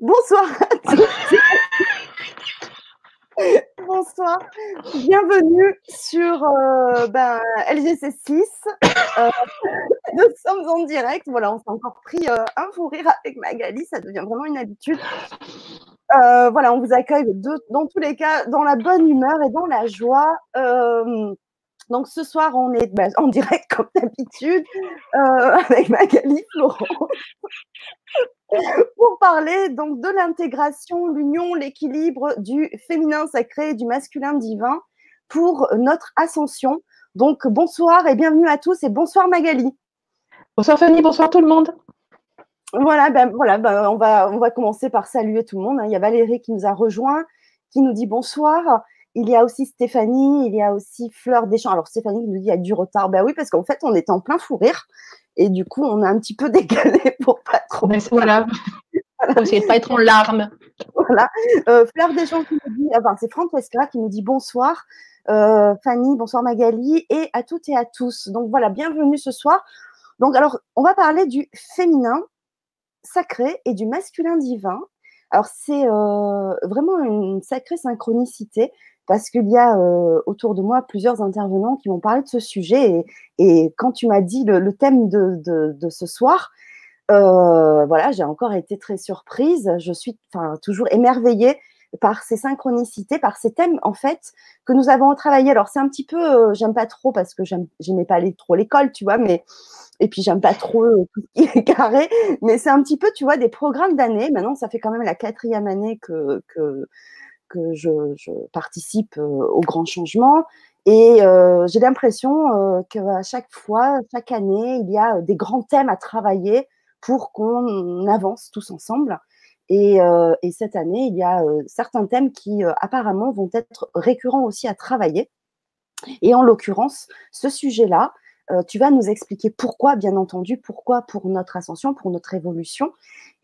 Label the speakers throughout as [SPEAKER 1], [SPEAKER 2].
[SPEAKER 1] Bonsoir à tous. Bonsoir. Bienvenue sur euh, ben, LGC 6. Euh, nous sommes en direct. Voilà, on s'est encore pris euh, un fou rire avec Magali. Ça devient vraiment une habitude. voilà, on vous accueille dans tous les cas dans la bonne humeur et dans la joie. Donc ce soir, on est ben, en direct comme d'habitude avec Magali Florent pour parler donc de l'intégration, l'union, l'équilibre du féminin sacré et du masculin divin pour notre ascension. Donc bonsoir et bienvenue à tous et bonsoir Magali.
[SPEAKER 2] Bonsoir Fanny, bonsoir tout le monde.
[SPEAKER 1] Voilà, ben, voilà ben, on, va, on va commencer par saluer tout le monde. Hein. Il y a Valérie qui nous a rejoint, qui nous dit bonsoir. Il y a aussi Stéphanie, il y a aussi Fleur Deschamps. Alors Stéphanie nous dit il y a du retard. Ben oui, parce qu'en fait, on était en plein fou rire. Et du coup, on a un petit peu décalé pour pas trop.
[SPEAKER 2] voilà. Pour essayer de pas être en larmes.
[SPEAKER 1] Voilà. Euh, Fleur Deschamps qui nous dit, enfin, c'est Franck Wescara qui nous dit bonsoir. Euh, Fanny, bonsoir Magali, et à toutes et à tous. Donc voilà, bienvenue ce soir. Donc alors, on va parler du féminin sacré et du masculin divin. Alors c'est euh, vraiment une sacrée synchronicité parce qu'il y a euh, autour de moi plusieurs intervenants qui m'ont parlé de ce sujet. Et, quand tu m'as dit le, thème de, ce soir, euh, voilà, j'ai encore été très surprise. Je suis toujours émerveillée par ces synchronicités, par ces thèmes en fait que nous avons travaillé. Alors c'est un petit peu, euh, j'aime pas trop parce que j'aimais pas aller trop l'école, tu vois, mais et puis j'aime pas trop tout ce qui est carré, mais c'est un petit peu, tu vois, des programmes d'année. Maintenant, ça fait quand même la quatrième année que que je, participe euh, au grand changement. Et euh, j'ai l'impression euh, qu'à chaque fois, chaque année, il y a des grands thèmes à travailler pour qu'on avance tous ensemble. Et, et, cette année, il y a certains thèmes qui apparemment vont être récurrents aussi à travailler. Et en l'occurrence, ce sujet-là, euh, tu vas nous expliquer pourquoi, bien entendu, pourquoi pour notre ascension, pour notre évolution.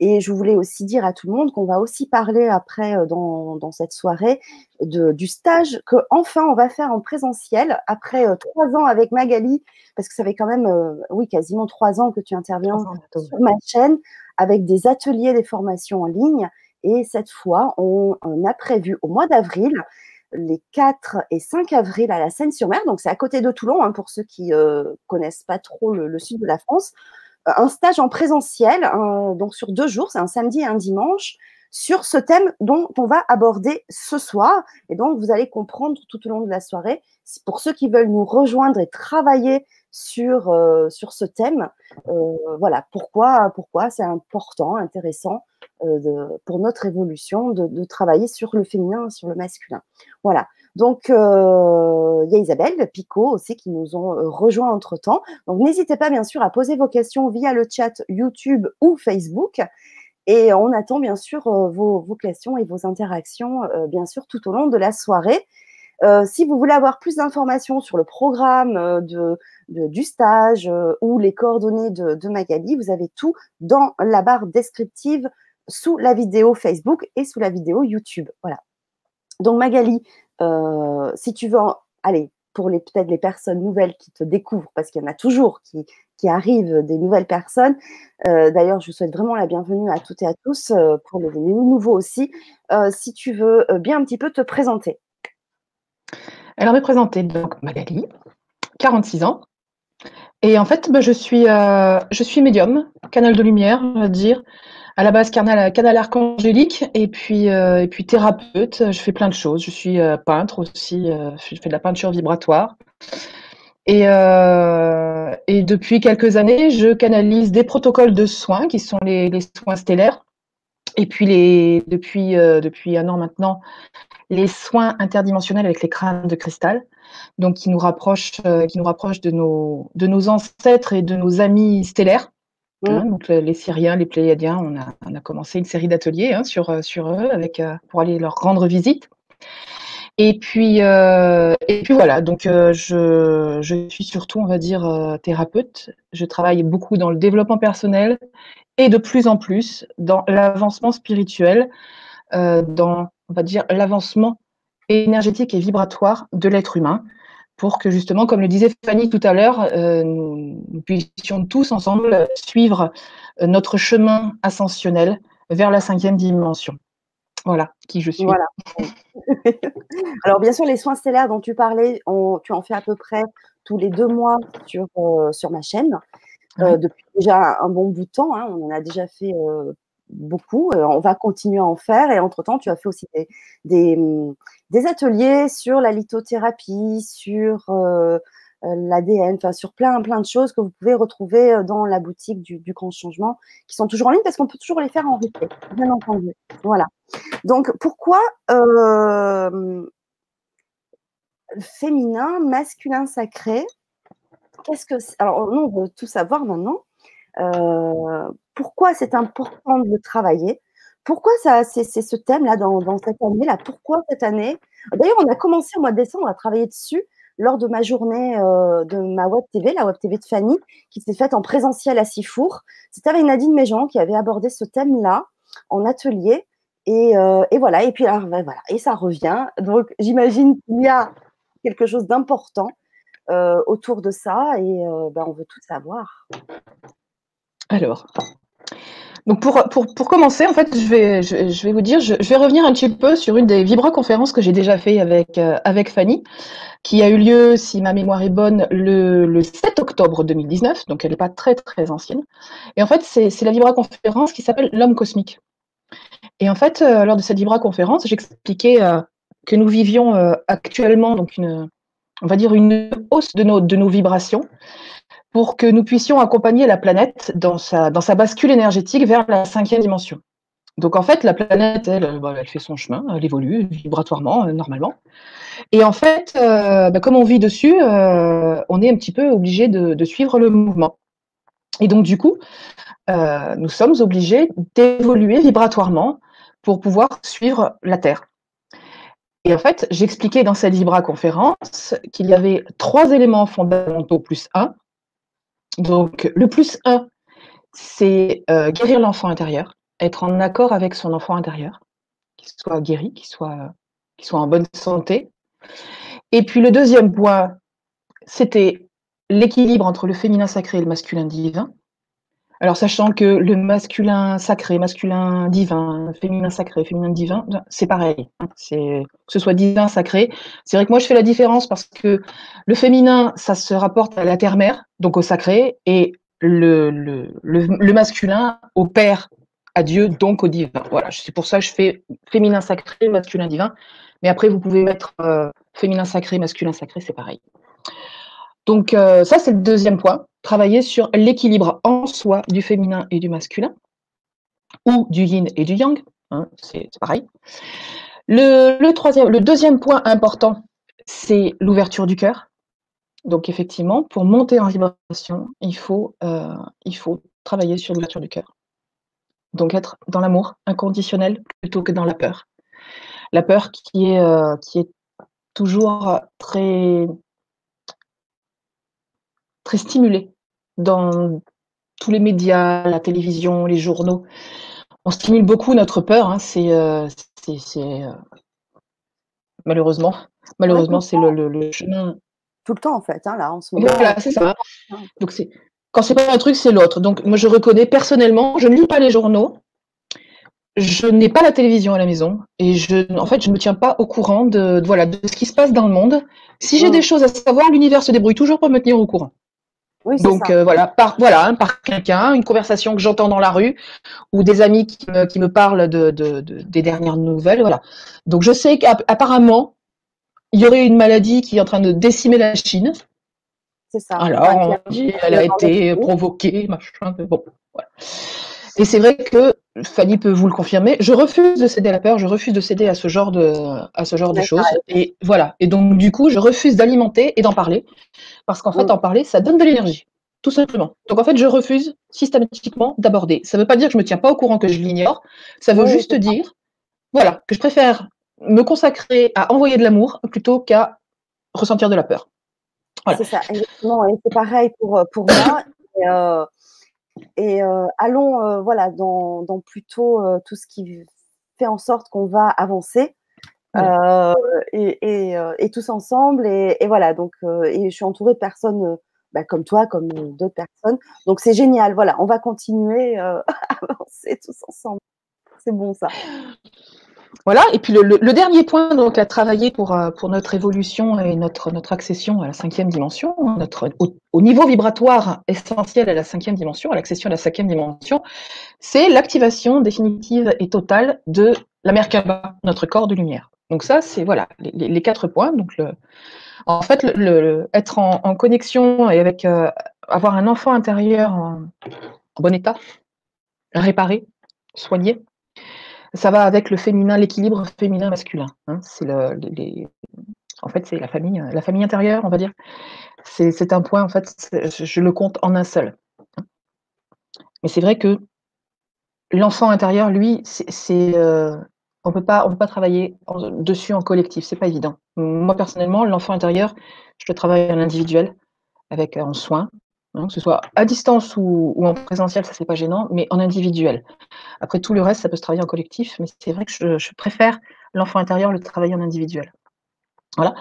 [SPEAKER 1] Et je voulais aussi dire à tout le monde qu'on va aussi parler après euh, dans, cette soirée du stage que enfin on va faire en présentiel après euh, trois ans avec Magali, parce que ça fait quand même, oui, quasiment trois ans que tu interviens sur ma chaîne avec des ateliers, des formations en ligne. Et cette fois, on a prévu au mois d'avril les 4 et 5 avril à la Seine-sur-Mer, donc c'est à côté de Toulon, hein, pour ceux qui euh, connaissent pas trop le, sud de la France, euh, un stage en présentiel, donc sur deux jours, c'est un samedi et un dimanche, sur ce thème dont on va aborder ce soir. Et donc, vous allez comprendre tout au long de la soirée, pour ceux qui veulent nous rejoindre et travailler sur, euh, sur ce thème, voilà, pourquoi, pourquoi c'est important, intéressant euh, pour notre évolution de, travailler sur le féminin, sur le masculin. Voilà. Donc, euh, il y a Isabelle Picot aussi qui nous ont euh, rejoint entre-temps. Donc, n'hésitez pas, bien sûr, à poser vos questions via le chat YouTube ou Facebook. Et on attend, bien sûr, vos, questions et vos interactions, bien sûr, tout au long de la soirée. si vous voulez avoir plus d'informations sur le programme de, du stage ou les coordonnées de, Magali, vous avez tout dans la barre descriptive sous la vidéo Facebook et sous la vidéo YouTube. Voilà. Donc Magali, euh, si tu veux, allez, pour les peut-être les personnes nouvelles qui te découvrent, parce qu'il y en a toujours qui, arrivent des nouvelles personnes. Euh, d'ailleurs, je vous souhaite vraiment la bienvenue à toutes et à tous, euh, pour les, nouveaux aussi. si tu veux bien un petit peu te présenter.
[SPEAKER 2] Alors, me présenter, donc Magali, 46 ans. Et en fait, bah, je, suis, je suis médium, canal de lumière, on va dire à la base canal, canal archangélique et puis, euh, et puis thérapeute. Je fais plein de choses. Je suis euh, peintre aussi. Euh, je fais de la peinture vibratoire. Et, et depuis quelques années, je canalise des protocoles de soins qui sont les, les soins stellaires. Et puis les, depuis, depuis un an maintenant, les soins interdimensionnels avec les crânes de cristal, donc qui nous rapprochent, qui nous rapprochent de, nos, de nos ancêtres et de nos amis stellaires. Hein, donc les Syriens, les Pléiadiens, on a, on a commencé une série d'ateliers hein, sur, euh, sur eux avec, euh, pour aller leur rendre visite. Et puis, euh, et puis voilà, donc je, je, suis surtout, on va dire, thérapeute. Je travaille beaucoup dans le développement personnel et de plus en plus dans l'avancement spirituel, dans, on va dire, l'avancement énergétique et vibratoire de l'être humain pour que justement, comme le disait Fanny tout à l'heure, euh, nous, puissions tous ensemble suivre euh, notre chemin ascensionnel vers la cinquième dimension. Voilà qui je suis.
[SPEAKER 1] Voilà. Alors, bien sûr, les soins stellaires dont tu parlais, tu en fais à peu près tous les deux mois sur, euh, sur ma chaîne. Euh, depuis déjà un bon bout de temps. Hein. on en a déjà fait beaucoup. on va continuer à en faire. Et entre-temps, tu as fait aussi des, des, ateliers sur la lithothérapie, sur l'ADN, enfin sur plein, plein de choses que vous pouvez retrouver dans la boutique du, Grand Changement, qui sont toujours en ligne parce qu'on peut toujours les faire en replay, bien entendu. Voilà. Donc, pourquoi féminin, masculin sacré Qu'est-ce que Alors, on veut tout savoir maintenant. Euh, pourquoi c'est important de le travailler Pourquoi ça, c'est, ce thème-là dans, cette année-là? Pourquoi cette année? D'ailleurs, on a commencé au mois de décembre à travailler dessus lors de ma journée euh, de ma web TV, la web TV de Fanny, qui s'est faite en présentiel à Sifour. C'était avec Nadine Méjean qui avait abordé ce thème-là en atelier. Et, euh, voilà, et puis ben et ça revient. Donc j'imagine qu'il y a quelque chose d'important euh, autour de ça et ben, on veut tout savoir.
[SPEAKER 2] Alors, donc pour, pour, pour, commencer, en fait, je vais, je, vais vous dire, je, vais revenir un petit peu sur une des vibra-conférences que j'ai déjà fait avec, euh, avec Fanny, qui a eu lieu, si ma mémoire est bonne, le, le 7 octobre 2019, donc elle n'est pas très très ancienne. Et en fait, c'est la vibra-conférence qui s'appelle L'homme cosmique. Et en fait, lors de cette vibra-conférence, j'expliquais que nous vivions euh, actuellement, donc une, on va dire une hausse de nos, de nos vibrations, pour que nous puissions accompagner la planète dans sa, dans sa bascule énergétique vers la cinquième dimension. Donc en fait, la planète, elle, bah, elle fait son chemin, elle évolue vibratoirement, euh, normalement. Et en fait, euh, bah, comme on vit dessus, on est un petit peu obligé de, suivre le mouvement. Et donc du coup, nous sommes obligés d'évoluer vibratoirement pour pouvoir suivre la Terre. Et en fait, j'expliquais dans cette Libra conférence qu'il y avait trois éléments fondamentaux plus un. Donc, le plus un, c'est euh, guérir l'enfant intérieur, être en accord avec son enfant intérieur, qu'il soit guéri, qu'il soit, soit en bonne santé. Et puis le deuxième point, c'était l'équilibre entre le féminin sacré et le masculin divin. Alors, sachant que le masculin sacré, masculin divin, féminin sacré, féminin divin, c'est pareil. Hein. c'est, que ce soit divin, sacré. C'est vrai que moi, je fais la différence parce que le féminin, ça se rapporte à la terre-mère, donc au sacré, et le, le, masculin au père, à Dieu, donc au divin. Voilà, c'est pour ça que je fais féminin sacré, masculin divin. Mais après, vous pouvez mettre euh, féminin sacré, masculin sacré, c'est pareil. Donc euh, ça, c'est le deuxième point, travailler sur l'équilibre en soi du féminin et du masculin, ou du yin et du yang, hein, c'est pareil. Le, deuxième point important, c'est l'ouverture du cœur. Donc effectivement, pour monter en vibration, il faut, euh, il faut travailler sur l'ouverture du cœur. Donc être dans l'amour inconditionnel plutôt que dans la peur. La peur qui est, euh, est toujours très très stimulé dans tous les médias, la télévision, les journaux. On stimule beaucoup notre peur. Hein. c'est, euh, euh, malheureusement, malheureusement, c'est le, chemin.
[SPEAKER 1] Tout le temps en fait, hein, là, en ce moment.
[SPEAKER 2] Voilà, c'est ça. Donc c'est quand c'est pas un truc, c'est l'autre. Donc moi, je reconnais personnellement, je ne lis pas les journaux. Je n'ai pas la télévision à la maison et je, en fait, je ne me tiens pas au courant de, voilà, de ce qui se passe dans le monde. Si j'ai des choses à savoir, l'univers se débrouille toujours pour me tenir au courant. Donc euh, voilà, par voilà, hein, par quelqu'un, une conversation que j'entends dans la rue, ou des amis qui me, qui me parlent de, de, des dernières nouvelles, voilà. Donc je sais qu'apparemment, il y aurait une maladie qui est en train de décimer la Chine.
[SPEAKER 1] C'est ça.
[SPEAKER 2] Alors, elle a été provoquée, machin, bon, voilà. Et c'est vrai que Fanny peut vous le confirmer. Je refuse de céder à la peur, je refuse de céder à ce genre de, à ce genre de choses. Et voilà. Et donc, du coup, je refuse d'alimenter et d'en parler. Parce qu'en fait, mm. en parler, ça donne de l'énergie. Tout simplement. Donc, en fait, je refuse systématiquement d'aborder. Ça ne veut pas dire que je me tiens pas au courant, que je l'ignore. Ça veut juste dire, voilà, que je préfère me consacrer à envoyer de l'amour plutôt qu'à ressentir de la peur.
[SPEAKER 1] C'est ça, exactement. Et c'est pareil pour, pour moi. Et, euh, et euh, allons euh, voilà, dans, dans plutôt euh, tout ce qui fait en sorte qu'on va avancer. Et, et, et, tous ensemble et, voilà donc et je suis entourée de personnes bah, comme toi comme d'autres personnes donc c'est génial voilà on va continuer à avancer tous ensemble C'est bon ça.
[SPEAKER 2] Voilà, et puis le, dernier point donc à travailler pour, euh, notre évolution et notre, accession à la cinquième dimension, au, niveau vibratoire essentiel à la cinquième dimension, à l'accession à la cinquième dimension, c'est l'activation définitive et totale de la Merkaba, notre corps de lumière. Donc ça, c'est voilà les, quatre points. Donc en fait, être en, connexion et euh, avoir un enfant intérieur en bon état, réparé, soigné, ça va avec le féminin, l'équilibre féminin-masculin. Hein. en fait, c'est la famille, la famille intérieure, on va dire. C'est un point, en fait, je le compte en un seul. Mais c'est vrai que l'enfant intérieur, lui, euh, on on peut pas travailler dessus en collectif. C'est pas évident. Moi personnellement, l'enfant intérieur, je le travaille en individuel, avec en soins, Hein, que ce soit à distance ou, en présentiel, ça c'est pas gênant, mais en individuel. Après tout le reste, ça peut se travailler en collectif, mais c'est vrai que je, préfère l'enfant intérieur le travailler en individuel. Voilà.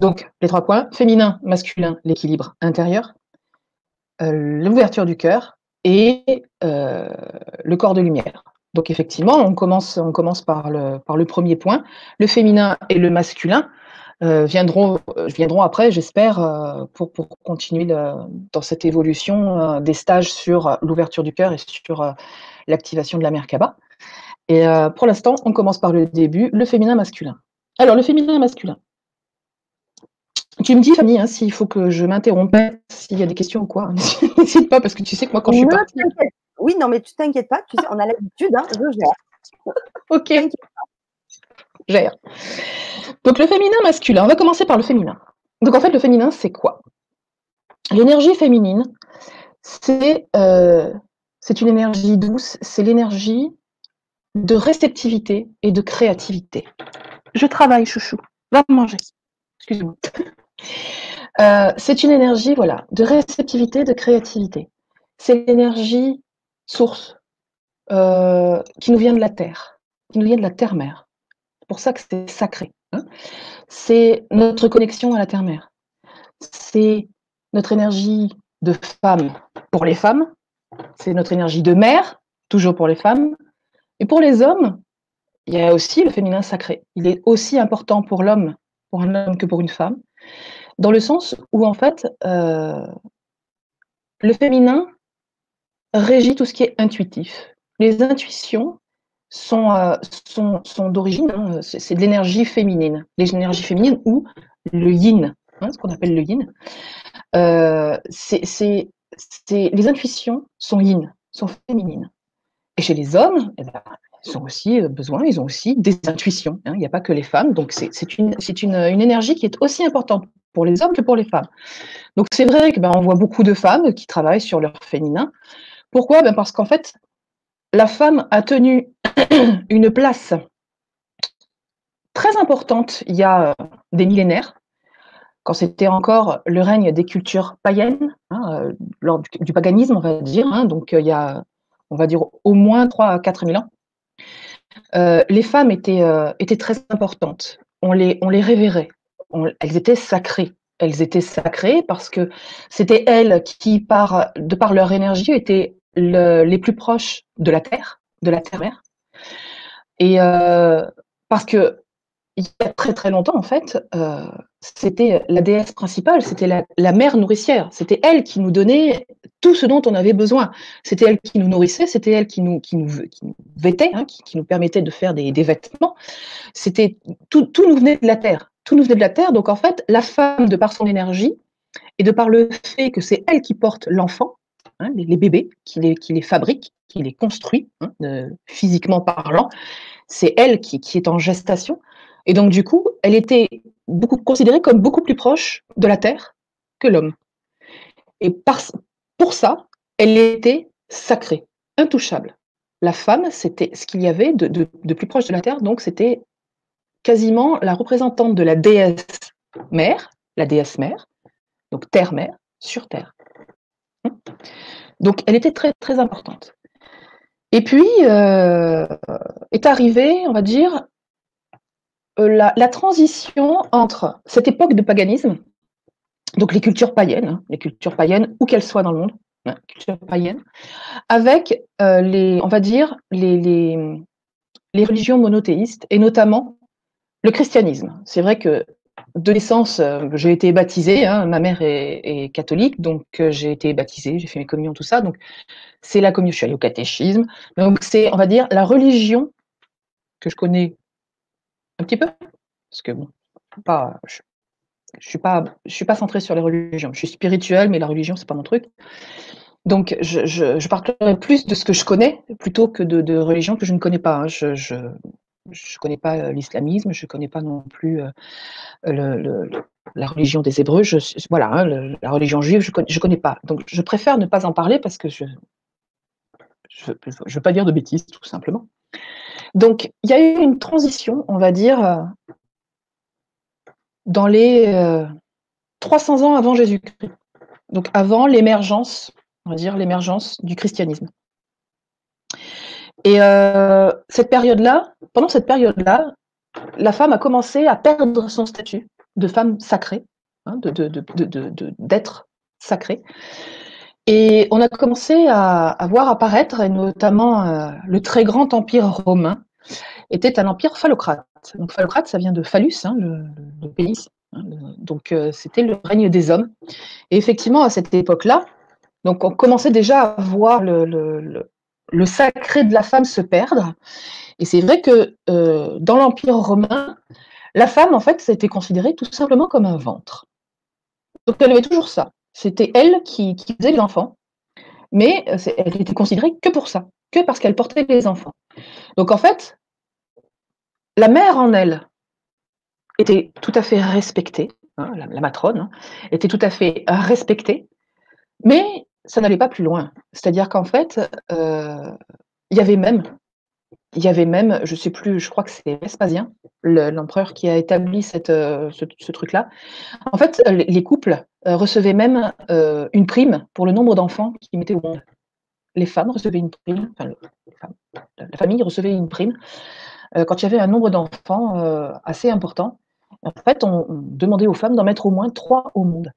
[SPEAKER 2] Donc les trois points féminin, masculin, l'équilibre intérieur, euh, l'ouverture du cœur et euh, le corps de lumière. Donc effectivement, on commence, par, le, par le premier point, le féminin et le masculin. Euh, viendront, euh, viendront après, j'espère, euh, pour, pour, continuer dans cette évolution des stages sur l'ouverture du cœur et sur l'activation de la Merkaba. Et pour l'instant, on commence par le début, le féminin masculin. Alors, le féminin masculin. Tu me dis, Fanny, hein, s'il faut que je m'interrompe, s'il y a des questions ou quoi. N'hésite pas, parce que tu sais que moi, quand je suis partie...
[SPEAKER 1] Oui, non, mais tu t'inquiètes pas, tu sais, on a l'habitude, hein, je gère.
[SPEAKER 2] ok. Gère. Donc le féminin masculin, on va commencer par le féminin. Donc en fait, le féminin, c'est quoi? L'énergie féminine, euh, c'est une énergie douce, c'est l'énergie de réceptivité et de créativité. Je travaille, chouchou. Va manger. Excuse-moi. Euh, c'est une énergie, voilà, de réceptivité, de créativité. C'est l'énergie source euh, qui nous vient de la terre, qui nous vient de la terre-mère. C'est pour ça que c'est sacré. C'est notre connexion à la terre-mère. C'est notre énergie de femme pour les femmes. C'est notre énergie de mère, toujours pour les femmes. Et pour les hommes, il y a aussi le féminin sacré. Il est aussi important pour l'homme, pour un homme que pour une femme, dans le sens où en fait, euh, le féminin régit tout ce qui est intuitif. Les intuitions, sont, euh, sont, d'origine, hein, c'est de l'énergie féminine. L'énergie féminine ou le yin, hein, ce qu'on appelle le yin. Euh, c'est, les intuitions sont yin, sont féminines. Et chez les hommes, eh ben, ils ont aussi euh, besoin, ils ont aussi des intuitions. Hein. il n'y a pas que les femmes. Donc c'est, une, énergie qui est aussi importante pour les hommes que pour les femmes. Donc c'est vrai que ben, voit beaucoup de femmes qui travaillent sur leur féminin. Pourquoi? Ben Parce qu'en fait, la femme a tenu une place très importante il y a euh, des millénaires, quand c'était encore le règne des cultures païennes, hein, euh, du, paganisme, on va dire, hein, donc euh, il y a, on va dire, au moins 3 à 4 000 ans. les femmes étaient, très importantes. On les, révérait. elles étaient sacrées. Elles étaient sacrées parce que c'était elles qui, de par leur énergie, étaient les plus proches de la terre, de la terre-mère. Et euh, parce que il y a très très longtemps, en fait, euh, c'était la déesse principale, c'était la, mère nourricière. C'était elle qui nous donnait tout ce dont on avait besoin. C'était elle qui nous nourrissait, c'était elle qui nous, qui nous, vêtait, hein, qui, nous permettait de faire des, vêtements. C'était tout, tout nous venait de la terre. Tout nous venait de la terre. Donc en fait, la femme, de par son énergie et de par le fait que c'est elle qui porte l'enfant, Hein, les, bébés, qui les, qui fabrique, qui les construit, hein, physiquement parlant. C'est elle qui, est en gestation. Et donc, du coup, elle était beaucoup, considérée comme beaucoup plus proche de la Terre que l'homme. Et pour ça, elle était sacrée, intouchable. La femme, c'était ce qu'il y avait de, de, plus proche de la Terre, donc c'était quasiment la représentante de la déesse mère, la déesse mère, donc terre-mère, sur Terre. Donc, elle était très, très importante. Et puis, euh, est arrivée, on va dire, euh, la, transition entre cette époque de paganisme, donc les cultures païennes, hein, les cultures païennes, où qu'elles soient dans le monde, hein, avec euh, les, on va dire, les religions monothéistes, et notamment le christianisme. C'est vrai que de naissance, euh, j'ai été baptisée, hein, ma mère est, catholique, donc euh, j'ai été baptisée, j'ai fait mes communions, tout ça, donc c'est la communion, je suis allée au catéchisme, donc c'est, on va dire, la religion que je connais un petit peu, parce que bon, je, je suis pas, centrée sur les religions, je suis spirituelle, mais la religion c'est pas mon truc. Donc, je, je, parlerai plus de ce que je connais plutôt que de, religions que je ne connais pas. Hein. Je, je connais pas l'islamisme, je connais pas non plus la religion des Hébreux. Voilà, hein, la religion juive, je je connais pas. Donc, je préfère ne pas en parler parce que je je ne veux pas dire de bêtises, tout simplement. Donc, il y a eu une transition, on va dire, euh, dans les 300 ans avant Jésus-Christ. Donc, avant l'émergence on va dire, l'émergence du christianisme. Et euh, cette période-là, pendant cette période-là, la femme a commencé à perdre son statut de femme sacrée, hein, d'être sacrée. Et on a commencé à, voir apparaître, et notamment euh, le très grand empire romain, était un empire phallocrate. Donc phallocrate, ça vient de phallus, hein, le, pays. Hein, donc euh, c'était le règne des hommes. Et effectivement, à cette époque-là, donc on commençait déjà à voir le, sacré de la femme se perdre. Et c'est vrai que euh, dans l'Empire romain, la femme, en fait, c'était considérée tout simplement comme un ventre. Donc elle avait toujours ça. C'était elle qui, faisait les enfants, mais euh, elle était considérée que pour ça, que parce qu'elle portait les enfants. Donc en fait, la mère en elle était tout à fait respectée, hein, la, matrone hein, était tout à fait respectée, mais ça n'allait pas plus loin. C'est-à-dire qu'en fait, euh, il y avait même, il y avait même, je sais plus, je crois que c'est Vespasien, l'empereur qui a établi euh, ce, truc-là. En fait, les couples euh, recevaient même une prime pour le nombre d'enfants qu'ils mettaient au monde. Les femmes recevaient une prime, enfin, la famille recevait une prime quand il y avait un nombre d'enfants assez important. En fait, on demandait aux femmes d'en mettre au moins trois au monde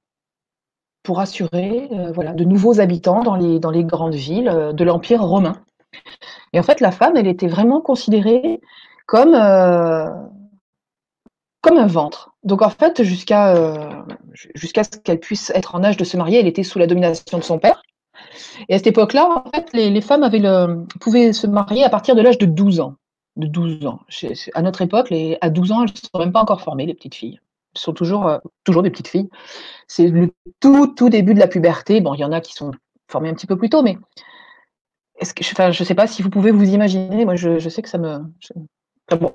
[SPEAKER 2] pour assurer euh, voilà, de nouveaux habitants dans les, dans les grandes villes euh, de l'Empire romain. Et en fait, la femme, elle était vraiment considérée comme, euh, comme un ventre. Donc en fait, jusqu'à jusqu'à ce qu'elle puisse être en âge de se marier, elle était sous la domination de son père. Et à cette époque-là, les, les femmes pouvaient se marier à partir de l'âge de 12 ans. De 12 ans. À notre époque, à 12 ans, elles ne sont même pas encore formées, les petites filles sont toujours, euh, toujours des petites filles. C'est le tout, début de la puberté. Bon, il y en a qui sont formées un petit peu plus tôt, mais je ne sais pas si vous pouvez vous imaginer. Moi, je, sais que ça me, bon,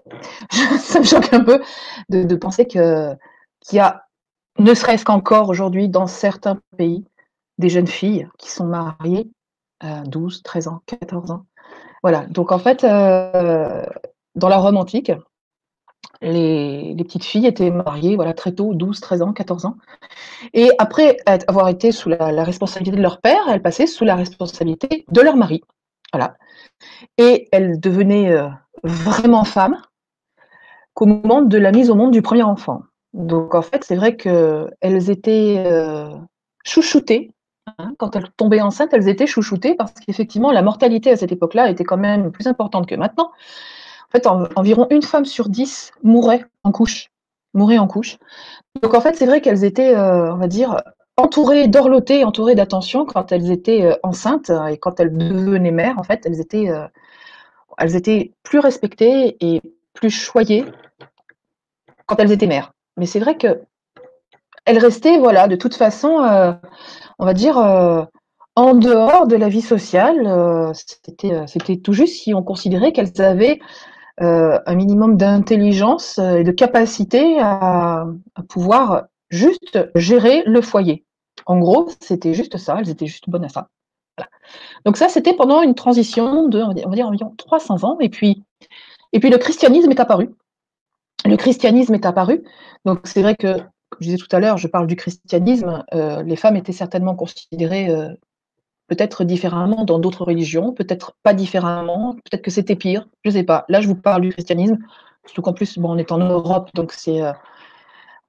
[SPEAKER 2] ça me choque un peu de, penser que qu'il y a, ne serait-ce qu'encore aujourd'hui, dans certains pays, des jeunes filles qui sont mariées à 12, 13 ans, 14 ans. Voilà. Donc, en fait, euh, dans la Rome antique, les, petites filles étaient mariées voilà, très tôt, 12, 13 ans, 14 ans. Et après avoir été sous la, responsabilité de leur père, elles passaient sous la responsabilité de leur mari. Voilà. Et elles devenaient euh, vraiment femmes qu'au moment de la mise au monde du premier enfant. Donc en fait, c'est vrai qu'elles étaient euh, chouchoutées. Hein. quand elles tombaient enceintes, elles étaient chouchoutées parce qu'effectivement, la mortalité à cette époque-là était quand même plus importante que maintenant. En fait, environ une femme sur dix mourait en couche. Mourait en couche. Donc en fait, c'est vrai qu'elles étaient, euh, on va dire, entourées d'orlotées, entourées d'attention quand elles étaient euh, enceintes et quand elles devenaient mères. En fait, elles étaient, euh, elles étaient plus respectées et plus choyées quand elles étaient mères. Mais c'est vrai que elles restaient, voilà, de toute façon, on va dire, en dehors de la vie sociale. C'était tout juste si on considérait qu'elles avaient euh, un minimum d'intelligence et de capacité à, pouvoir juste gérer le foyer. En gros, c'était juste ça, elles étaient juste bonnes à ça. Donc ça, c'était pendant une transition de, on va dire, environ 300 ans. Et puis, et puis le christianisme est apparu. Le christianisme est apparu. Donc c'est vrai que, comme je disais tout à l'heure, je parle du christianisme. Euh, les femmes étaient certainement considérées euh, peut-être différemment dans d'autres religions, peut-être pas différemment, peut-être que c'était pire, je ne sais pas. Là, je vous parle du christianisme, surtout qu'en plus, bon, on est en Europe, donc c'est, euh,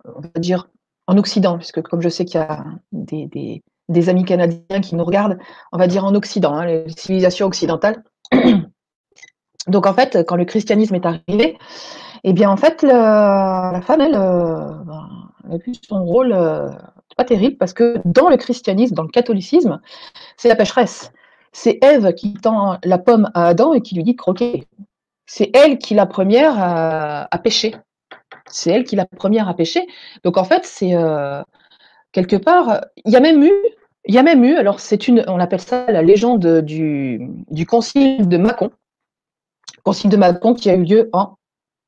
[SPEAKER 2] on va dire, en Occident, puisque comme je sais qu'il y a des, des, amis canadiens qui nous regardent, on va dire en Occident, hein, les civilisations occidentales. Donc en fait, quand le christianisme est arrivé, eh bien en fait, la femme, elle, ben, a vu son rôle pas terrible parce que dans le christianisme, dans le catholicisme, c'est la pécheresse. C'est Ève qui tend la pomme à Adam et qui lui dit de croquer. C'est elle qui la première à, pécher. C'est elle qui la première à pécher. Donc en fait, c'est quelque part, il y a même eu, il y a même eu, alors c'est une, on appelle ça la légende du, du concile de Mâcon, concile de Mâcon qui a eu lieu en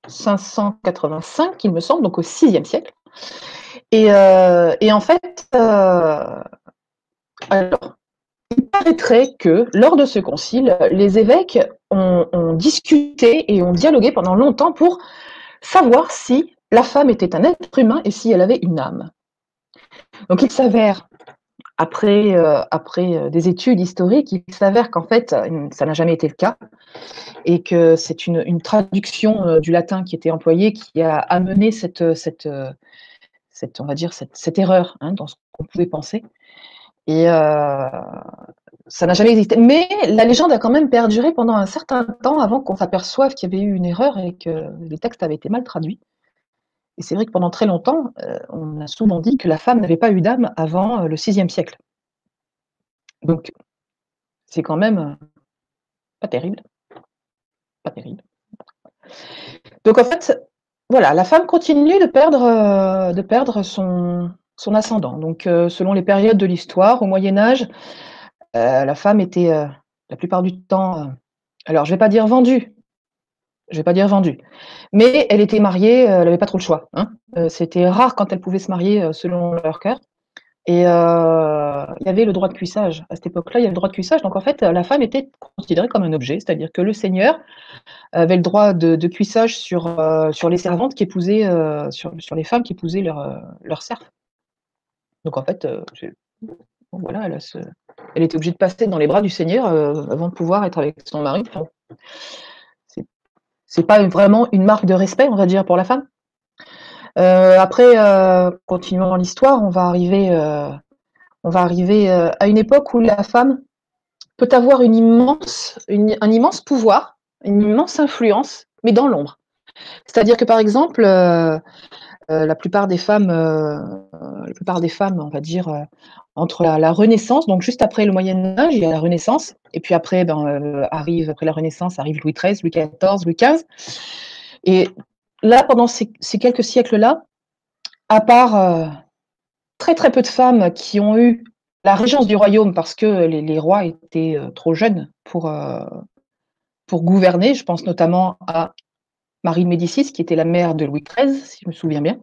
[SPEAKER 2] 585, il me semble, donc au VIe siècle. Et, euh, et en fait, euh, alors, il paraîtrait que lors de ce concile, les évêques ont, discuté et ont dialogué pendant longtemps pour savoir si la femme était un être humain et si elle avait une âme. Donc il s'avère, après, euh, après des études historiques, il s'avère qu'en fait, ça n'a jamais été le cas et que c'est une, une, traduction du latin qui était employée qui a amené cette, cette, cette on va dire, cette, cette erreur hein, dans ce qu'on pouvait penser. Et ça n'a jamais existé. Mais la légende a quand même perduré pendant un certain temps avant qu'on s'aperçoive qu'il y avait eu une erreur et que les textes avaient été mal traduits. Et c'est vrai que pendant très longtemps, on a souvent dit que la femme n'avait pas eu d'âme avant le VIe siècle. Donc, c'est quand même euh, pas terrible. Pas terrible. Donc, en fait, voilà, la femme continue de perdre, de perdre son, son ascendant. Donc, selon les périodes de l'histoire, au Moyen Âge, la femme était la plupart du temps, alors je ne vais pas dire vendue, je vais pas dire vendue, mais elle était mariée, euh, elle n'avait pas trop le choix. Hein. Euh, c'était rare quand elle pouvait se marier euh, selon leur cœur. Et il y avait le droit de cuissage. À cette époque-là, il y avait le droit de cuissage. Donc en fait, la femme était considérée comme un objet, c'est-à-dire que le seigneur avait le droit de, cuissage sur, sur les servantes qui épousaient, sur, sur, les femmes qui épousaient leur, leur serf. Donc en fait, voilà, elle, elle, était obligée de passer dans les bras du seigneur avant de pouvoir être avec son mari c'est pas vraiment une marque de respect, on va dire, pour la femme. Euh, après, euh, continuant l'histoire, on va arriver, euh, on va arriver à une époque où la femme peut avoir immense, un immense pouvoir, une immense influence, mais dans l'ombre. C'est-à-dire que par exemple, la plupart des femmes, la plupart des femmes, on va dire, entre la, Renaissance, donc juste après le Moyen Âge, il y a la Renaissance, et puis après, ben, arrive après la Renaissance, arrive Louis XIII, Louis XIV, Louis XV. Et là, pendant ces, quelques siècles-là, à part euh, très très peu de femmes qui ont eu la régence du royaume parce que les, rois étaient euh, trop jeunes pour, pour gouverner, je pense notamment à Marie de Médicis, qui était la mère de Louis XIII, si je me souviens bien.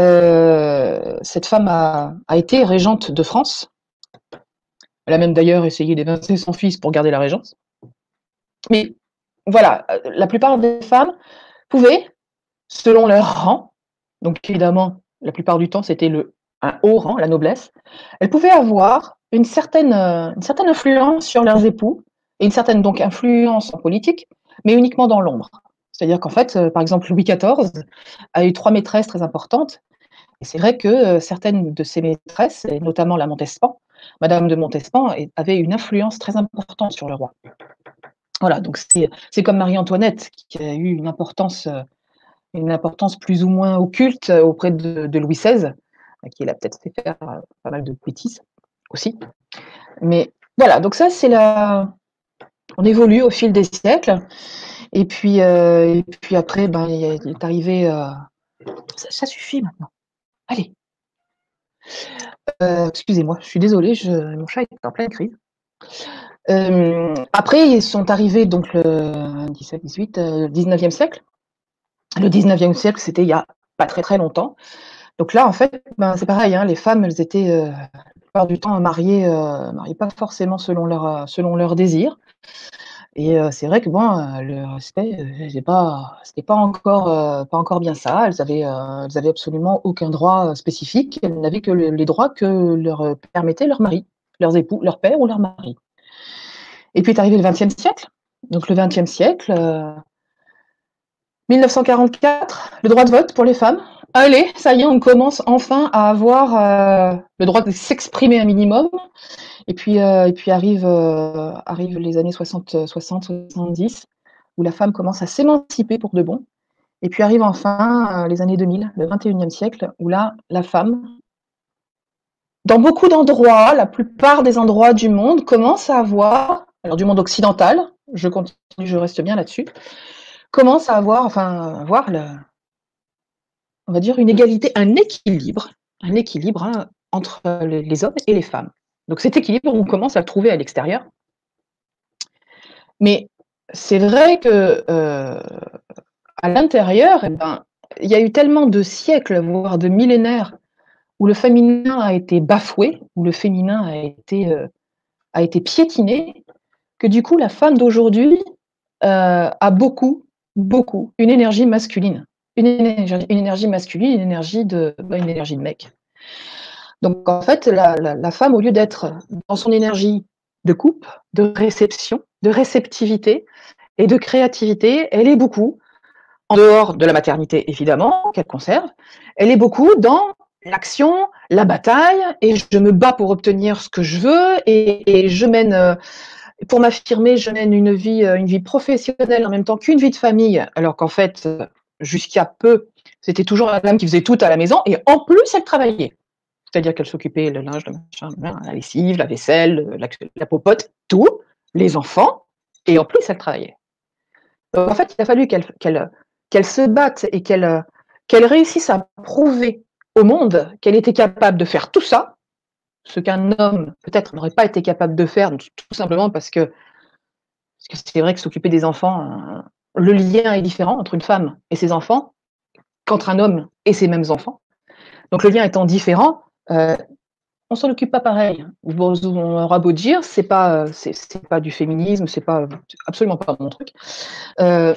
[SPEAKER 2] Euh, cette femme a, été régente de France. Elle a même d'ailleurs essayé d'évincer son fils pour garder la régence. Mais voilà, la plupart des femmes pouvaient, selon leur rang, donc évidemment, la plupart du temps, c'était un haut rang, la noblesse, elles pouvaient avoir une certaine, une certaine influence sur leurs époux et une certaine donc influence en politique, mais uniquement dans l'ombre. C'est-à-dire qu'en fait, euh, par exemple, Louis XIV a eu trois maîtresses très importantes. Et c'est vrai que euh, certaines de ces maîtresses, et notamment la Montespan, Madame de Montespan, avait une influence très importante sur le roi. Voilà, donc c'est comme Marie-Antoinette, qui a eu une importance, euh, une importance plus ou moins occulte auprès de, Louis XVI, qui l'a peut-être fait faire pas mal de bêtises aussi. Mais voilà, donc ça, c'est la. On évolue au fil des siècles. Et puis, euh, et puis après, ben, il est arrivé. Euh, ça, suffit maintenant. Allez. Euh, excusez-moi, je suis désolée, mon chat est en pleine crise. après, ils sont arrivés donc le 17, 18, 19e siècle. Le 19e siècle, c'était il y a pas très très longtemps. Donc là, en fait, ben, c'est pareil, hein, les femmes, elles étaient la plupart du temps mariées, mariées pas forcément selon leur, selon leur désir. Et c'est vrai que bon, le respect, c'était pas, pas encore, pas encore bien ça. Elles avaient, elles avaient absolument aucun droit spécifique. Elles n'avaient que les droits que leur permettait leur mari, leurs époux, leur père ou leur mari. Et puis est arrivé le XXe siècle. Donc le XXe siècle, 1944, le droit de vote pour les femmes. Allez, ça y est, on commence enfin à avoir le droit de s'exprimer un minimum. Et puis, euh, euh, arrivent les années 60, 60, 70. où la femme commence à s'émanciper pour de bon. Et puis arrive enfin euh, les années 2000, le 21e siècle, où là, la femme, dans beaucoup d'endroits, la plupart des endroits du monde, commence à avoir, alors du monde occidental, je continue, je reste bien là-dessus, commence à avoir, enfin, avoir on va dire une égalité, un équilibre, hein, entre les hommes et les femmes. Donc cet équilibre, on commence à le trouver à l'extérieur. Mais c'est vrai que euh, à l'intérieur, eh ben, il y a eu tellement de siècles, voire de millénaires, où le féminin a été bafoué, où le féminin a été, euh, piétiné, que du coup, la femme d'aujourd'hui euh, a beaucoup, beaucoup une énergie masculine. Une énergie, masculine, une énergie de, bah, une énergie de mec. Donc en fait, la, femme, au lieu d'être dans son énergie de coupe, de réception, de réceptivité et de créativité, elle est beaucoup, en dehors de la maternité évidemment, qu'elle conserve, elle est beaucoup dans l'action, la bataille, et je me bats pour obtenir ce que je veux, et, je mène, euh, pour m'affirmer, je mène une vie, euh, une vie professionnelle en même temps qu'une vie de famille, alors qu'en fait, jusqu'à peu, c'était toujours la dame qui faisait tout à la maison, et en plus, elle travaillait. C'est-à-dire qu'elle s'occupait le linge, le machin, la lessive, la vaisselle, la, popote, tout, les enfants, et en plus, elle travaillait. En fait, il a fallu qu'elle se batte et qu'elle réussisse à prouver au monde qu'elle était capable de faire tout ça, ce qu'un homme peut-être n'aurait pas été capable de faire, tout simplement parce que c'est vrai que s'occuper des enfants, euh, le lien est différent entre une femme et ses enfants qu'entre un homme et ses mêmes enfants. Donc le lien étant différent, euh, on s'en occupe pas pareil. On aura beau dire, c'est pas, c'est pas du féminisme, c'est pas absolument pas mon truc. Euh,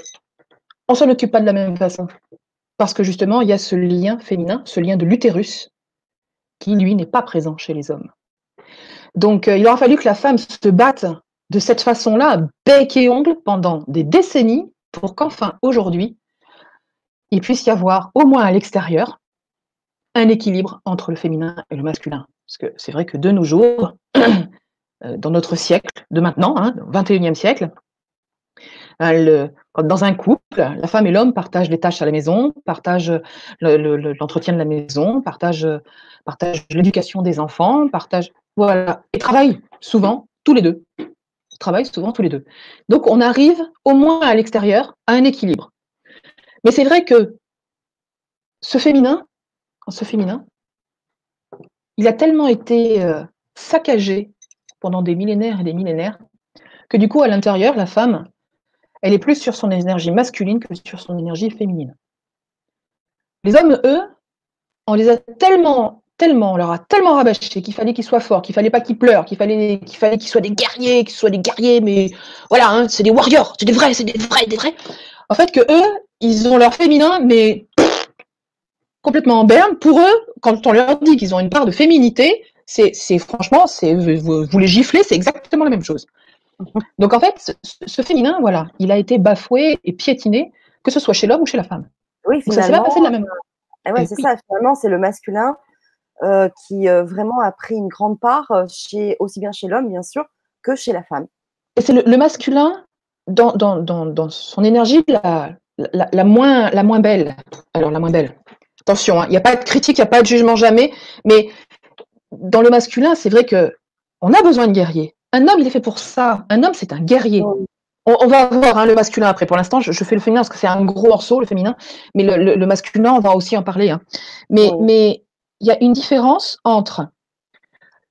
[SPEAKER 2] on s'en occupe pas de la même façon. Parce que justement, il y a ce lien féminin, ce lien de l'utérus, qui lui n'est pas présent chez les hommes. Donc, euh, il aura fallu que la femme se batte de cette façon-là, bec et ongle, pendant des décennies, pour qu'enfin, aujourd'hui, il puisse y avoir, au moins à l'extérieur, un équilibre entre le féminin et le masculin. Parce que c'est vrai que de nos jours, euh, dans notre siècle de maintenant, hein, 21e siècle, dans un couple, la femme et l'homme partagent les tâches à la maison, partagent l'entretien de la maison, partagent, partagent l'éducation des enfants, partagent voilà, et travaillent souvent tous les deux. Travaillent souvent tous les deux. Donc on arrive au moins à l'extérieur à un équilibre. Mais c'est vrai que ce féminin, ce féminin, il a tellement été euh, saccagé pendant des millénaires et des millénaires que du coup, à l'intérieur, la femme, elle est plus sur son énergie masculine que sur son énergie féminine. Les hommes, eux, on les a tellement, tellement, on leur a tellement rabâché qu'il fallait qu'ils soient forts, qu'il fallait pas qu'ils pleurent, qu'il fallait qu'il fallait qu'ils soient des guerriers, qu'ils soient des guerriers, mais voilà, hein, c'est des warriors, c'est des vrais, c'est des vrais, des vrais. En fait, que eux, ils ont leur féminin, mais complètement en berne. Pour eux, quand on leur dit qu'ils ont une part de féminité, c'est franchement, vous les giflez, c'est exactement la même chose. Donc en fait, ce, féminin, voilà, il a été bafoué et piétiné, que ce soit chez l'homme ou chez la femme.
[SPEAKER 1] Oui, finalement. ça s'est pas passé de la même euh, ouais, c'est ça, finalement, c'est le masculin euh, qui euh, vraiment a pris une grande part, chez, aussi bien chez l'homme, bien sûr, que chez la femme.
[SPEAKER 2] Et c'est le, masculin, dans, dans, dans, dans, son énergie, la, la, la, moins, la moins belle. Alors, la moins belle. Attention, hein, il n'y a pas de critique, il n'y a pas de jugement jamais, mais dans le masculin, c'est vrai que on a besoin de guerriers. Un homme, il est fait pour ça. Un homme, c'est un guerrier. On, va voir hein, le masculin après. Pour l'instant, je, fais le féminin parce que c'est un gros morceau, le féminin. Mais le, masculin, on va aussi en parler. Hein. Mais mais il y a une différence entre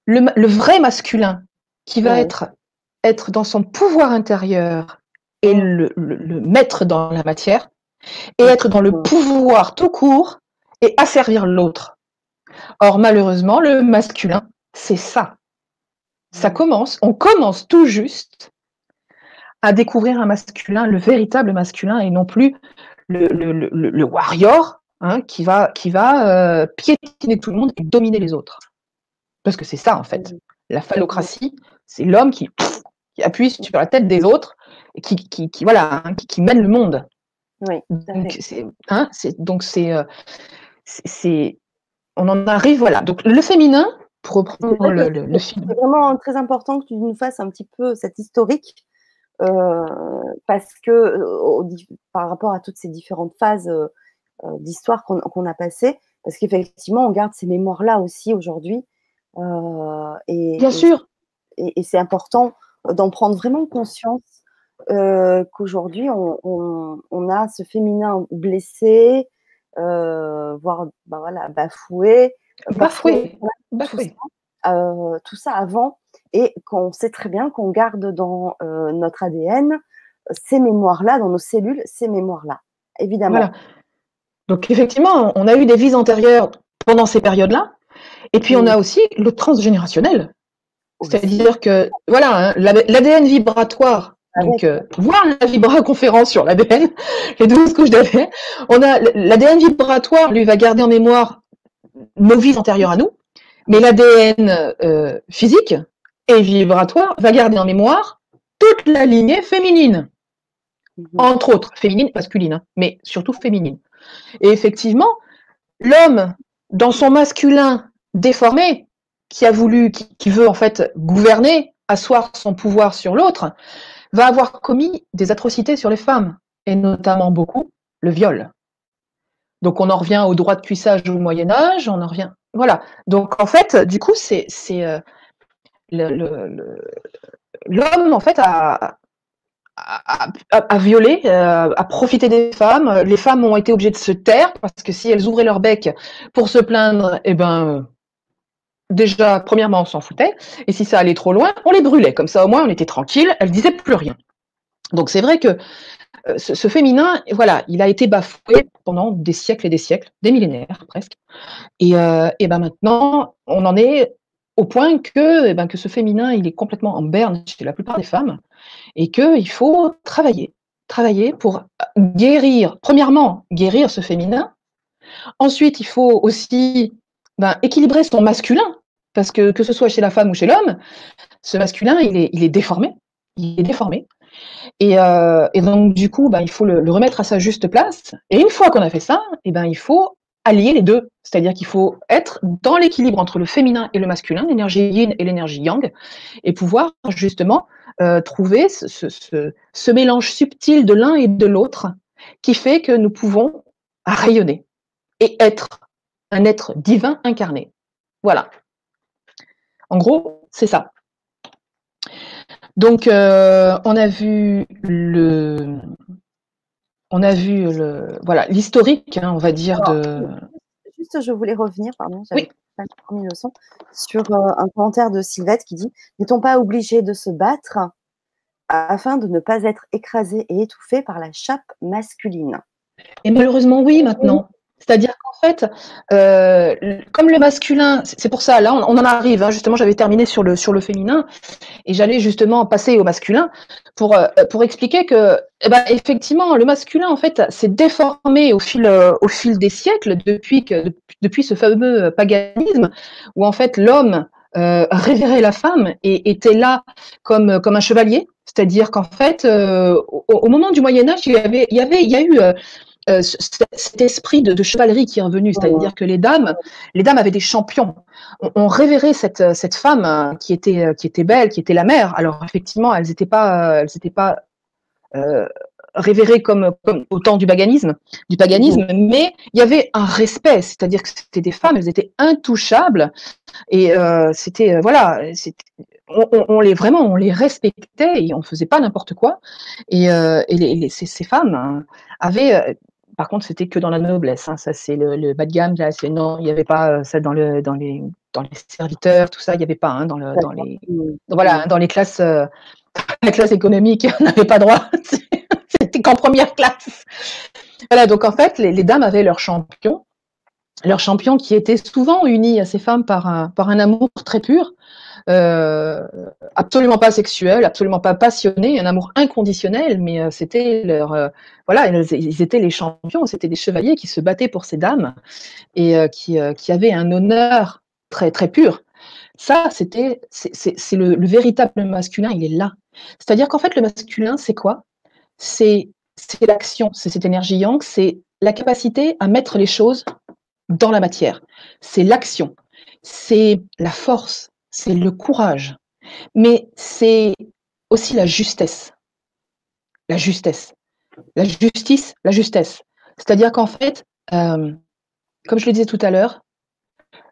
[SPEAKER 2] le, vrai masculin qui va être, être dans son pouvoir intérieur et le, mettre dans la matière, et être dans le pouvoir tout court et asservir l'autre. Or, malheureusement, le masculin, c'est ça. Ça commence, on commence tout juste à découvrir un masculin, le véritable masculin, et non plus le, warrior hein, qui va, qui va euh, piétiner tout le monde et dominer les autres. Parce que c'est ça, en fait. La phallocratie, c'est l'homme qui, appuie sur la tête des autres et qui, qui, voilà, hein, qui, mène le monde.
[SPEAKER 1] Oui,
[SPEAKER 2] hein, donc c'est, euh, c'est, on en arrive, voilà. Donc le féminin, pour reprendre le, film.
[SPEAKER 1] C'est vraiment très important que tu nous fasses un petit peu cette historique parce que par rapport à toutes ces différentes phases d'histoire qu'on a passées, parce qu'effectivement, on garde ces mémoires-là aussi aujourd'hui.
[SPEAKER 2] et, Bien sûr.
[SPEAKER 1] Et, c'est important d'en prendre vraiment conscience qu'aujourd'hui, on, a ce féminin blessé, voire bah voilà, bafoué.
[SPEAKER 2] Bafoué.
[SPEAKER 1] bafoué. tout ça avant et qu'on sait très bien qu'on garde dans euh, notre ADN ces mémoires-là, dans nos cellules, ces mémoires-là, évidemment.
[SPEAKER 2] Donc effectivement, on a eu des vies antérieures pendant ces périodes-là, et puis on a aussi le transgénérationnel. C'est-à-dire que, voilà, hein, l'ADN vibratoire, donc euh, voir la vibra-conférence sur l'ADN, les 12 couches d'ADN, on a l'ADN vibratoire, lui, va garder en mémoire nos vies antérieures à nous, mais l'ADN euh, physique, et vibratoire va garder en mémoire toute la lignée féminine. Mhm. Entre autres, féminine, masculine, hein, mais surtout féminine. Et effectivement, l'homme, dans son masculin déformé, qui a voulu, qui, veut en fait gouverner, asseoir son pouvoir sur l'autre, va avoir commis des atrocités sur les femmes, et notamment beaucoup le viol. Donc on en revient au droit de cuissage au Moyen Âge, on en revient. Voilà. Donc en fait, du coup, c'est euh, l'homme, en fait, a, a, violé, euh, a profité des femmes. Les femmes ont été obligées de se taire parce que si elles ouvraient leur bec pour se plaindre, eh ben, déjà, premièrement, on s'en foutait. Et si ça allait trop loin, on les brûlait. Comme ça, au moins, on était tranquille. Elles disaient plus rien. Donc, c'est vrai que euh, ce, féminin, voilà, il a été bafoué pendant des siècles et des siècles, des millénaires presque. Et, euh, ben maintenant, on en est au point que, eh ben, que ce féminin, il est complètement en berne chez la plupart des femmes, et qu'il faut travailler, travailler pour guérir, premièrement, guérir ce féminin. Ensuite, il faut aussi ben, équilibrer son masculin, parce que que ce soit chez la femme ou chez l'homme, ce masculin, il est, il est déformé, il est déformé. Et, euh, donc, du coup, ben, il faut le, remettre à sa juste place. Et une fois qu'on a fait ça, et eh ben, il faut allier les deux. C'est-à-dire qu'il faut être dans l'équilibre entre le féminin et le masculin, l'énergie yin et l'énergie yang, et pouvoir justement euh, trouver ce, mélange subtil de l'un et de l'autre qui fait que nous pouvons rayonner et être un être divin incarné. Voilà. En gros, c'est ça. Donc, euh, on a vu le, on a vu le, voilà, l'historique, hein, on va dire, de.
[SPEAKER 1] Juste, je voulais revenir, pardon, j'avais pas mis le son, sur euh, un commentaire de Sylvette qui dit N'est-on pas obligé de se battre afin de ne pas être écrasé et étouffé par la chape masculine?
[SPEAKER 2] Et malheureusement, oui, maintenant. C'est-à-dire qu'en fait, euh, comme le masculin, c'est pour ça, là, on, en arrive. Hein, justement, j'avais terminé sur le sur féminin et j'allais justement passer au masculin pour euh, expliquer que, eh ben, effectivement, le masculin, en fait, s'est déformé au fil euh, des siècles depuis ce fameux paganisme où en fait l'homme révérait la femme et était là comme un chevalier. C'est-à-dire qu'en fait, au, moment du Moyen Âge, il y avait eu cet esprit de, chevalerie qui est revenu, c'est-à-dire que les dames, les dames avaient des champions. On, révérait cette, cette femme euh, qui était, euh, qui était belle, qui était la mère. Alors effectivement, elles n'étaient pas, elles étaient pas révérées comme, comme au temps du paganisme, du paganisme, mais il y avait un respect, c'est-à-dire que c'était des femmes, elles étaient intouchables. Et c'était voilà, on, les vraiment on les respectait et on faisait pas n'importe quoi. Et, et ces, femmes hein, avaient par contre, c'était que dans la noblesse. Hein. Ça, c'est le, bas de gamme. Là, c'est non, il n'y avait pas euh, ça dans le dans les dans les serviteurs, tout ça, il n'y avait pas hein, dans le dans les voilà dans les classes euh, la classe économique, on n'avait pas droit. c'était qu'en première classe. Voilà, donc en fait, les, dames avaient leur champion, leur champion qui était souvent uni à ces femmes par un par un amour très pur. Euh, absolument pas sexuel, absolument pas passionné, un amour inconditionnel, mais euh, c'était leur, euh, voilà, ils, étaient les champions, c'était des chevaliers qui se battaient pour ces dames et qui, qui avaient un honneur très très pur. Ça, c'était, c'est le, le, véritable masculin, il est là. C'est-à-dire qu'en fait, le masculin, c'est quoi? C'est l'action, c'est cette énergie yang, c'est la capacité à mettre les choses dans la matière. C'est l'action, c'est la force, c'est le courage, mais c'est aussi la justesse. la justesse. La justice, la justesse. C'est-à-dire qu'en fait, euh, comme je le disais tout à l'heure,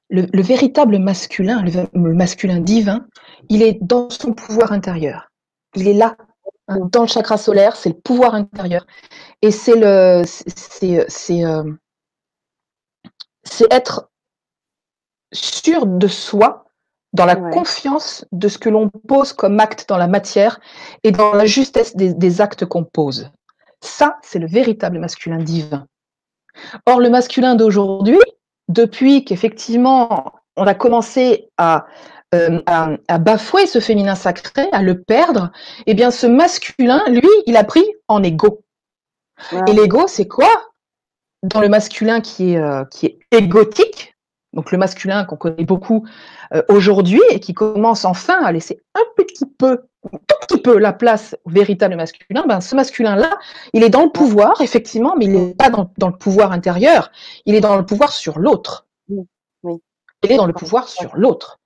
[SPEAKER 2] le, véritable masculin, le, masculin divin, il est dans son pouvoir intérieur. Il est là, hein, dans le chakra solaire, c'est le pouvoir intérieur. Et c'est euh, c'est être sûr de soi, dans la confiance de ce que l'on pose comme acte dans la matière et dans la justesse des, actes qu'on pose. Ça, c'est le véritable masculin divin. Or, le masculin d'aujourd'hui, depuis qu'effectivement on a commencé à, euh, à, bafouer ce féminin sacré, à le perdre, eh bien ce masculin, lui, il a pris en égo. Et l'ego, c'est quoi? Dans le masculin qui est, euh, qui est égotique, donc le masculin qu'on connaît beaucoup euh, aujourd'hui et qui commence enfin à laisser un petit peu, un tout petit peu la place au véritable masculin, ben, ce masculin-là, il est dans le pouvoir, effectivement, mais il n'est pas dans, le pouvoir intérieur, il est dans le pouvoir sur l'autre. Il est dans le pouvoir sur l'autre.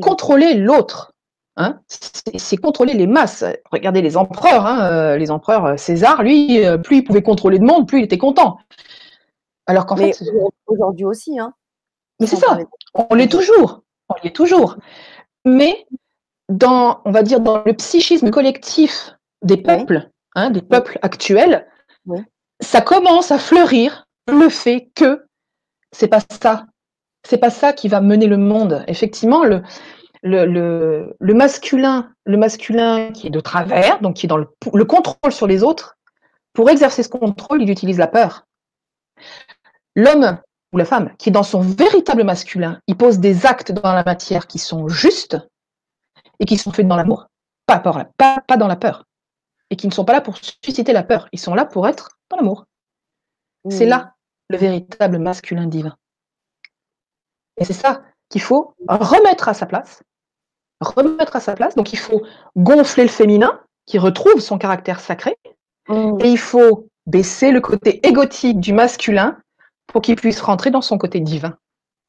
[SPEAKER 2] Contrôler l'autre, Hein, c'est contrôler les masses. Regardez les empereurs, hein, euh, les empereurs euh, César, lui, plus il pouvait contrôler le monde, plus il était content.
[SPEAKER 1] Alors qu'en fait, aujourd'hui aussi, hein.
[SPEAKER 2] Mais c'est ça, on l'est toujours, on l'est toujours. Mais dans, on va dire, dans le psychisme collectif des peuples, hein, des peuples actuels, ça commence à fleurir le fait que c'est pas ça, c'est pas ça qui va mener le monde. Effectivement, le, le, le, masculin, le masculin qui est de travers, donc qui est dans le, le contrôle sur les autres, pour exercer ce contrôle, il utilise la peur. L'homme ou la femme, qui est dans son véritable masculin, il pose des actes dans la matière qui sont justes et qui sont faits dans l'amour, pas, pas, pas dans la peur. Et qui ne sont pas là pour susciter la peur, ils sont là pour être dans l'amour. C'est là le véritable masculin divin. Et c'est ça qu'il faut remettre à sa place. Remettre à sa place. Donc il faut gonfler le féminin qui retrouve son caractère sacré. Mm. Et il faut baisser le côté égotique du masculin pour qu'il puisse rentrer dans son côté divin.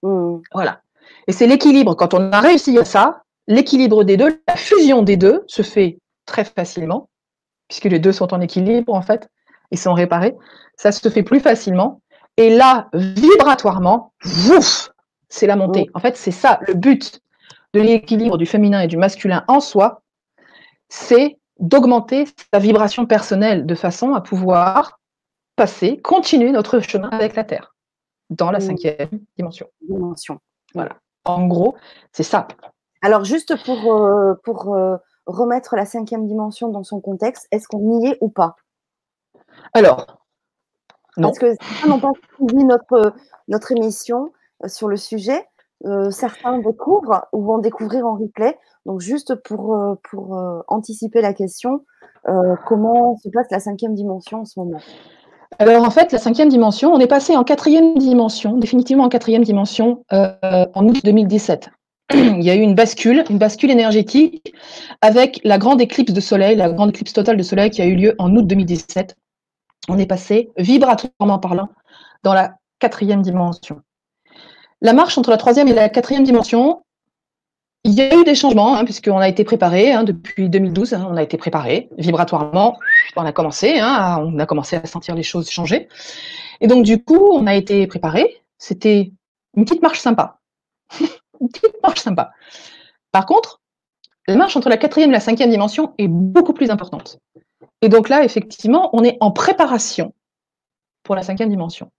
[SPEAKER 2] Mmh. Voilà. Et c'est l'équilibre. Quand on a réussi à ça, l'équilibre des deux, la fusion des deux se fait très facilement, puisque les deux sont en équilibre en fait, et sont réparés. Ça se fait plus facilement. Et là, vibratoirement, ouf, c'est la montée. Mmh. En fait, c'est ça le but de l'équilibre du féminin et du masculin en soi, c'est d'augmenter sa vibration personnelle de façon à pouvoir passer, continuer notre chemin avec la Terre, dans la mmh. cinquième dimension.
[SPEAKER 1] dimension.
[SPEAKER 2] Voilà. En gros, c'est ça.
[SPEAKER 1] Alors, juste pour, euh, pour euh, remettre la cinquième dimension dans son contexte, est-ce qu'on y est ou pas?
[SPEAKER 2] Alors,
[SPEAKER 1] non. Parce que certains n'ont pas suivi notre, notre émission euh, sur le sujet. certains découvrent ou vont découvrir en replay. Donc, juste pour, pour anticiper la question, comment se passe la cinquième dimension en ce moment?
[SPEAKER 2] Alors en fait, la cinquième dimension, on est passé en quatrième dimension, définitivement en quatrième dimension, euh, en août 2017. Il y a eu une bascule, une bascule énergétique avec la grande éclipse de soleil, la grande éclipse totale de soleil qui a eu lieu en août 2017. On est passé, vibratoirement parlant, dans la quatrième dimension. La marche entre la troisième et la quatrième dimension, il y a eu des changements, hein, puisqu'on a été préparé hein, depuis 2012, hein, on a été préparé vibratoirement, on a commencé, on a commencé à sentir les choses changer. Et donc du coup, on a été préparé. C'était une petite marche sympa, une petite marche sympa. Par contre, la marche entre la quatrième et la cinquième dimension est beaucoup plus importante. Et donc là, effectivement, on est en préparation pour la cinquième dimension.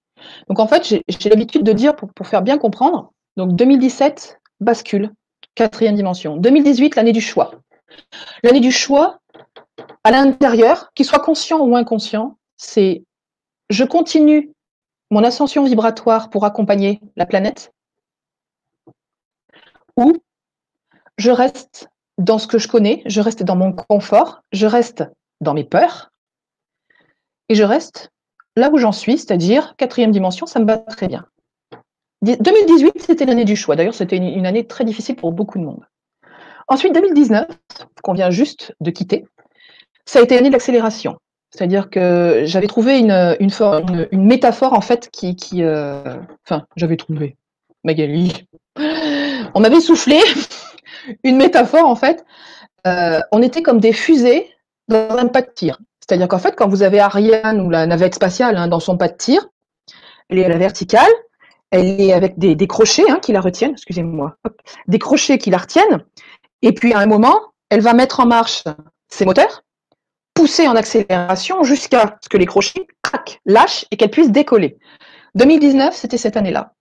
[SPEAKER 2] Donc en fait, j'ai l'habitude de dire, pour, pour faire bien comprendre, donc 2017 bascule Quatrième dimension. 2018, l'année du choix. L'année du choix, à l'intérieur, qu'il soit conscient ou inconscient, c'est je continue mon ascension vibratoire pour accompagner la planète ou je reste dans ce que je connais, je reste dans mon confort, je reste dans mes peurs et je reste là où j'en suis, c'est-à-dire quatrième dimension, ça me va très bien. 2018, c'était l'année du choix. D'ailleurs, c'était une, année très difficile pour beaucoup de monde. Ensuite, 2019, qu'on vient juste de quitter, ça a été l'année de l'accélération. C'est-à-dire que j'avais trouvé une, métaphore, en fait, qui. qui euh, enfin, j'avais trouvé. Magali. On m'avait soufflé une métaphore, en fait. Euh, on était comme des fusées dans un pas de tir. C'est-à-dire qu'en fait, quand vous avez Ariane ou la navette spatiale hein, dans son pas de tir, elle est à la verticale, elle est avec des, crochets hein, qui la retiennent, excusez-moi, des crochets qui la retiennent, et puis à un moment, elle va mettre en marche ses moteurs, pousser en accélération jusqu'à ce que les crochets craquent, lâchent et qu'elle puisse décoller. 2019, c'était cette année-là.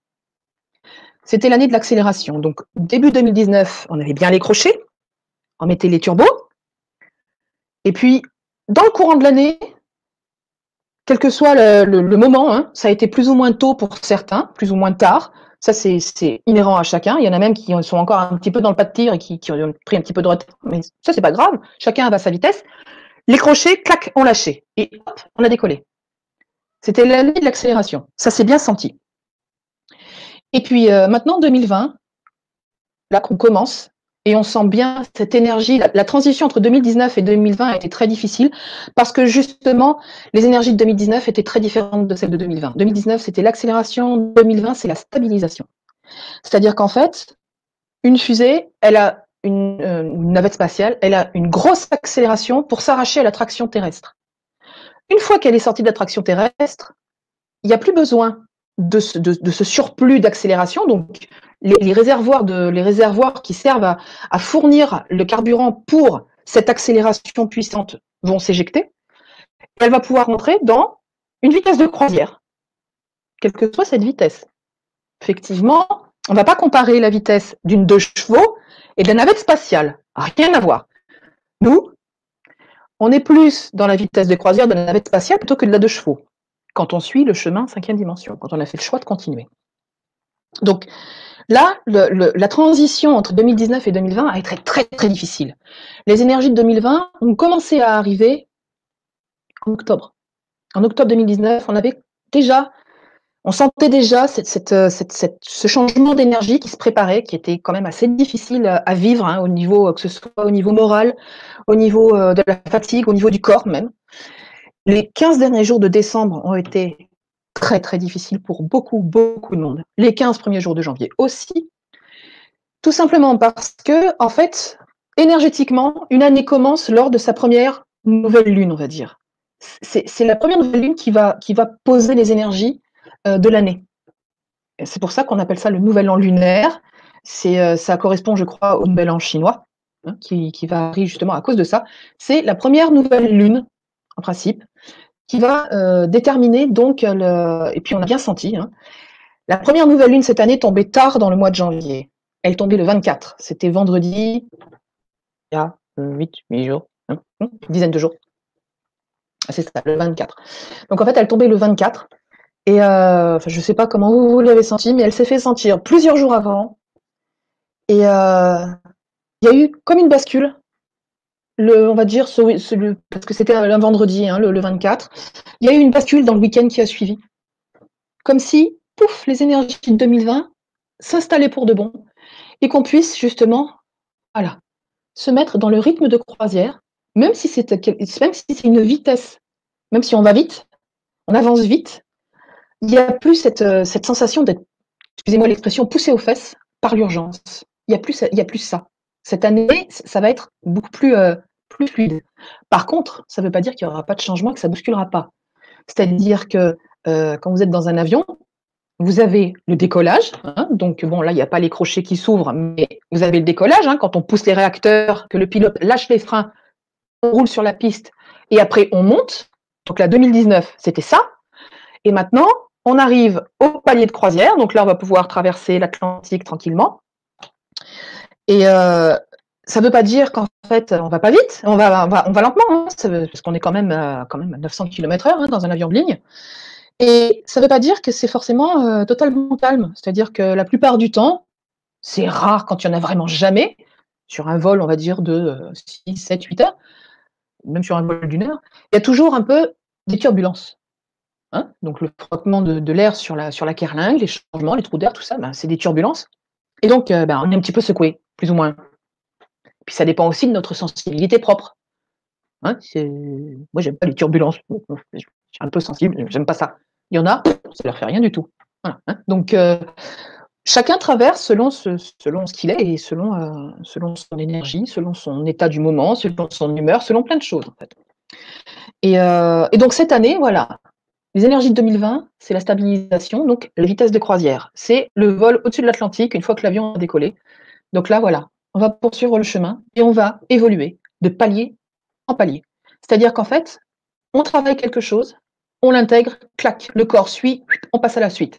[SPEAKER 2] C'était l'année de l'accélération. Donc, début 2019, on avait bien les crochets, on mettait les turbos. Et puis, dans le courant de l'année, quel que soit le, moment, hein, ça a été plus ou moins tôt pour certains, plus ou moins tard. Ça, c'est inhérent à chacun. Il y en a même qui sont encore un petit peu dans le pas de tir et qui, ont pris un petit peu de retard. Mais ça, c'est pas grave. Chacun va sa vitesse. Les crochets, clac, ont lâché. Et hop, on a décollé. C'était l'année de l'accélération. Ça s'est bien senti. Et puis euh, maintenant, 2020, là qu'on commence, et on sent bien cette énergie. La, transition entre 2019 et 2020 a été très difficile parce que justement, les énergies de 2019 étaient très différentes de celles de 2020. 2019, c'était l'accélération. 2020, c'est la stabilisation. C'est-à-dire qu'en fait, une fusée, elle a une, euh, une, navette spatiale, elle a une grosse accélération pour s'arracher à l'attraction terrestre. Une fois qu'elle est sortie de l'attraction terrestre, il n'y a plus besoin de ce, surplus d'accélération. Donc, les, réservoirs qui servent à, fournir le carburant pour cette accélération puissante vont s'éjecter. Elle va pouvoir rentrer dans une vitesse de croisière, quelle que soit cette vitesse. Effectivement, on ne va pas comparer la vitesse d'une deux chevaux et de la navette spatiale. Rien à voir. Nous, on est plus dans la vitesse de croisière de la navette spatiale plutôt que de la deux chevaux quand on suit le chemin cinquième dimension, quand on a fait le choix de continuer. Donc là, la transition entre 2019 et 2020 a été très très difficile. Les énergies de 2020 ont commencé à arriver en octobre. En octobre 2019, on avait déjà, on sentait déjà ce changement d'énergie qui se préparait, qui était quand même assez difficile à vivre hein, au niveau, que ce soit au niveau moral, au niveau euh, de la fatigue, au niveau du corps même. Les 15 derniers jours de décembre ont été très très difficiles pour beaucoup, beaucoup de monde. Les 15 premiers jours de janvier aussi. Tout simplement parce que, en fait, énergétiquement, une année commence lors de sa première nouvelle lune, on va dire. C'est la première nouvelle lune qui va, qui va poser les énergies euh, de l'année. C'est pour ça qu'on appelle ça le nouvel an lunaire. Euh, ça correspond, je crois, au nouvel an chinois, hein, qui, qui varie justement à cause de ça. C'est la première nouvelle lune en principe, qui va euh, déterminer donc le. Et puis on a bien senti, hein, la première nouvelle lune cette année tombait tard dans le mois de janvier. Elle tombait le 24. C'était vendredi, il y a 8, 8 jours, hein, une dizaine de jours. C'est ça, le 24. Donc en fait, elle tombait le 24. Et euh, je ne sais pas comment vous, l'avez senti, mais elle s'est fait sentir plusieurs jours avant. Et euh, il y a eu comme une bascule le, on va dire, ce, parce que c'était un vendredi, hein, le, 24, il y a eu une bascule dans le week-end qui a suivi. Comme si, pouf, les énergies de 2020 s'installaient pour de bon et qu'on puisse justement, voilà, se mettre dans le rythme de croisière, même si c'est une vitesse, même si on va vite, on avance vite, il n'y a plus cette, cette sensation d'être, excusez-moi l'expression, poussé aux fesses par l'urgence. Il n'y a, il a plus ça. Cette année, ça va être beaucoup plus, euh, fluide. Par contre, ça ne veut pas dire qu'il n'y aura pas de changement, que ça ne bousculera pas. C'est-à-dire que euh, quand vous êtes dans un avion, vous avez le décollage. Hein, donc, bon, là, il n'y a pas les crochets qui s'ouvrent, mais vous avez le décollage. Hein, quand on pousse les réacteurs, que le pilote lâche les freins, on roule sur la piste et après on monte. Donc, là, 2019, c'était ça. Et maintenant, on arrive au palier de croisière. Donc là, on va pouvoir traverser l'Atlantique tranquillement. Et euh, ça ne veut pas dire qu'en fait, on va pas vite, on va, on va, lentement, hein, parce qu'on est quand même, euh, quand même à 900 km/h hein, dans un avion de ligne. Et ça ne veut pas dire que c'est forcément euh, totalement calme. C'est-à-dire que la plupart du temps, c'est rare quand il n'y en a vraiment jamais, sur un vol, on va dire, de 6, 7, 8 heures, même sur un vol d'une heure, il y a toujours un peu des turbulences. Hein. donc le frottement de, l'air sur la, sur la kerlingue, les changements, les trous d'air, tout ça, ben, c'est des turbulences. Et donc, ben, on est un petit peu secoué plus ou moins. Puis ça dépend aussi de notre sensibilité propre. Hein, moi, j'aime pas les turbulences. Je suis un peu sensible, j'aime pas ça. Il y en a, ça leur fait rien du tout. Hein. Donc, euh, chacun traverse selon ce, qu'il est et selon, euh, selon son énergie, selon son état du moment, selon son humeur, selon plein de choses, en fait. Et, euh, et, donc cette année, voilà, les énergies de 2020, c'est la stabilisation, donc la vitesse de croisière. C'est le vol au-dessus de l'Atlantique une fois que l'avion a décollé. Donc là, voilà, on va poursuivre le chemin et on va évoluer de palier en palier. C'est-à-dire qu'en fait, on travaille quelque chose, on l'intègre, clac, le corps suit, on passe à la suite.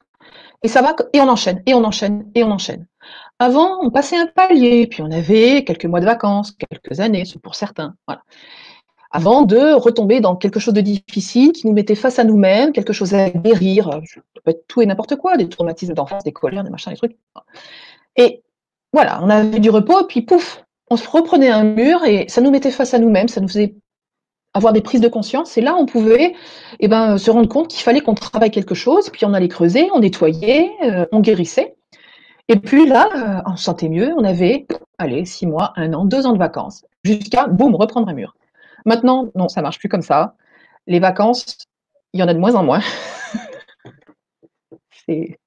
[SPEAKER 2] Et ça va, et on enchaîne, et on enchaîne, et on enchaîne. Avant, on passait un palier, puis on avait quelques mois de vacances, quelques années, pour certains. Avant de retomber dans quelque chose de difficile qui nous mettait face à nous-mêmes, quelque chose à guérir, tout et n'importe quoi, des traumatismes d'enfance, des colères, des machins, des trucs. Et voilà, on avait du repos, puis pouf, on se reprenait un mur et ça nous mettait face à nous-mêmes, ça nous faisait avoir des prises de conscience. Et là, on pouvait eh ben, se rendre compte qu'il fallait qu'on travaille quelque chose, puis on allait creuser, on nettoyait, euh, on guérissait. Et puis là, euh, on se sentait mieux, on avait, allez, six mois, un an, deux ans de vacances, jusqu'à, boum, reprendre un mur. Maintenant, non, ça marche plus comme ça. Les vacances, il y en a de moins en moins. C'est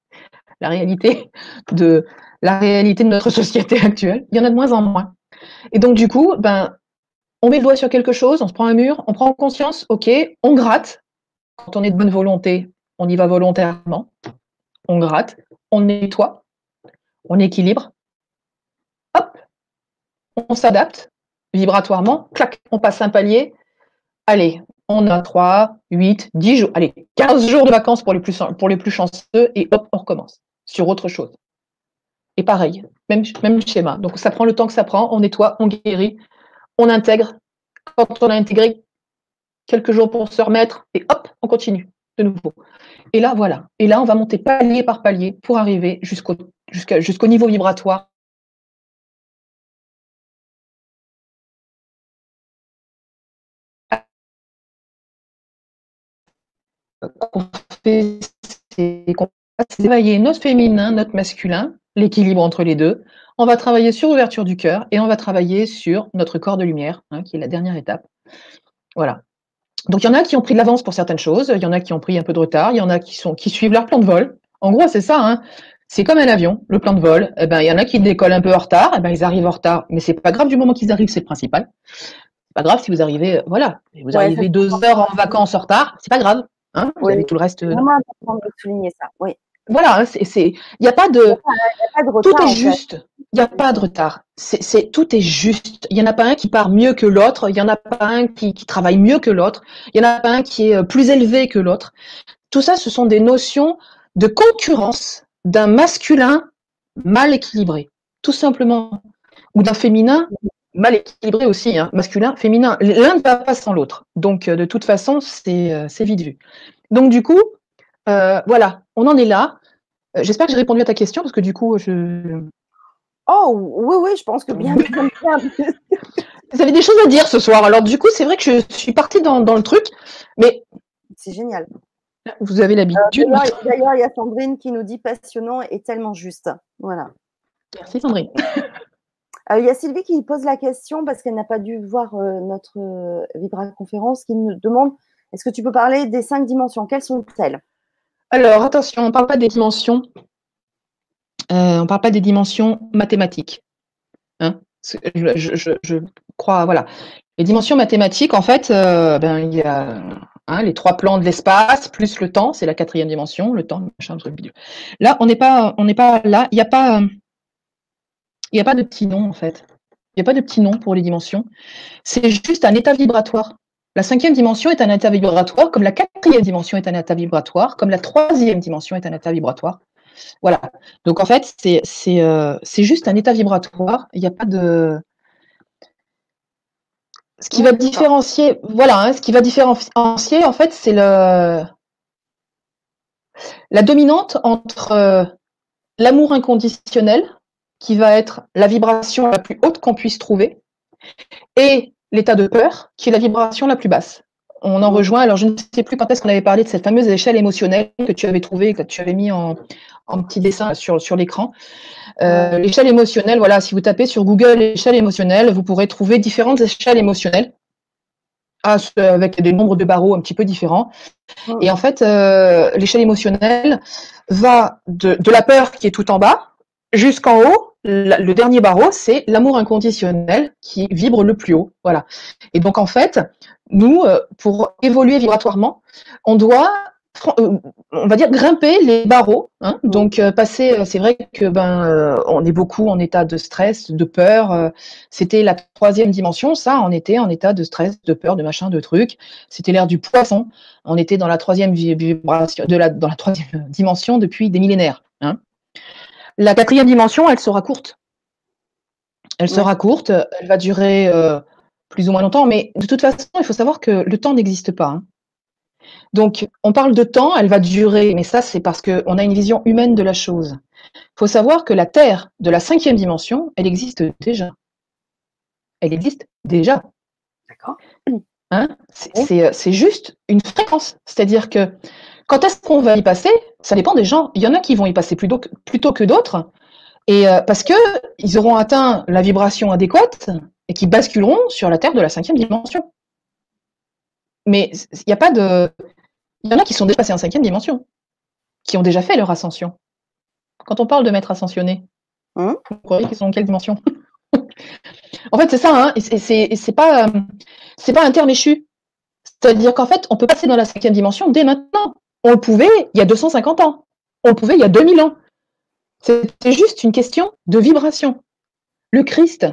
[SPEAKER 2] la réalité de la réalité de notre société actuelle. Il y en a de moins en moins. Et donc du coup, ben, on met le doigt sur quelque chose, on se prend un mur, on prend conscience, ok, on gratte. Quand on est de bonne volonté, on y va volontairement. On gratte, on nettoie, on équilibre. Hop, on s'adapte vibratoirement, clac, on passe un palier. Allez, on a 3, 8, 10 jours, allez, 15 jours de vacances pour les plus, pour les plus chanceux et hop, on recommence sur autre chose. Et pareil, même, même schéma. Donc ça prend le temps que ça prend, on nettoie, on guérit, on intègre. Quand on a intégré quelques jours pour se remettre, et hop, on continue de nouveau. Et là, voilà. Et là, on va monter palier par palier pour arriver jusqu'au niveau vibratoire qu'on fait, c'est qu'on notre féminin, notre masculin, l'équilibre entre les deux. On va travailler sur l'ouverture du cœur et on va travailler sur notre corps de lumière, hein, qui est la dernière étape. Voilà. Donc il y en a qui ont pris de l'avance pour certaines choses, il y en a qui ont pris un peu de retard, il y en a qui, sont, qui suivent leur plan de vol. En gros, c'est ça. Hein. C'est comme un avion, le plan de vol. Eh ben, il y en a qui décollent un peu en retard, eh ben, ils arrivent en retard, mais c'est pas grave du moment qu'ils arrivent, c'est le principal. C'est pas grave si vous arrivez, voilà, vous arrivez deux heures en vacances en retard, c'est pas grave. Hein, vous avez tout le reste.
[SPEAKER 1] C'est vraiment important de souligner ça. Oui.
[SPEAKER 2] Voilà, hein, c'est, il n'y a pas de, tout est juste. Il n'y a pas de retard. C'est, tout est juste. Il n'y en a pas un qui part mieux que l'autre. Il n'y en a pas un qui, qui travaille mieux que l'autre. Il n'y en a pas un qui est euh, plus élevé que l'autre. Tout ça, ce sont des notions de concurrence d'un masculin mal équilibré, tout simplement, ou d'un féminin mal équilibré aussi, hein, masculin, féminin. L'un ne va pas sans l'autre. Donc, euh, de toute façon, c'est euh, vite vu. Donc, du coup, euh, voilà, on en est là. J'espère que j'ai répondu à ta question parce que du coup, je.
[SPEAKER 1] Oh, oui, oui, je pense que bien.
[SPEAKER 2] Vous avez des choses à dire ce soir. Alors, du coup, c'est vrai que je suis partie dans, dans le truc, mais.
[SPEAKER 1] C'est génial.
[SPEAKER 2] Vous avez l'habitude.
[SPEAKER 1] D'ailleurs, il y a Sandrine qui nous dit passionnant et tellement juste. Voilà.
[SPEAKER 2] Merci Sandrine.
[SPEAKER 1] Euh, il y a Sylvie qui pose la question parce qu'elle n'a pas dû voir euh, notre euh, Vibra conférence, qui nous demande est-ce que tu peux parler des cinq dimensions? Quelles sont-elles?
[SPEAKER 2] Alors attention, on ne parle pas des dimensions. on parle pas des dimensions mathématiques. Hein je, crois, voilà. Les dimensions mathématiques, en fait, ben, il y a hein, les trois plans de l'espace plus le temps, c'est la quatrième dimension, le temps, machin, truc, Là, on n'est pas, on n'est pas là. Il n'y a pas il n'y a pas de petit nom, en fait. Il n'y a pas de petit nom pour les dimensions. C'est juste un état vibratoire. La cinquième dimension est un état vibratoire, comme la quatrième dimension est un état vibratoire, comme la troisième dimension est un état vibratoire. Voilà. Donc en fait, c'est euh, juste un état vibratoire. Il n'y a pas de. Ce qui va différencier, voilà, hein, ce qui va différencier, en fait, c'est la dominante entre euh, l'amour inconditionnel, qui va être la vibration la plus haute qu'on puisse trouver, et l'état de peur, qui est la vibration la plus basse. On en rejoint, alors je ne sais plus quand est-ce qu'on avait parlé de cette fameuse échelle émotionnelle que tu avais trouvée, que tu avais mis en, petit dessin sur, sur l'écran. Euh, l'échelle émotionnelle, voilà, si vous tapez sur Google échelle émotionnelle, vous pourrez trouver différentes échelles émotionnelles ah, avec des nombres de barreaux un petit peu différents. Et en fait, euh, l'échelle émotionnelle va de, de la peur qui est tout en bas jusqu'en haut, le dernier barreau, c'est l'amour inconditionnel qui vibre le plus haut. Voilà. Et donc, en fait, nous, euh, pour évoluer vibratoirement, on doit euh, on va dire grimper les barreaux. Hein. Donc euh, passer, c'est vrai que ben on est beaucoup en état de stress, de peur. C'était la troisième dimension, ça. On était en état de stress, de peur, de machin, de trucs. C'était l'ère du poisson. On était dans la troisième vibration, de la, dans la troisième dimension depuis des millénaires. La quatrième dimension, elle sera courte. Elle sera courte. Elle va durer plus ou moins longtemps, mais de toute façon, il faut savoir que le temps n'existe pas. Hein. Donc, on parle de temps, elle va durer, mais ça, c'est parce qu'on a une vision humaine de la chose. Il faut savoir que la Terre de la cinquième dimension, elle existe déjà. Elle existe déjà.
[SPEAKER 1] D'accord.
[SPEAKER 2] Hein? Euh, c'est juste une fréquence. C'est-à-dire que quand est-ce qu'on va y passer? Ça dépend des gens. Il y en a qui vont y passer plus tôt que d'autres, et euh, parce qu'ils auront atteint la vibration adéquate et qui basculeront sur la Terre de la cinquième dimension. Mais il n'y a pas de. Il y en a qui sont déjà passés en cinquième dimension, qui ont déjà fait leur ascension. Quand on parle de maître ascensionné, hein? vous croyez qu'ils sont en quelle dimension? En fait, c'est ça, hein, et c'est pas, c'est pas un terme échu. C'est-à-dire qu'en fait, on peut passer dans la cinquième dimension dès maintenant. On le pouvait il y a 250 ans. On le pouvait il y a 2000 ans. C'était juste une question de vibration. Le Christ,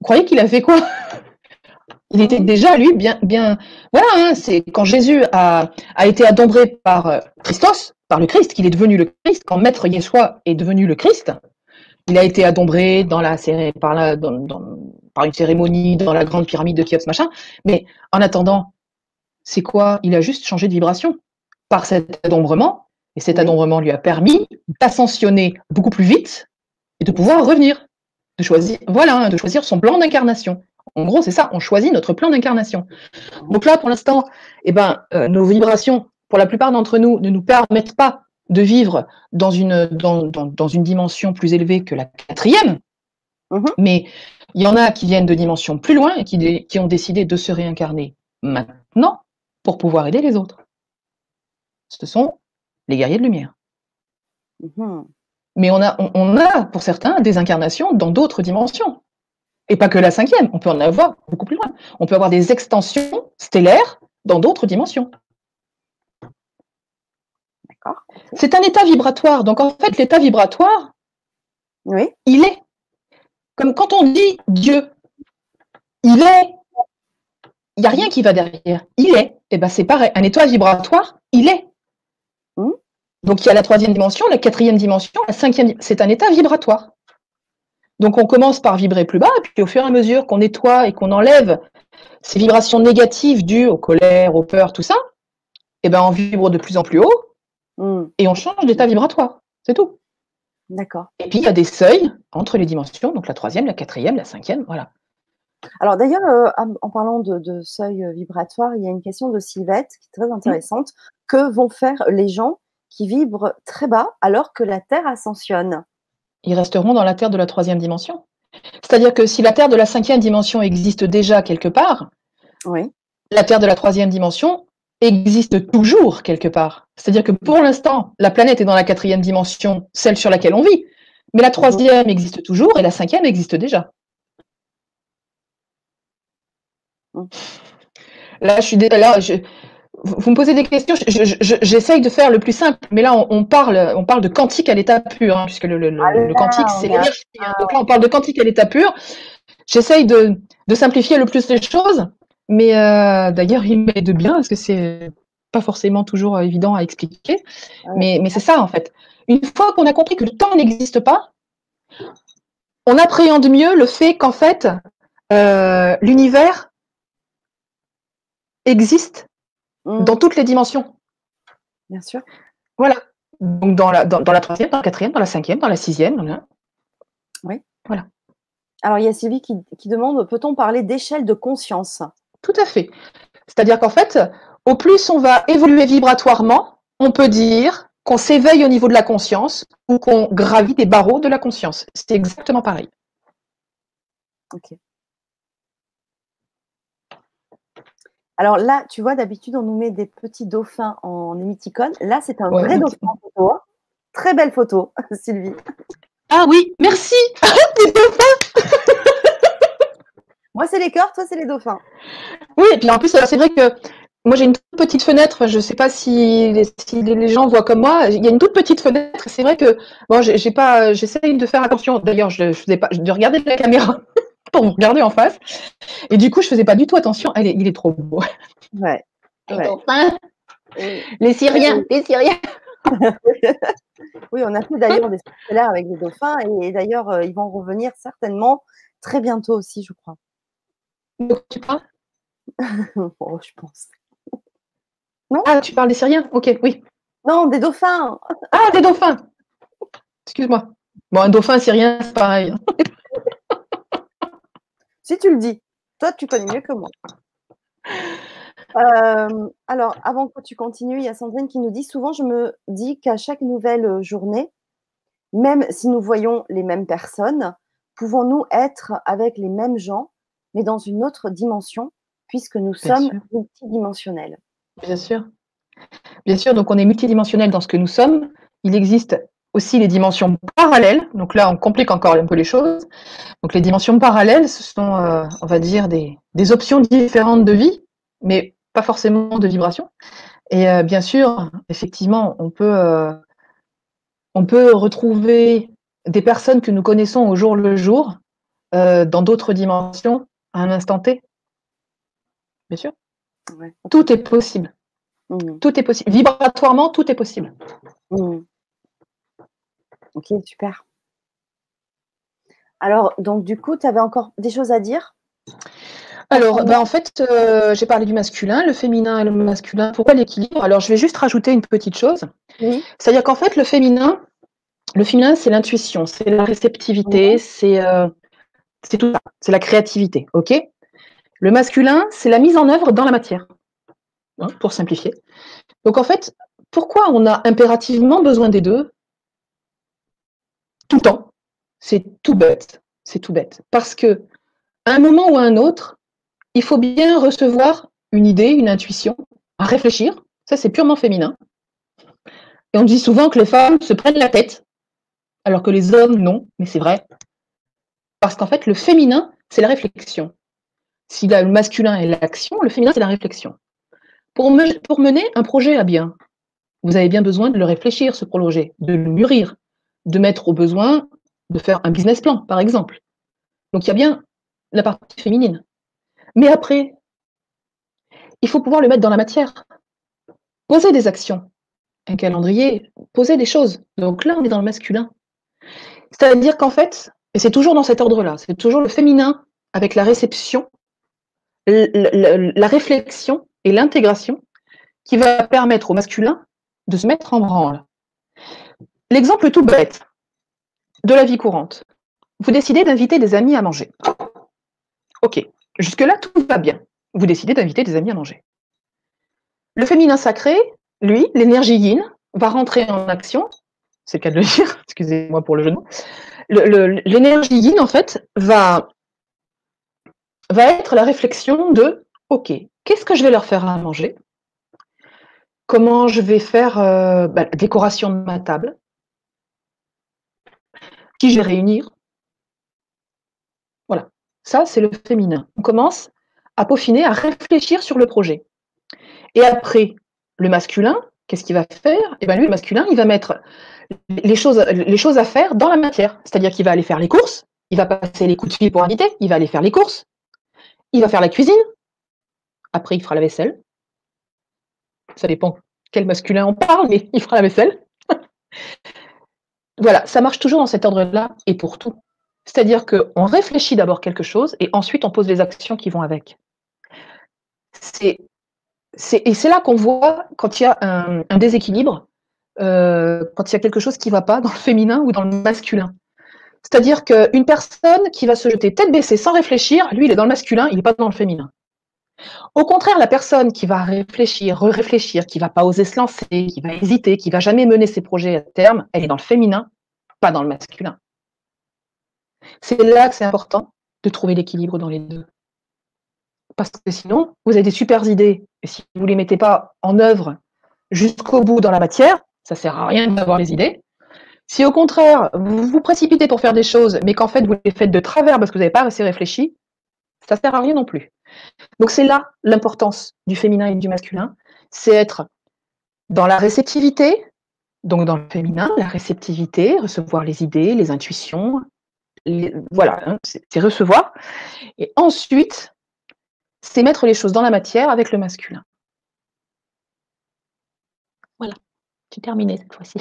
[SPEAKER 2] vous croyez qu'il a fait quoi? Il était déjà, lui, bien. bien voilà, hein, c'est quand Jésus a, été adombré par euh, Christos, par le Christ, qu'il est devenu le Christ, quand Maître Yeshua est devenu le Christ, il a été adombré dans la, par, par une cérémonie dans la grande pyramide de Khéops, machin. Mais en attendant, c'est quoi? Il a juste changé de vibration. Par cet adombrement, et cet adombrement lui a permis d'ascensionner beaucoup plus vite et de pouvoir revenir de choisir, voilà, de choisir son plan d'incarnation. En gros, c'est ça, on choisit notre plan d'incarnation. Donc là, pour l'instant, eh ben, euh, nos vibrations, pour la plupart d'entre nous, ne nous permettent pas de vivre dans une, dans, dans, une dimension plus élevée que la quatrième. Mhm. Mais il y en a qui viennent de dimensions plus loin et qui, qui ont décidé de se réincarner maintenant pour pouvoir aider les autres. Ce sont les guerriers de lumière. Mhm. Mais on a, on, a, pour certains, des incarnations dans d'autres dimensions. Et pas que la cinquième, on peut en avoir beaucoup plus loin. On peut avoir des extensions stellaires dans d'autres dimensions. D'accord. C'est un état vibratoire. Donc en fait, l'état vibratoire, oui. il est. Comme quand on dit Dieu, il est. Il n'y a rien qui va derrière. Il est. Et eh ben c'est pareil. Un état vibratoire, il est. Hmm. Donc il y a la troisième dimension, la quatrième dimension, la cinquième, c'est un état vibratoire. Donc on commence par vibrer plus bas, et puis au fur et à mesure qu'on nettoie et qu'on enlève ces vibrations négatives dues aux colères, aux peurs, tout ça, eh ben on vibre de plus en plus haut hmm. et on change d'état vibratoire. C'est tout.
[SPEAKER 1] D'accord.
[SPEAKER 2] Et puis il y a des seuils entre les dimensions, donc la troisième, la quatrième, la cinquième, voilà.
[SPEAKER 1] Alors d'ailleurs, euh, en parlant de, de, seuil vibratoire, il y a une question de Sylvette qui est très intéressante. Que vont faire les gens qui vibrent très bas alors que la Terre ascensionne?
[SPEAKER 2] Ils resteront dans la Terre de la troisième dimension. C'est-à-dire que si la Terre de la cinquième dimension existe déjà quelque part, oui. la Terre de la troisième dimension existe toujours quelque part. C'est-à-dire que pour l'instant, la planète est dans la quatrième dimension, celle sur laquelle on vit, mais la troisième existe toujours et la cinquième existe déjà. Là, je suis là, je, vous me posez des questions, j'essaye de faire le plus simple, mais là on, parle, on parle de quantique à l'état pur, hein, puisque le, ah quantique c'est l'énergie. Hein. Donc là on parle de quantique à l'état pur. J'essaye de, simplifier le plus les choses, mais euh, d'ailleurs il m'aide bien parce que c'est pas forcément toujours euh, évident à expliquer, mais, c'est ça en fait. Une fois qu'on a compris que le temps n'existe pas, on appréhende mieux le fait qu'en fait euh, l'univers existe Mmh. dans toutes les dimensions.
[SPEAKER 1] Bien sûr.
[SPEAKER 2] Voilà. Donc dans la, dans, la troisième, dans la quatrième, dans la cinquième, dans la sixième.
[SPEAKER 1] Oui. Voilà. Alors il y a Sylvie qui, demande peut-on parler d'échelle de conscience?
[SPEAKER 2] Tout à fait. C'est-à-dire qu'en fait, au plus on va évoluer vibratoirement, on peut dire qu'on s'éveille au niveau de la conscience ou qu'on gravit des barreaux de la conscience. C'est exactement pareil.
[SPEAKER 1] Ok. Alors là, tu vois, d'habitude, on nous met des petits dauphins en émoticône. Là, c'est un vrai dauphin en photo. Très belle photo, Sylvie.
[SPEAKER 2] Ah oui, merci. les dauphins.
[SPEAKER 1] moi, c'est les cœurs, toi, c'est les dauphins.
[SPEAKER 2] Oui, et puis en plus, c'est vrai que moi, j'ai une toute petite fenêtre. Je ne sais pas si les, gens voient comme moi. Il y a une toute petite fenêtre. C'est vrai que bon, j'ai pas, j'essaye de faire attention. D'ailleurs, je, faisais pas, de regarder la caméra pour vous regarder en face. Et du coup, je faisais pas du tout attention. il est trop beau.
[SPEAKER 1] Ouais.
[SPEAKER 2] Les Syriens, les Syriens.
[SPEAKER 1] oui, on a fait d'ailleurs des spectacles avec des dauphins et, d'ailleurs, euh, ils vont revenir certainement très bientôt aussi, je crois.
[SPEAKER 2] Tu parles?
[SPEAKER 1] Oh, Je pense.
[SPEAKER 2] Non? Ah, tu parles des Syriens? Ok, oui.
[SPEAKER 1] Non, des dauphins.
[SPEAKER 2] Ah, des dauphins. Excuse-moi. Bon, un dauphin syrien, c'est pareil.
[SPEAKER 1] si tu le dis. Toi, tu connais mieux que moi. Euh, alors, avant que tu continues, il y a Sandrine qui nous dit souvent, je me dis qu'à chaque nouvelle euh, journée, même si nous voyons les mêmes personnes, pouvons-nous être avec les mêmes gens, mais dans une autre dimension, puisque nous sommes multidimensionnels?
[SPEAKER 2] Bien sûr. Bien sûr, donc on est multidimensionnel dans ce que nous sommes. Il existe aussi les dimensions parallèles. Donc là, on complique encore un peu les choses. Donc les dimensions parallèles, ce sont, euh, on va dire, des, des options différentes de vie, mais pas forcément de vibration. Et euh, bien sûr, effectivement, on peut, euh, on peut retrouver des personnes que nous connaissons au jour le jour dans d'autres dimensions à un instant T. Bien sûr. Tout est possible. Mmh. Tout est possible. Vibratoirement, tout est possible. Mmh.
[SPEAKER 1] Ok, super. Alors, donc du coup, tu avais encore des choses à dire?
[SPEAKER 2] Alors, bah, en fait, euh, j'ai parlé du masculin, le féminin et le masculin. Pourquoi l'équilibre? Alors, je vais juste rajouter une petite chose. C'est-à-dire qu'en fait, le féminin, le féminin, c'est l'intuition, c'est la réceptivité, euh, c'est tout ça, c'est la créativité, ok? Le masculin, c'est la mise en œuvre dans la matière, hein, pour simplifier. Donc, en fait, pourquoi on a impérativement besoin des deux? Tout temps C'est tout bête, c'est tout bête. Parce que un moment ou à un autre, il faut bien recevoir une idée, une intuition, à réfléchir. Ça, c'est purement féminin. Et on dit souvent que les femmes se prennent la tête, alors que les hommes, non, mais c'est vrai. Parce qu'en fait, le féminin, c'est la réflexion. Si le masculin est l'action, le féminin, c'est la réflexion. Pour, pour, mener un projet à bien, vous avez bien besoin de le réfléchir, ce projet, de le mûrir, de mettre au besoin de faire un business plan, par exemple. Donc il y a bien la partie féminine. Mais après, il faut pouvoir le mettre dans la matière. Poser des actions, un calendrier, poser des choses. Donc là, on est dans le masculin. C'est-à-dire qu'en fait, et c'est toujours dans cet ordre-là, c'est toujours le féminin avec la réception, la, réflexion et l'intégration qui va permettre au masculin de se mettre en branle. L'exemple tout bête de la vie courante. Vous décidez d'inviter des amis à manger. Ok, Jusque-là, tout va bien. Vous décidez d'inviter des amis à manger. Le féminin sacré, lui, l'énergie yin, va rentrer en action. C'est le cas de le dire, excusez-moi pour le jeu de mots. L'énergie yin, en fait, va, être la réflexion de OK, qu'est-ce que je vais leur faire à manger? Comment je vais faire euh, bah, la décoration de ma table? Qui je vais réunir ça, c'est le féminin. On commence à peaufiner, à réfléchir sur le projet. Et après, le masculin, qu'est-ce qu'il va faire? Eh bien, lui, le masculin, il va mettre les choses, les choses à faire dans la matière. C'est-à-dire qu'il va aller faire les courses, il va passer les coups de fil pour inviter, il va aller faire les courses, il va faire la cuisine, après, il fera la vaisselle. Ça dépend quel masculin on parle, mais il fera la vaisselle. Voilà, ça marche toujours dans cet ordre-là et pour tout. C'est-à-dire qu'on réfléchit d'abord quelque chose et ensuite on pose les actions qui vont avec. C'est, et c'est là qu'on voit quand il y a un, déséquilibre, euh, quand il y a quelque chose qui ne va pas dans le féminin ou dans le masculin. C'est-à-dire qu'une personne qui va se jeter tête baissée sans réfléchir, lui, il est dans le masculin, il n'est pas dans le féminin. Au contraire, la personne qui va réfléchir, réfléchir qui ne va pas oser se lancer, qui va hésiter, qui ne va jamais mener ses projets à terme, elle est dans le féminin, pas dans le masculin. C'est là que c'est important de trouver l'équilibre dans les deux. Parce que sinon, vous avez des super idées, et si vous ne les mettez pas en œuvre jusqu'au bout dans la matière, ça ne sert à rien d'avoir les idées. Si au contraire, vous vous précipitez pour faire des choses, mais qu'en fait vous les faites de travers parce que vous n'avez pas assez réfléchi, ça sert à rien non plus. Donc c'est là l'importance du féminin et du masculin, c'est être dans la réceptivité, donc dans le féminin, la réceptivité, recevoir les idées, les intuitions, voilà, hein, c'est recevoir. Et ensuite, c'est mettre les choses dans la matière avec le masculin. Voilà, j'ai terminé cette fois-ci.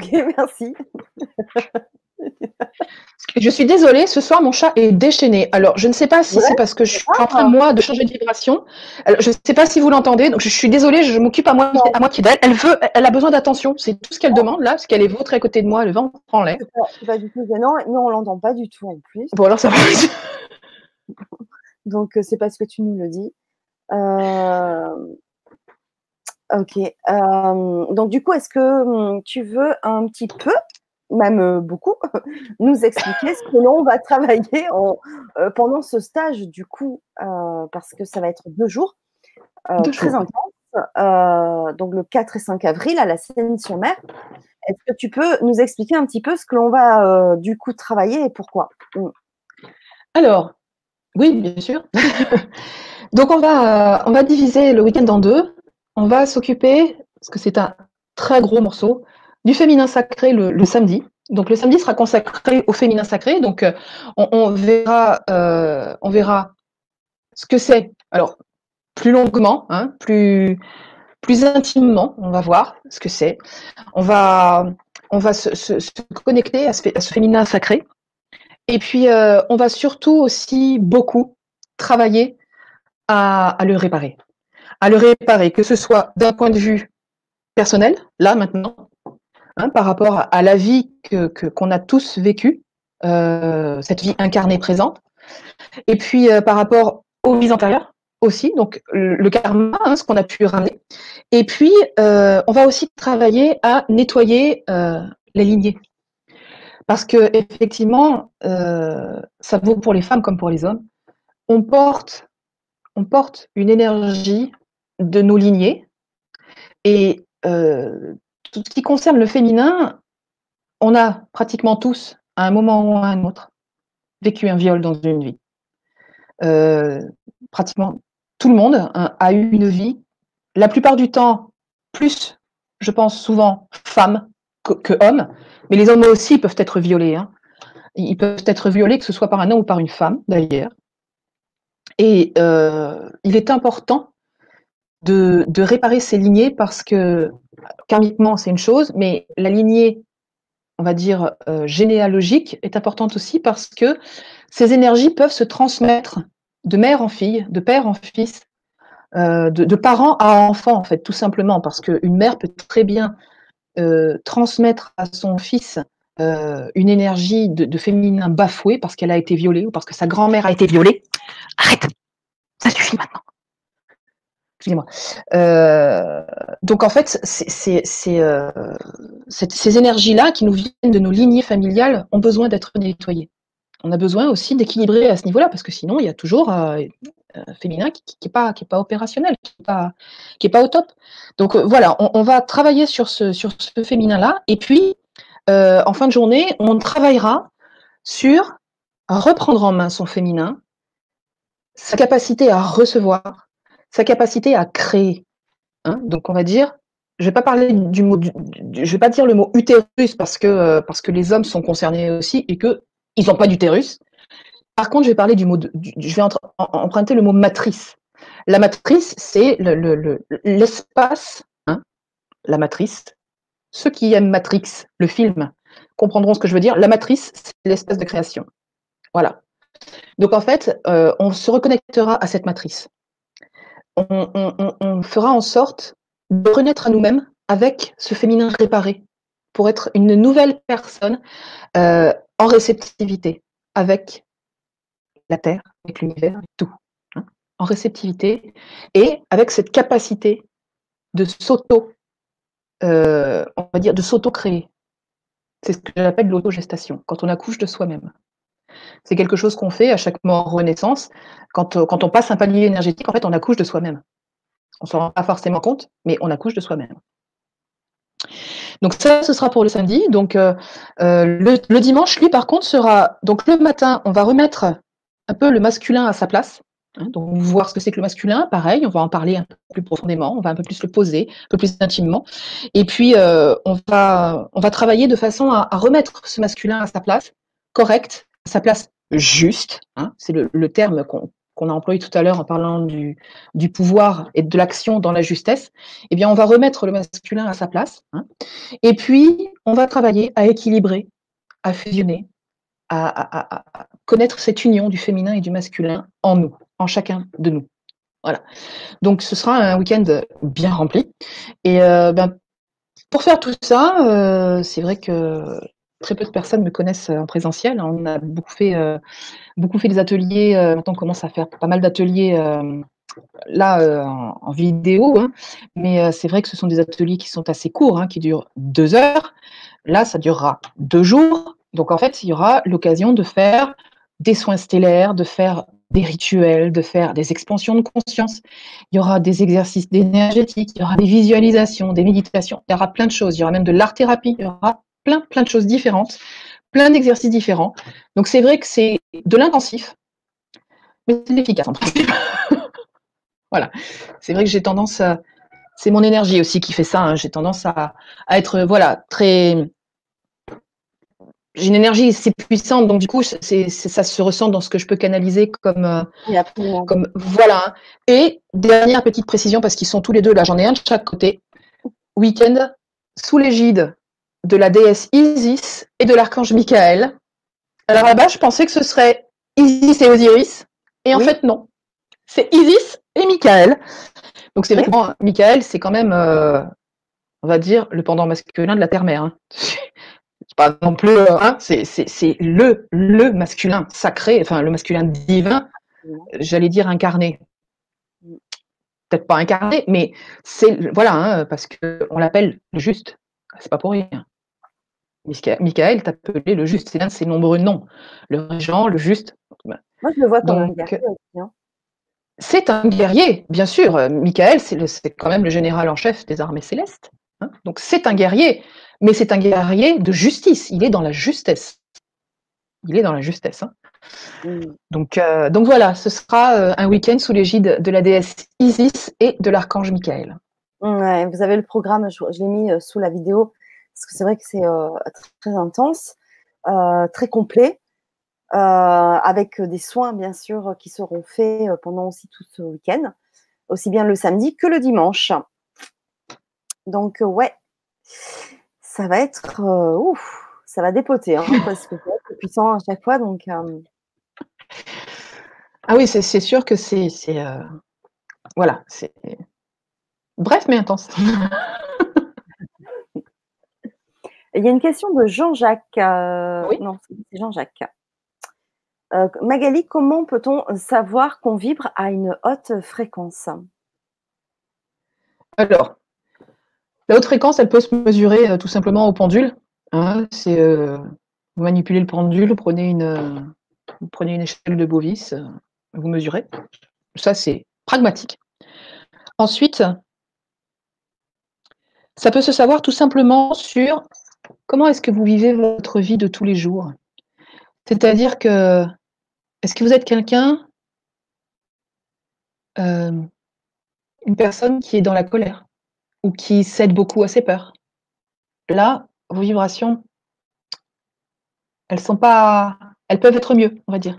[SPEAKER 1] Ok, merci.
[SPEAKER 2] Je suis désolée, ce soir mon chat est déchaîné. Alors je ne sais pas si c'est parce que je suis en train moi de changer de vibration. je ne sais pas si vous l'entendez, donc je suis désolée, je m'occupe à moi à moitié d'elle. Elle veut, elle a besoin d'attention, c'est tout ce qu'elle demande là, parce qu'elle est vôtre à côté de moi, le vent en l'air.
[SPEAKER 1] C'est pas, du tout gênant, nous on l'entend pas du tout en plus.
[SPEAKER 2] Bon alors ça va.
[SPEAKER 1] donc euh, c'est parce que tu nous le dis. Euh, ok. Euh, donc du coup, est-ce que hum, tu veux un petit peu même euh, beaucoup, nous expliquer ce que l'on va travailler euh, pendant ce stage, du coup, euh, parce que ça va être deux jours très intenses, donc le 4 et 5 avril à la Seine-sur-Mer. Est-ce que tu peux nous expliquer un petit peu ce que l'on va du coup travailler et pourquoi? Mm.
[SPEAKER 2] Alors, oui, bien sûr. donc on va, on va diviser le week-end en deux. On va s'occuper, parce que c'est un très gros morceau, du féminin sacré le, samedi. Donc le samedi sera consacré au féminin sacré. Donc euh, on, verra, euh, on verra ce que c'est. Alors plus longuement, hein, plus plus intimement, on va voir ce que c'est. On va on va se, connecter à ce, féminin sacré. Et puis euh, on va surtout aussi beaucoup travailler à, à le réparer, à le réparer, que ce soit d'un point de vue personnel, là maintenant, Hein, par rapport à la vie que qu'on a tous vécue, euh, cette vie incarnée présente, et puis euh, par rapport aux vies antérieures aussi, donc le, karma, hein, ce qu'on a pu ramener, et puis euh, on va aussi travailler à nettoyer les lignées, parce que effectivement, ça vaut pour les femmes comme pour les hommes, on porte on porte une énergie de nos lignées. Et tout ce qui concerne le féminin, on a pratiquement tous, à un moment ou à un autre, vécu un viol dans une vie. Euh, pratiquement tout le monde a eu une vie, la plupart du temps, plus, je pense souvent, femmes que, hommes, mais les hommes aussi peuvent être violés. Hein. Ils peuvent être violés, que ce soit par un homme ou par une femme, d'ailleurs. Et euh, il est important de, réparer ces lignées parce que karmiquement, c'est une chose, mais la lignée, on va dire, euh, généalogique est importante aussi parce que ces énergies peuvent se transmettre de mère en fille, de père en fils, euh, de, parents à enfants, en fait, tout simplement, parce qu'une mère peut très bien euh, transmettre à son fils une énergie de, de féminin bafoué parce qu'elle a été violée ou parce que sa grand-mère a été violée. Arrête, ça suffit maintenant moi euh, donc en fait, euh, ces énergies-là qui nous viennent de nos lignées familiales ont besoin d'être nettoyées. On a besoin aussi d'équilibrer à ce niveau-là, parce que sinon, il y a toujours euh, un féminin qui n'est pas, opérationnel, qui n'est pas au top. Donc voilà, on, va travailler sur ce, sur ce féminin-là, et puis en fin de journée, on travaillera sur reprendre en main son féminin, sa capacité à recevoir, sa capacité à créer. Hein. Donc on va dire, je vais pas parler du mot, je vais pas dire le mot utérus parce que euh, parce que les hommes sont concernés aussi et que ils n'ont pas d'utérus. Par contre, je vais du mot, je vais emprunter le mot matrice. La matrice, c'est l'espace, le, hein, la matrice. Ceux qui aiment Matrix, le film, comprendront ce que je veux dire. La matrice, c'est l'espace de création. Voilà. Donc en fait, euh, on se reconnectera à cette matrice on, fera en sorte de renaître à nous-mêmes avec ce féminin réparé pour être une nouvelle personne euh, en réceptivité avec la Terre, avec l'univers, tout, hein, en réceptivité et avec cette capacité de s'auto, euh, on va dire, de s'auto-créer. C'est ce que j'appelle l'autogestation, quand on accouche de soi-même. C'est quelque chose qu'on fait à chaque mort renaissance. Quand, euh, quand on passe un palier énergétique, en fait, on accouche de soi-même. On ne s'en rend pas forcément compte, mais on accouche de soi-même. Donc ça, ce sera pour le samedi. Donc euh, euh, le, dimanche, lui, par contre, sera donc le matin, on va remettre un peu le masculin à sa place. Hein, donc voir ce que c'est que le masculin, pareil, on va en parler un peu plus profondément, on va un peu plus le poser, un peu plus intimement. Et puis on va travailler de façon à, remettre ce masculin à sa place, correcte, à sa place juste. Hein, c'est le, terme qu'on a employé tout à l'heure en parlant du, du pouvoir et de l'action dans la justesse, eh bien, on va remettre le masculin à sa place. Hein. et puis, on va travailler à équilibrer, à fusionner, à, connaître cette union du féminin et du masculin en nous, en chacun de nous. Voilà. Donc, ce sera un week-end bien rempli. Et euh, ben, pour faire tout ça, euh, c'est vrai que très peu de personnes me connaissent en présentiel. On a beaucoup fait beaucoup fait des ateliers. Euh, maintenant, on commence à faire pas mal d'ateliers euh, là euh, en, vidéo, hein. mais c'est vrai que ce sont des ateliers qui sont assez courts, hein, qui durent deux heures. Là, ça durera deux jours. Donc, en fait, il y aura l'occasion de faire des soins stellaires, de faire des rituels, de faire des expansions de conscience. Il y aura des exercices énergétiques, il y aura des visualisations, des méditations, il y aura plein de choses. Il y aura même de l'art-thérapie, il y aura plein, plein de choses différentes plein d'exercices différents. Donc c'est vrai que c'est de l'intensif, mais c'est efficace en principe. voilà. C'est vrai que j'ai tendance à. C'est mon énergie aussi qui fait ça. Hein. J'ai tendance à, être voilà très. J'ai une énergie assez puissante, donc du coup, ça se ressent dans ce que je peux canaliser comme, euh, comme voilà. Et dernière petite précision parce qu'ils sont tous les deux là, j'en ai un de chaque côté. Week-end sous l'égide de la déesse Isis et de l'archange Michael. Alors là-bas, je pensais que ce serait Isis et Osiris, et en fait non. C'est Isis et Michael. Donc c'est vrai que Michael, c'est quand même, euh, on va dire, le pendant masculin de la terre-mère. Hein. C'est pas non plus, euh, hein, c'est le, le masculin sacré, enfin le masculin divin, j'allais dire incarné. Peut-être pas incarné, mais c'est voilà, hein, parce qu'on l'appelle le juste. C'est pas pour rien. Michael appelé le juste, c'est l'un de ses nombreux noms. Le régent, le juste.
[SPEAKER 1] Moi, je le vois comme un guerrier hein.
[SPEAKER 2] C'est un guerrier, bien sûr. Michael, c'est quand même le général en chef des armées célestes. Hein. Donc c'est un guerrier, mais c'est un guerrier de justice. Il est dans la justesse. Il est dans la justesse. Hein. Mm. Donc, euh, donc voilà, ce sera euh, un week-end sous l'égide de la déesse Isis et de l'archange Michael.
[SPEAKER 1] Ouais, vous avez le programme, je, je l'ai mis euh, sous la vidéo parce que c'est vrai que c'est euh, très, intense, euh, très complet, euh, avec des soins bien sûr qui seront faits pendant aussi tout ce week-end, aussi bien le samedi que le dimanche. Donc ouais, ça va être ouf, ça va dépoter, hein, parce que c'est puissant à chaque fois, donc.
[SPEAKER 2] Ah oui, c'est sûr que c'est voilà, c'est bref mais intense.
[SPEAKER 1] Il y a une question de Jean-Jacques. Euh,
[SPEAKER 2] oui.
[SPEAKER 1] Non, c'est Jean-Jacques. Euh, Magali, comment peut-on savoir qu'on vibre à une haute fréquence?
[SPEAKER 2] Alors, la haute fréquence, elle peut se mesurer euh, tout simplement au pendule. Hein. c'est, vous manipulez le pendule, vous prenez une, vous prenez une échelle de Bovis, vous mesurez. Ça, c'est pragmatique. Ensuite, ça peut se savoir tout simplement sur Comment est-ce que vous vivez votre vie de tous les jours? C'est-à-dire que, est-ce que vous êtes quelqu'un, euh, une personne qui est dans la colère ou qui cède beaucoup à ses peurs? Là, vos vibrations, elles sont pas, elles peuvent être mieux, on va dire.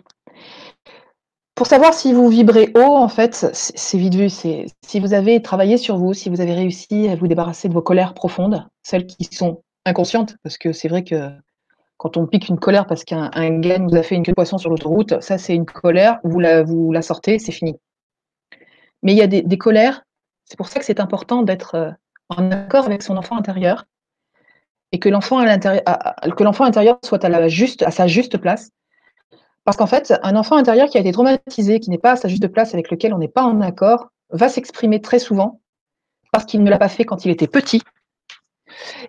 [SPEAKER 2] Pour savoir si vous vibrez haut, en fait, c'est vite vu. Si vous avez travaillé sur vous, si vous avez réussi à vous débarrasser de vos colères profondes, celles qui sont inconsciente, parce que c'est vrai que quand on pique une colère parce qu'un gars nous a fait une queue de poisson sur l'autoroute, ça c'est une colère, vous la, sortez, c'est fini. Mais il y a des, colères, c'est pour ça que c'est important d'être euh, en accord avec son enfant intérieur et que l'enfant intérieur soit à sa juste place. Parce qu'en fait, un enfant intérieur qui a été traumatisé, qui n'est pas à sa juste place, avec lequel on n'est pas en accord, va s'exprimer très souvent parce qu'il ne l'a pas fait quand il était petit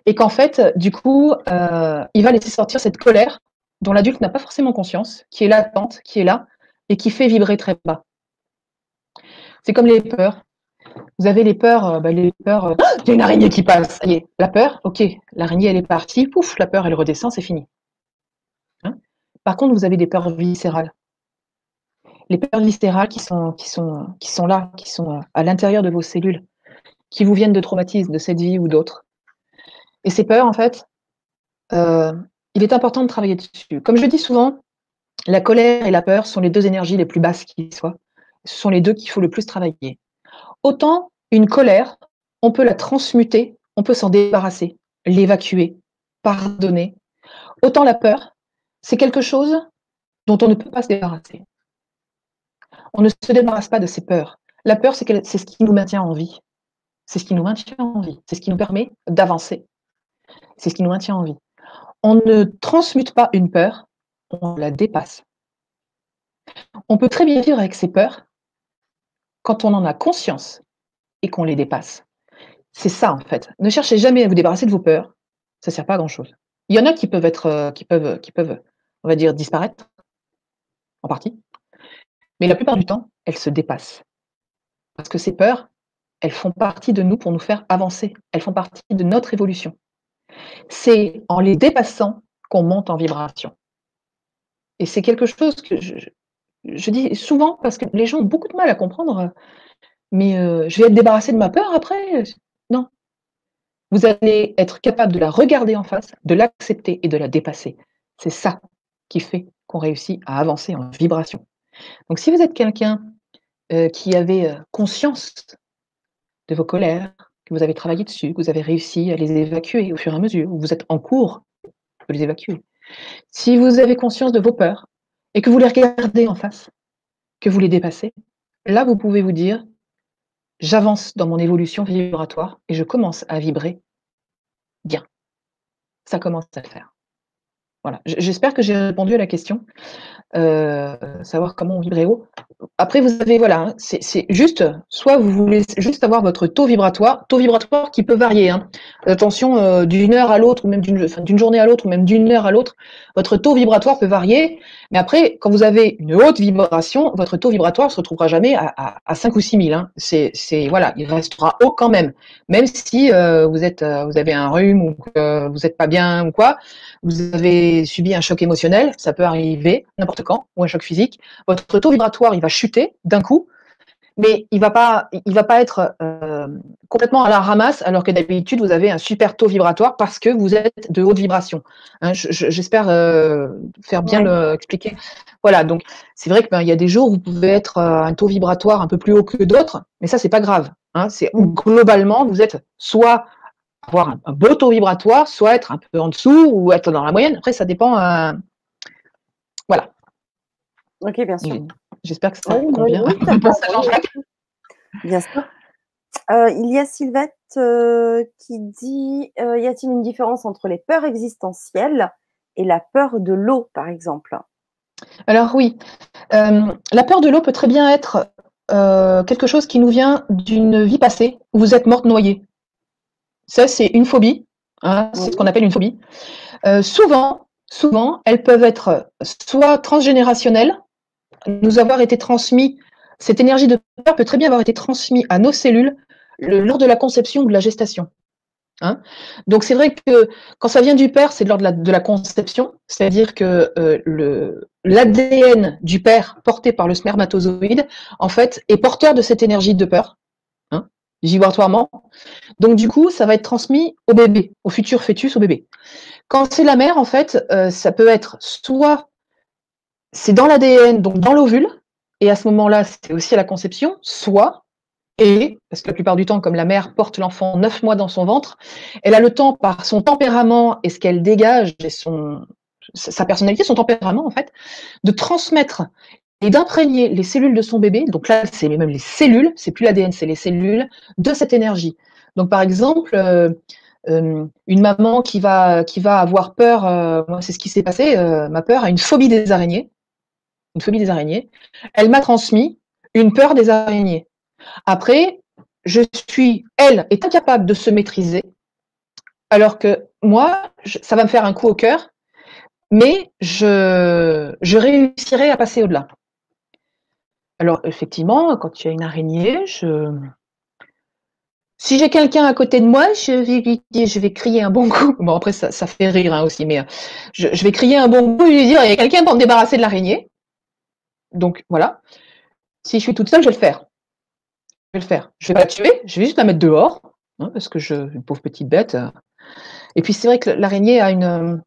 [SPEAKER 2] et qu'en fait, du coup, euh, il va laisser sortir cette colère dont l'adulte n'a pas forcément conscience, qui est latente, qui est là, et qui fait vibrer très bas. C'est comme les peurs. Vous avez les peurs, euh, bah, les peurs. il y a une araignée qui passe. Ça la peur, ok, l'araignée elle est partie, pouf, la peur elle redescend, c'est fini. Hein? Par contre, vous avez des peurs viscérales. Les peurs viscérales qui sont, qui sont, qui sont là, qui sont euh, à l'intérieur de vos cellules, qui vous viennent de traumatismes de cette vie ou d'autres. Et ces peurs, en fait, euh, il est important de travailler dessus. Comme je dis souvent, la colère et la peur sont les deux énergies les plus basses qui soient. Ce sont les deux qu'il faut le plus travailler. Autant une colère, on peut la transmuter, on peut s'en débarrasser, l'évacuer, pardonner. Autant la peur, c'est quelque chose dont on ne peut pas se débarrasser. On ne se débarrasse pas de ses peurs. La peur, c'est ce qui nous maintient en vie. C'est ce qui nous maintient en vie. C'est ce qui nous permet d'avancer. C'est ce qui nous maintient en vie. On ne transmute pas une peur, on la dépasse. On peut très bien vivre avec ses peurs quand on en a conscience et qu'on les dépasse. C'est ça en fait. Ne cherchez jamais à vous débarrasser de vos peurs. Ça ne sert pas à grand chose. Il y en a qui peuvent être, euh, qui peuvent, qui peuvent, on va dire, disparaître en partie. Mais la plupart du temps, elles se dépassent. Parce que ces peurs, elles font partie de nous pour nous faire avancer. Elles font partie de notre évolution. C'est en les dépassant qu'on monte en vibration. Et c'est quelque chose que je, dis souvent parce que les gens ont beaucoup de mal à comprendre. Mais euh, je vais être débarrassé de ma peur après? Non. Vous allez être capable de la regarder en face, de l'accepter et de la dépasser. C'est ça qui fait qu'on réussit à avancer en vibration. Donc si vous êtes quelqu'un euh, qui avait euh, conscience de vos colères, que vous avez travaillé dessus, que vous avez réussi à les évacuer au fur et à mesure, ou vous êtes en cours de les évacuer. Si vous avez conscience de vos peurs et que vous les regardez en face, que vous les dépassez, là vous pouvez vous dire j'avance dans mon évolution vibratoire et je commence à vibrer bien. Ça commence à le faire. Voilà. J'espère que j'ai répondu à la question. Euh, savoir comment on vibrait haut. Après, vous avez, voilà, hein, c'est juste, soit vous voulez juste avoir votre taux vibratoire, taux vibratoire qui peut varier. hein. Attention, euh, d'une heure à l'autre, ou même d'une journée à l'autre, ou même d'une heure à l'autre, votre taux vibratoire peut varier. Mais après, quand vous avez une haute vibration, votre taux vibratoire ne se retrouvera jamais à, à, à 5 ou 6 000. Hein. C'est, voilà, il restera haut quand même. Même si euh, vous, êtes, vous avez un rhume ou que vous n'êtes pas bien ou quoi, vous avez subi un choc émotionnel, ça peut arriver n'importe quand, ou un choc physique. Votre taux vibratoire, il va chuter d'un coup, mais il va pas, il va pas être euh, complètement à la ramasse, alors que d'habitude vous avez un super taux vibratoire parce que vous êtes de haute vibration. Hein, je- je- J'espère euh, faire bien le expliquer. Voilà, donc c'est vrai qu'il ben, y a des jours où vous pouvez être euh, un taux vibratoire un peu plus haut que d'autres, mais ça c'est pas grave. Hein, c'est globalement vous êtes soit avoir un, un beau taux vibratoire, soit être un peu en dessous ou être dans la moyenne. Après ça dépend. euh, voilà.
[SPEAKER 1] Ok, bien sûr.
[SPEAKER 2] J'espère que ça
[SPEAKER 1] Oui,
[SPEAKER 2] convient.
[SPEAKER 1] oui. Bien sûr. Euh, il y a Sylvette euh, qui dit euh, Y a-t-il une différence entre les peurs existentielles et la peur de l'eau, par exemple?
[SPEAKER 2] Alors oui, la peur de l'eau peut très bien être quelque chose qui nous vient d'une vie passée où vous êtes morte noyée. Ça, c'est une phobie. hein, c'est ce qu'on appelle une phobie. Euh, souvent, souvent, elles peuvent être soit transgénérationnelles, nous avoir été transmis, cette énergie de peur peut très bien avoir été transmise à nos cellules le- lors de la conception ou de la gestation. Hein Donc c'est vrai que quand ça vient du père, c'est lors de la, de la conception, c'est-à-dire que euh, l'ADN du père porté par le spermatozoïde, en fait, est porteur de cette énergie de peur, vibratoirement. Donc du coup, ça va être transmis au bébé, au futur fœtus, au bébé. Quand c'est la mère, en fait, euh, ça peut être soit c'est dans l'ADN, donc dans l'ovule, et à ce moment-là, c'est aussi à la conception, soit et, parce que la plupart du temps, comme la mère porte l'enfant neuf mois dans son ventre, elle a le temps, par son tempérament et ce qu'elle dégage, et son, sa personnalité, son tempérament, en fait, de transmettre et d'imprégner les cellules de son bébé. Donc là, c'est même les cellules, c'est plus l'ADN, c'est les cellules de cette énergie. Donc par exemple, euh, euh, une maman qui va, qui va avoir peur, euh, moi c'est ce qui s'est passé, ma peur a une phobie des araignées, une phobie des araignées. Elle m'a transmis une peur des araignées. Après, je suis, elle est incapable de se maîtriser, alors que moi, ça va me faire un coup au cœur, mais je, je réussirai à passer au-delà. Alors, effectivement, quand il y a une araignée, je, Si j'ai quelqu'un à côté de moi, je vais je vais crier un bon coup. Bon, après, ça, ça fait rire hein, aussi, mais euh, je, je, vais crier un bon coup et lui dire, il y a quelqu'un pour me débarrasser de l'araignée. Donc, voilà. Si je suis toute seule, je vais le faire. Je vais le faire. Je vais pas la tuer, je vais juste la mettre dehors, hein, parce que je, une pauvre petite bête. Euh. Et puis, c'est vrai que l'araignée a une, euh,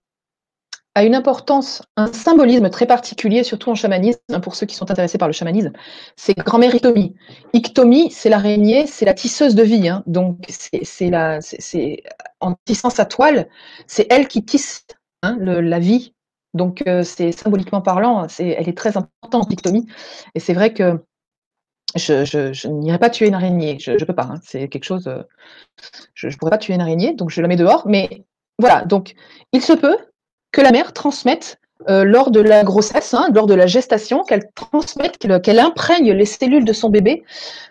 [SPEAKER 2] a une importance, un symbolisme très particulier, surtout en chamanisme, hein, pour ceux qui sont intéressés par le chamanisme, c'est grand-mère Ictomie. Ictomie, c'est l'araignée, c'est la tisseuse de vie. Hein. donc, c'est c'est en tissant sa toile, c'est elle qui tisse hein, la vie. Donc, euh, c'est symboliquement parlant, elle est très importante, Ictomie. Et c'est vrai que je, je, n'irai pas tuer une araignée, je ne peux pas. c'est quelque chose. Euh, je ne pourrais pas tuer une araignée, donc je la mets dehors. Mais voilà, donc il se peut que la mère transmette euh, lors de la grossesse, hein, lors de la gestation, qu'elle transmette, qu'elle imprègne les cellules de son bébé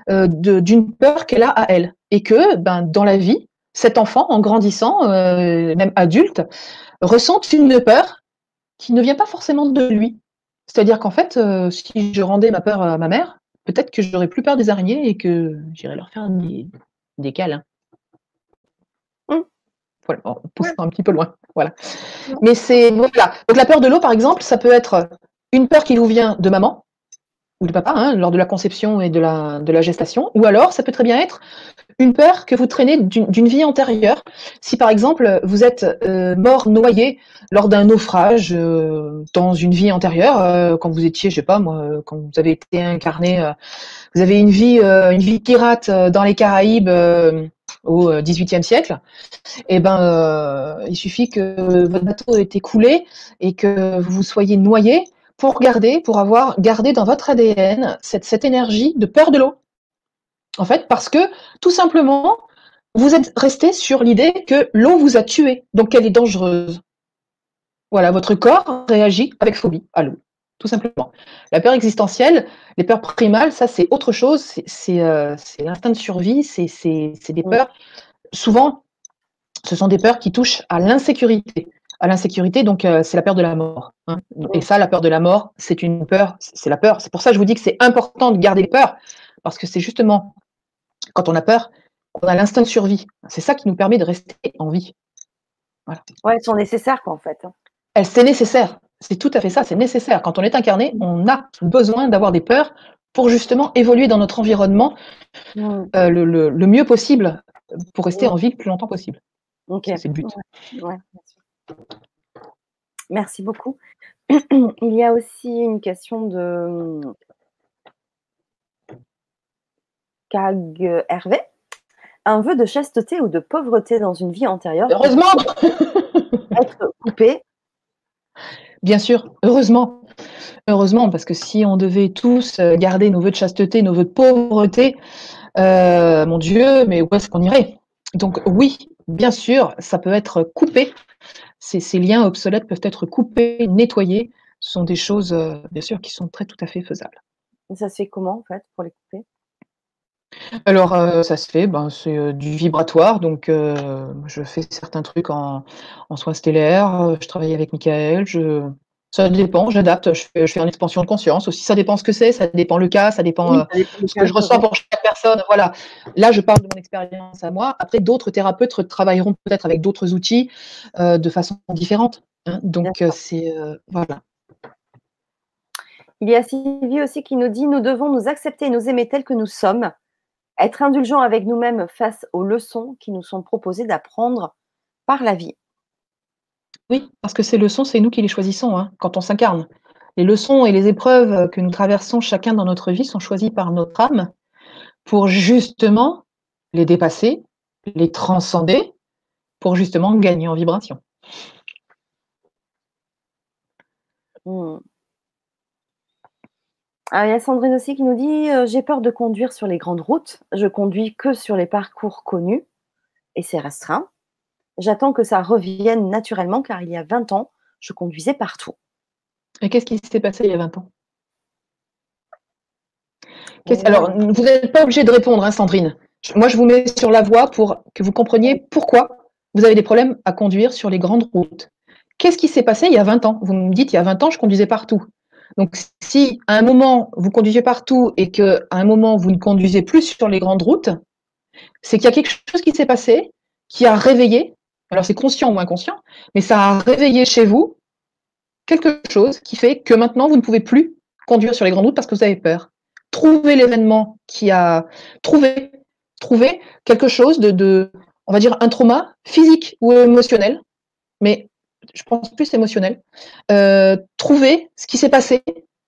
[SPEAKER 2] euh, d'une peur qu'elle a à elle. Et que ben, dans la vie, cet enfant, en grandissant, euh, même adulte, ressente une peur qui ne vient pas forcément de lui. C'est-à-dire qu'en fait, si je rendais ma peur à ma mère, peut-être que j'aurais plus peur des araignées et que j'irais leur faire des, des câlins. Voilà, en poussant un petit peu loin. Voilà. Mais c'est voilà. Donc la peur de l'eau, par exemple, ça peut être une peur qui vous vient de maman ou de papa hein, lors de la conception et de la, de la gestation, ou alors ça peut très bien être une peur que vous traînez d'une vie antérieure. Si par exemple vous êtes euh, mort noyé lors d'un naufrage euh, dans une vie antérieure, euh, quand vous étiez, je sais pas moi, quand vous avez été incarné, vous avez une vie, une vie pirate dans les Caraïbes au XVIIIe siècle, eh ben il suffit que votre bateau ait été coulé et que vous soyez noyé pour garder, pour avoir gardé dans votre ADN cette, cette énergie de peur de l'eau. En fait, parce que tout simplement, vous êtes resté sur l'idée que l'eau vous a tué, donc qu'elle est dangereuse. Voilà, votre corps réagit avec phobie à l'eau, tout simplement. La peur existentielle, les peurs primales, ça c'est autre chose, c'est euh, l'instinct de survie, c'est des peurs, souvent, ce sont des peurs qui touchent à l'insécurité à l'insécurité, donc euh, c'est la peur de la mort. Hein. Et ça, la peur de la mort, c'est une peur, c'est la peur. C'est pour ça que je vous dis que c'est important de garder peur, parce que c'est justement quand on a peur qu'on a l'instinct de survie. C'est ça qui nous permet de rester en vie.
[SPEAKER 1] Voilà. Ouais, elles sont nécessaires, quoi, en fait. Hein.
[SPEAKER 2] Elles, c'est nécessaire. C'est tout à fait ça, c'est nécessaire. Quand on est incarné, on a besoin d'avoir des peurs pour justement évoluer dans notre environnement mmh. euh, le, mieux possible pour rester en vie le plus longtemps possible. C'est le but. Ouais,
[SPEAKER 1] Merci beaucoup. Il y a aussi une question de Cag Hervé. Un vœu de chasteté ou de pauvreté dans une vie antérieure.
[SPEAKER 2] Heureusement
[SPEAKER 1] Être coupé.
[SPEAKER 2] Bien sûr, heureusement. Heureusement, parce que si on devait tous euh, garder nos vœux de chasteté, nos vœux de pauvreté, euh, mon Dieu, mais où est-ce qu'on irait? Donc oui, bien sûr, ça peut être coupé ces, liens obsolètes peuvent être coupés, nettoyés. Ce sont des choses, euh, bien sûr, qui sont très tout à fait faisables.
[SPEAKER 1] Et ça fait comment, en fait, pour les couper?
[SPEAKER 2] Alors, euh, ça se fait, ben, c'est euh, du vibratoire. Donc, je fais certains trucs en, en soins stellaires. Je travaille avec Michael. Je, ça dépend, j'adapte, je fais, je fais une expansion de conscience aussi. Ça dépend ce que c'est, ça dépend le cas, ça dépend, euh, ce que je ressens pour chaque personne. Voilà. Là, je parle de mon expérience à moi. Après, d'autres thérapeutes travailleront peut-être avec d'autres outils euh, de façon différente. Hein. Donc, euh, c'est. voilà.
[SPEAKER 1] Il y a Sylvie aussi qui nous dit Nous devons nous accepter et nous aimer tels que nous sommes, être indulgents avec nous-mêmes face aux leçons qui nous sont proposées d'apprendre par la vie.
[SPEAKER 2] Oui, parce que ces leçons, c'est nous qui les choisissons hein, quand on s'incarne. Les leçons et les épreuves que nous traversons chacun dans notre vie sont choisies par notre âme pour justement les dépasser, les transcender, pour justement gagner en vibration.
[SPEAKER 1] Hmm. Ah, il y a Sandrine aussi qui nous dit euh, J'ai peur de conduire sur les grandes routes. Je conduis que sur les parcours connus et c'est restreint. J'attends que ça revienne naturellement car il y a 20 ans, je conduisais partout.
[SPEAKER 2] Et qu'est-ce qui s'est passé il y a 20 ans? Alors, vous n'êtes pas obligé de répondre, hein, Sandrine. Moi, je vous mets sur la voie pour que vous compreniez pourquoi vous avez des problèmes à conduire sur les grandes routes. Qu'est-ce qui s'est passé il y a 20 ans? Vous me dites, il y a 20 ans, je conduisais partout. Donc, si à un moment, vous conduisez partout et qu'à un moment, vous ne conduisez plus sur les grandes routes, c'est qu'il y a quelque chose qui s'est passé, qui a réveillé, alors c'est conscient ou inconscient, mais ça a réveillé chez vous quelque chose qui fait que maintenant vous ne pouvez plus conduire sur les grandes routes parce que vous avez peur. Trouvez l'événement qui a trouvé, quelque chose de, de, on va dire, un trauma physique ou émotionnel, mais je pense plus émotionnel. Euh, trouver ce qui s'est passé,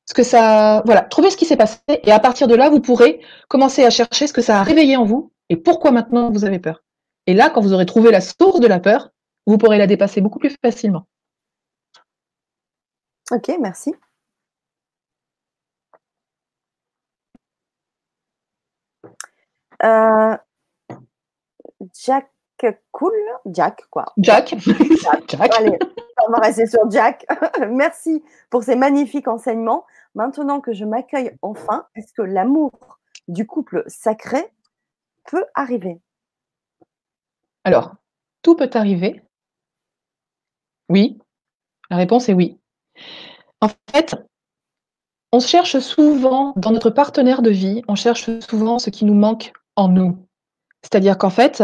[SPEAKER 2] ce que ça, voilà, trouver ce qui s'est passé, et à partir de là, vous pourrez commencer à chercher ce que ça a réveillé en vous et pourquoi maintenant vous avez peur. Et là, quand vous aurez trouvé la source de la peur, vous pourrez la dépasser beaucoup plus facilement.
[SPEAKER 1] Ok, merci. Euh, Jack Cool, Jack quoi.
[SPEAKER 2] Jack. Jack.
[SPEAKER 1] Allez, on va rester sur Jack. Merci pour ces magnifiques enseignements. Maintenant que je m'accueille enfin, est-ce que l'amour du couple sacré peut arriver?
[SPEAKER 2] Alors, tout peut arriver. Oui. La réponse est oui. En fait, on cherche souvent, dans notre partenaire de vie, on cherche souvent ce qui nous manque en nous. C'est-à-dire qu'en fait,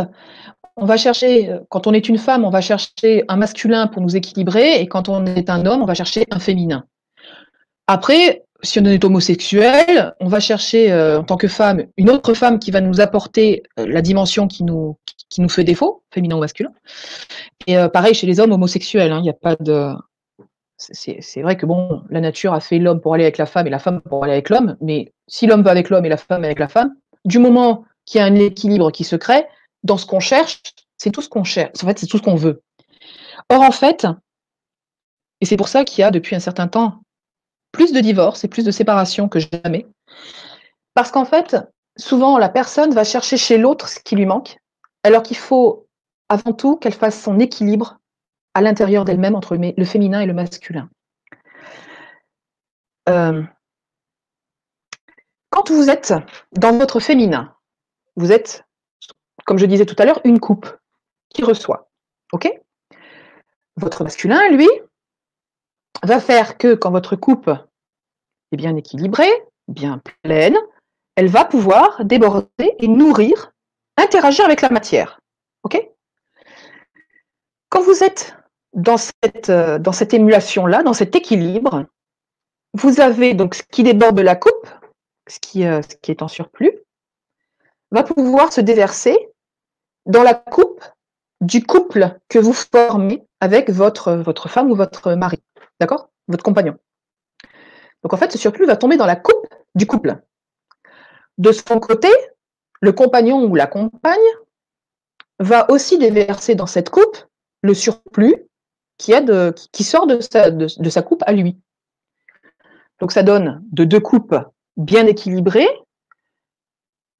[SPEAKER 2] on va chercher, quand on est une femme, on va chercher un masculin pour nous équilibrer, et quand on est un homme, on va chercher un féminin. Après, si on est homosexuel, on va chercher euh, en tant que femme une autre femme qui va nous apporter euh, la dimension qui nous, fait défaut, féminin ou masculin. Et euh, pareil chez les hommes homosexuels, hein, il n'y a pas de. C'est vrai que bon, la nature a fait l'homme pour aller avec la femme et la femme pour aller avec l'homme, mais si l'homme va avec l'homme et la femme avec la femme, du moment qu'il y a un équilibre qui se crée, dans ce qu'on cherche, c'est tout ce qu'on cherche. En fait, c'est tout ce qu'on veut. Or, en fait, et c'est pour ça qu'il y a depuis un certain temps plus de divorces et plus de séparations que jamais. Parce qu'en fait, souvent, la personne va chercher chez l'autre ce qui lui manque, alors qu'il faut avant tout qu'elle fasse son équilibre à l'intérieur d'elle-même entre le féminin et le masculin. Euh, quand vous êtes dans votre féminin, vous êtes comme je disais tout à l'heure, une coupe qui reçoit. OK? Votre masculin, lui, va faire que quand votre coupe est bien équilibrée, bien pleine, elle va pouvoir déborder et nourrir, interagir avec la matière. OK? Quand vous êtes dans cette, euh, dans cette émulation-là, dans cet équilibre, vous avez donc ce qui déborde de la coupe, euh, ce qui est en surplus, va pouvoir se déverser dans la coupe du couple que vous formez avec votre, femme ou votre mari, d'accord? Votre compagnon. Donc en fait, ce surplus va tomber dans la coupe du couple. De son côté, le compagnon ou la compagne va aussi déverser dans cette coupe le surplus qui sort de sa, de sa coupe à lui. Donc ça donne de deux coupes bien équilibrées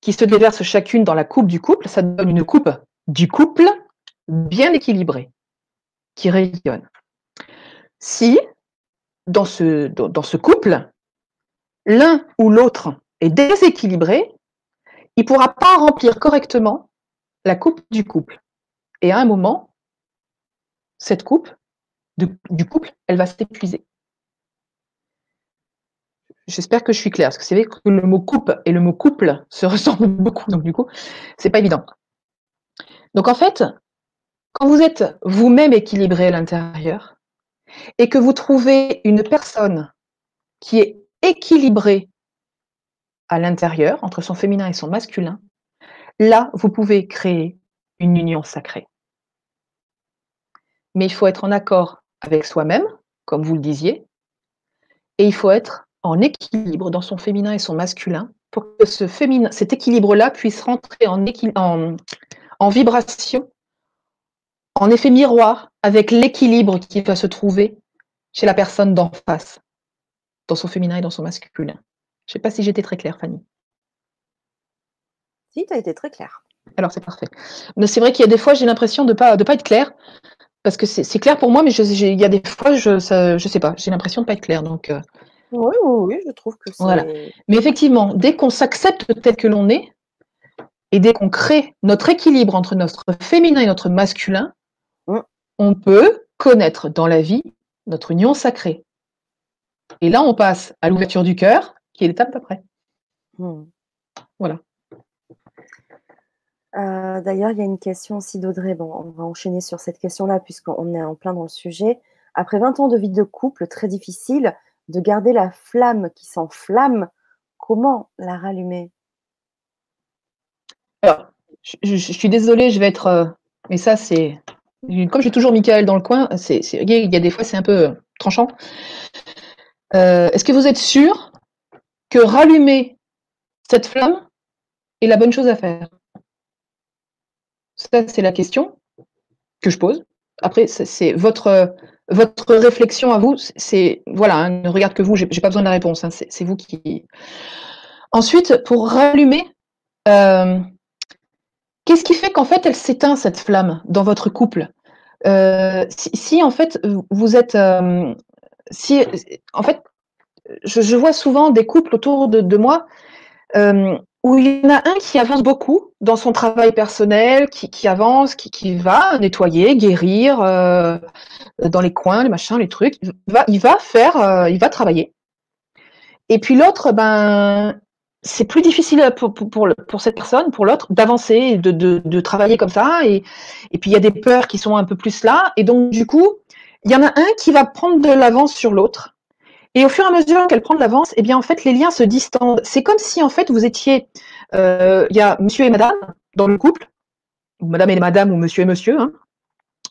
[SPEAKER 2] qui se déversent chacune dans la coupe du couple, ça donne une coupe du couple bien équilibrée, qui rayonne. Si, dans ce, dans ce couple, l'un ou l'autre est déséquilibré, il ne pourra pas remplir correctement la coupe du couple. Et à un moment, cette coupe du couple, elle va s'épuiser. J'espère que je suis claire, parce que c'est vrai que le mot coupe et le mot couple se ressemblent beaucoup, donc du coup, c'est pas évident. Donc en fait, quand vous êtes vous-même équilibré à l'intérieur et que vous trouvez une personne qui est équilibrée à l'intérieur, entre son féminin et son masculin, là, vous pouvez créer une union sacrée. Mais il faut être en accord avec soi-même, comme vous le disiez, et il faut être en équilibre dans son féminin et son masculin pour que ce féminin, cet équilibre-là puisse rentrer en, en, en, vibration, en effet miroir avec l'équilibre qui va se trouver chez la personne d'en face, dans son féminin et dans son masculin. Je ne sais pas si j'étais très claire, Fanny.
[SPEAKER 1] Si, tu as été très claire.
[SPEAKER 2] Alors, c'est parfait. Mais c'est vrai qu'il y a des fois, j'ai l'impression de ne pas, de pas être claire, parce que c'est clair pour moi, mais il y a des fois, je ne sais pas, j'ai l'impression de ne pas être claire. Donc, euh,
[SPEAKER 1] oui, oui, oui, je trouve que c'est. Voilà.
[SPEAKER 2] Mais effectivement, dès qu'on s'accepte tel que l'on est, et dès qu'on crée notre équilibre entre notre féminin et notre masculin, mmh. on peut connaître dans la vie notre union sacrée. Et là, on passe à l'ouverture du cœur, qui est l'étape d'après. Mmh. Voilà.
[SPEAKER 1] Euh, d'ailleurs, il y a une question aussi d'Audrey. Bon, on va enchaîner sur cette question-là puisqu'on est en plein dans le sujet. Après 20 ans de vie de couple, très difficile de garder la flamme qui s'enflamme. Comment la rallumer?
[SPEAKER 2] Alors, je, suis désolée, je vais être. Euh, mais ça, c'est. Comme j'ai toujours Michael dans le coin, c'est, il y a des fois, c'est un peu tranchant. Euh, est-ce que vous êtes sûr que rallumer cette flamme est la bonne chose à faire? Ça, c'est la question que je pose. Après, c'est votre, votre réflexion à vous. C'est voilà, hein, ne regarde que vous. J'ai pas besoin de la réponse. Hein, c'est vous qui. Ensuite, pour rallumer, euh, qu'est-ce qui fait qu'en fait elle s'éteint cette flamme dans votre couple? Euh, si, en fait vous êtes, euh, si en fait, je, vois souvent des couples autour de, moi où il y en a un qui avance beaucoup dans son travail personnel, qui, avance, qui, va nettoyer, guérir euh, dans les coins, les machins, les trucs. Il va, il va faire, euh, il va travailler. Et puis l'autre, ben, c'est plus difficile pour, pour, pour, cette personne, pour l'autre, d'avancer, de, de, de, travailler comme ça. Et, et puis il y a des peurs qui sont un peu plus là. Et donc du coup, il y en a un qui va prendre de l'avance sur l'autre. Et au fur et à mesure qu'elle prend de l'avance, eh bien en fait les liens se distendent. C'est comme si en fait vous étiez, euh, il y a Monsieur et Madame dans le couple, ou Madame et Madame ou Monsieur et Monsieur. Hein.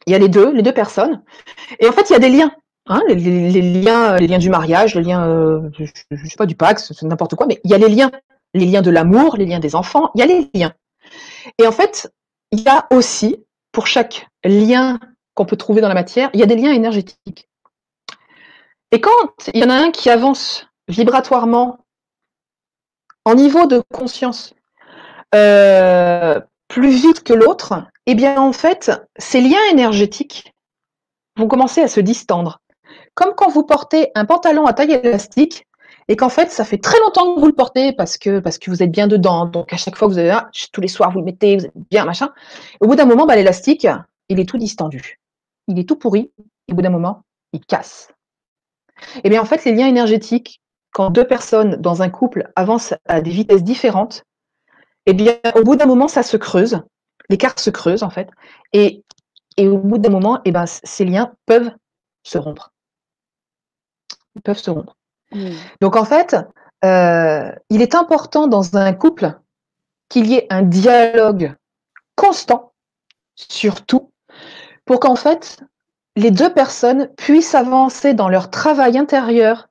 [SPEAKER 2] Il y a les deux, les deux personnes. Et en fait il y a des liens, hein, les, liens, les liens du mariage, les liens, euh, je, sais pas du Pax, n'importe quoi, mais il y a les liens, les liens de l'amour, les liens des enfants. Il y a les liens. Et en fait il y a aussi pour chaque lien qu'on peut trouver dans la matière, il y a des liens énergétiques. Et quand il y en a un qui avance vibratoirement en niveau de conscience euh, plus vite que l'autre, eh bien en fait, ces liens énergétiques vont commencer à se distendre. Comme quand vous portez un pantalon à taille élastique et qu'en fait, ça fait très longtemps que vous le portez parce que, parce que vous êtes bien dedans. Donc à chaque fois, vous avez, ah, tous les soirs, vous le mettez, vous êtes bien, machin. Au bout d'un moment, bah, l'élastique, il est tout distendu. Il est tout pourri. Et au bout d'un moment, il casse. Eh bien, en fait, les liens énergétiques, quand deux personnes dans un couple avancent à des vitesses différentes, eh bien, au bout d'un moment, ça se creuse. L'écart se creuse, en fait. Et, au bout d'un moment, eh ben, ces liens peuvent se rompre. Ils peuvent se rompre. Mmh. Donc, en fait, euh, il est important dans un couple qu'il y ait un dialogue constant, surtout, pour qu'en fait, les deux personnes puissent avancer dans leur travail intérieur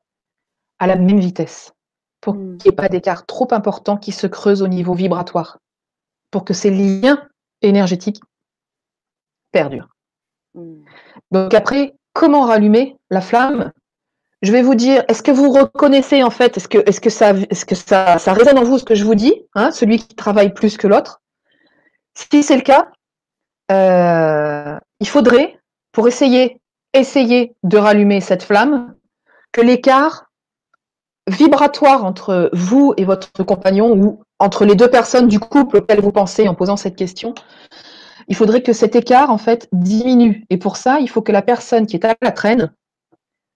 [SPEAKER 2] à la même vitesse, pour hmm. qu'il n'y ait pas d'écart trop important qui se creuse au niveau vibratoire, pour que ces liens énergétiques perdurent. Hmm. Donc après, comment rallumer la flamme? Je vais vous dire, est-ce que vous reconnaissez en fait, est-ce que, est que, ça, est -ce que ça, ça résonne en vous ce que je vous dis, hein, celui qui travaille plus que l'autre? Si c'est le cas, euh, il faudrait pour essayer, essayer de rallumer cette flamme, que l'écart vibratoire entre vous et votre compagnon ou entre les deux personnes du couple auquel vous pensez en posant cette question, il faudrait que cet écart en fait diminue. Et pour ça, il faut que la personne qui est à la traîne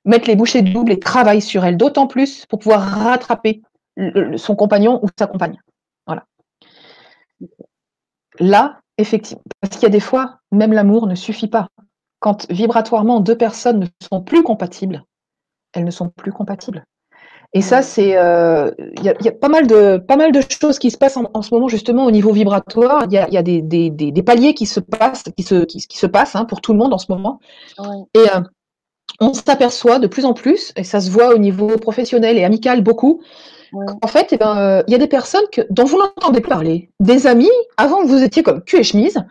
[SPEAKER 2] mette les bouchées doubles et travaille sur elle, d'autant plus pour pouvoir rattraper son compagnon ou sa compagne. Voilà. Là, effectivement, parce qu'il y a des fois, même l'amour ne suffit pas quand vibratoirement deux personnes ne sont plus compatibles, elles ne sont plus compatibles. Et ça, c'est, euh, il y, a, pas mal de pas mal de choses qui se passent en, ce moment justement au niveau vibratoire. Il y a, des, des, paliers qui se passent, qui se qui, se passent hein, pour tout le monde en ce moment. Et euh, on s'aperçoit de plus en plus, et ça se voit au niveau professionnel et amical beaucoup. En fait, eh ben, euh, il y a des personnes que, dont vous n'entendez plus parler. Des amis, avant vous étiez comme cul et chemise,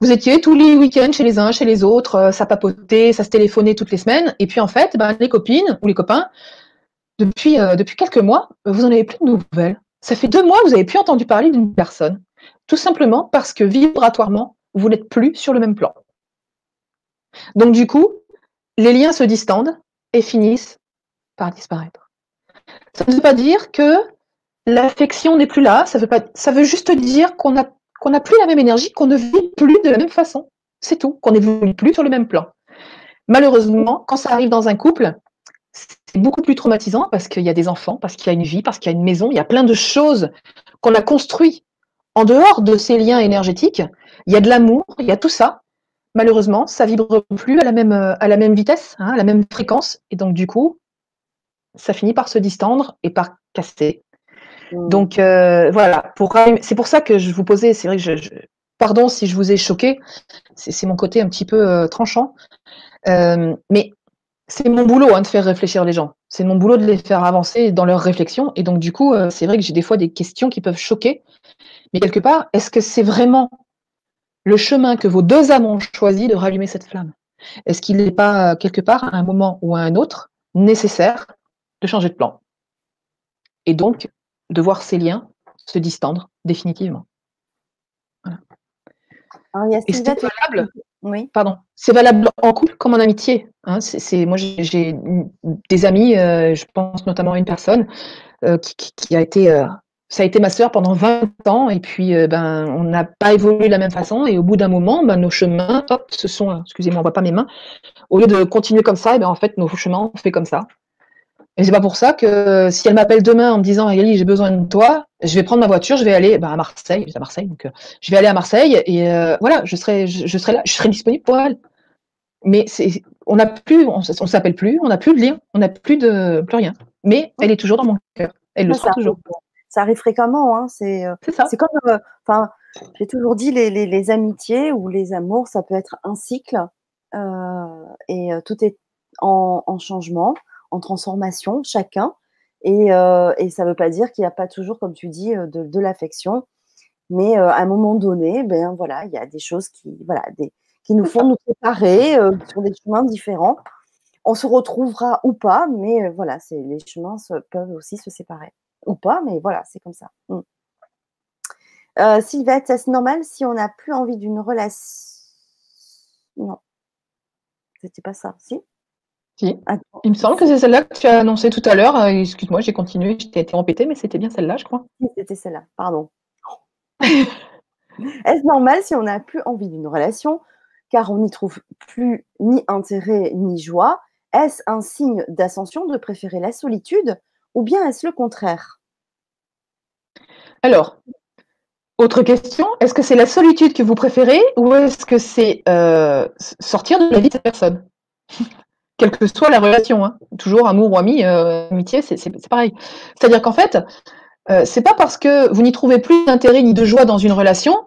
[SPEAKER 2] vous étiez tous les week-ends chez les uns, chez les autres, euh, ça papotait, ça se téléphonait toutes les semaines. Et puis en fait, ben, les copines ou les copains, depuis, euh, depuis quelques mois, vous n'en avez plus de nouvelles. Ça fait deux mois que vous n'avez plus entendu parler d'une personne. Tout simplement parce que vibratoirement, vous n'êtes plus sur le même plan. Donc du coup, les liens se distendent et finissent par disparaître. Ça ne veut pas dire que l'affection n'est plus là, ça veut, pas, ça veut juste dire qu'on a qu'on n'a plus la même énergie, qu'on ne vit plus de la même façon. C'est tout, qu'on n'évolue plus sur le même plan. Malheureusement, quand ça arrive dans un couple, c'est beaucoup plus traumatisant parce qu'il y a des enfants, parce qu'il y a une vie, parce qu'il y a une maison, il y a plein de choses qu'on a construites en dehors de ces liens énergétiques, il y a de l'amour, il y a tout ça. Malheureusement, ça vibre plus à la même, à la même vitesse, hein, à la même fréquence. Et donc, du coup, ça finit par se distendre et par casser. Mmh. Donc, euh, voilà. c'est pour ça que je vous posais, c'est vrai que je, pardon si je vous ai choqué, c'est, mon côté un petit peu euh, tranchant. Euh, mais c'est mon boulot hein, de faire réfléchir les gens. C'est mon boulot de les faire avancer dans leurs réflexions. Et donc, du coup, c'est vrai que j'ai des fois des questions qui peuvent choquer. Mais quelque part, est-ce que c'est vraiment le chemin que vos deux âmes ont choisi de rallumer cette flamme? Est-ce qu'il n'est pas, quelque part, à un moment ou à un autre, nécessaire de changer de plan? Et donc, de voir ces liens se distendre définitivement. Et c'est valable. Oui. Pardon. C'est valable en couple comme en amitié. Hein. c'est, moi, j'ai des amis, euh, je pense notamment à une personne euh, qui, a été euh, ça a été ma sœur pendant 20 ans et puis ben on n'a pas évolué de la même façon et au bout d'un moment ben, nos chemins hop ce sont excusez-moi on voit pas mes mains au lieu de continuer comme ça et ben en fait nos chemins on fait comme ça et c'est pas pour ça que si elle m'appelle demain en me disant Magali j'ai besoin de toi je vais prendre ma voiture je vais aller ben, à Marseille à Marseille donc euh, je vais aller à Marseille et euh, voilà je serai je, serai là je serai disponible pour elle. Mais c'est on n'a plus on, s'appelle plus on n'a plus de lien on n'a plus de plus rien. Mais elle est toujours dans mon cœur. Elle le sera toujours.
[SPEAKER 1] ça arrive fréquemment. Hein, c'est euh, c'est comme, euh, enfin, j'ai toujours dit les, les, amitiés ou les amours, ça peut être un cycle euh, et tout est en, en, changement, en transformation, chacun. Et, et ça ne veut pas dire qu'il n'y a pas toujours, comme tu dis, de, de l'affection. Mais à un moment donné, ben voilà, il y a des choses qui, voilà, des, qui nous font nous séparer sur des chemins différents. On se retrouvera ou pas, mais voilà, c'est les chemins peuvent aussi se séparer ou pas, mais voilà, c'est comme ça. Mm. Euh, Sylvette, est-ce normal si on n'a plus envie d'une relation? Non. C'était pas ça, si?
[SPEAKER 2] Si. Il me semble que c'est celle-là que tu as annoncée tout à l'heure. Euh, excuse-moi, j'ai continué, été répétée, mais c'était bien celle-là, je crois.
[SPEAKER 1] Oui, c'était celle-là, pardon. est-ce normal si on n'a plus envie d'une relation car on n'y trouve plus ni intérêt ni joie? Est-ce un signe d'ascension de préférer la solitude ou bien est-ce le contraire?
[SPEAKER 2] Alors, autre question, est-ce que c'est la solitude que vous préférez ou est-ce que c'est euh, sortir de la vie de cette personne? Quelle que soit la relation, hein. toujours amour ou ami, euh, amitié, c'est pareil. C'est-à-dire qu'en fait, euh, c'est pas parce que vous n'y trouvez plus d'intérêt ni de joie dans une relation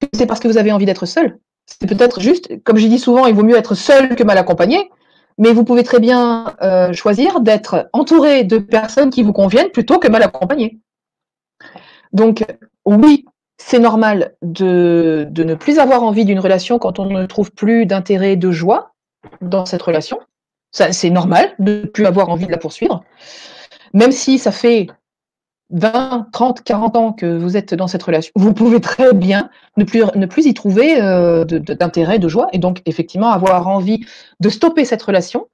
[SPEAKER 2] que c'est parce que vous avez envie d'être seul. C'est peut-être juste, comme j'ai dit souvent, il vaut mieux être seul que mal accompagné mais vous pouvez très bien euh, choisir d'être entouré de personnes qui vous conviennent plutôt que mal accompagné. Donc, oui, c'est normal de, de, ne plus avoir envie d'une relation quand on ne trouve plus d'intérêt, de joie dans cette relation. C'est normal de ne plus avoir envie de la poursuivre. Même si ça fait 20, 30, 40 ans que vous êtes dans cette relation, vous pouvez très bien ne plus, ne plus y trouver euh, d'intérêt, de, joie, et donc effectivement avoir envie de stopper cette relation.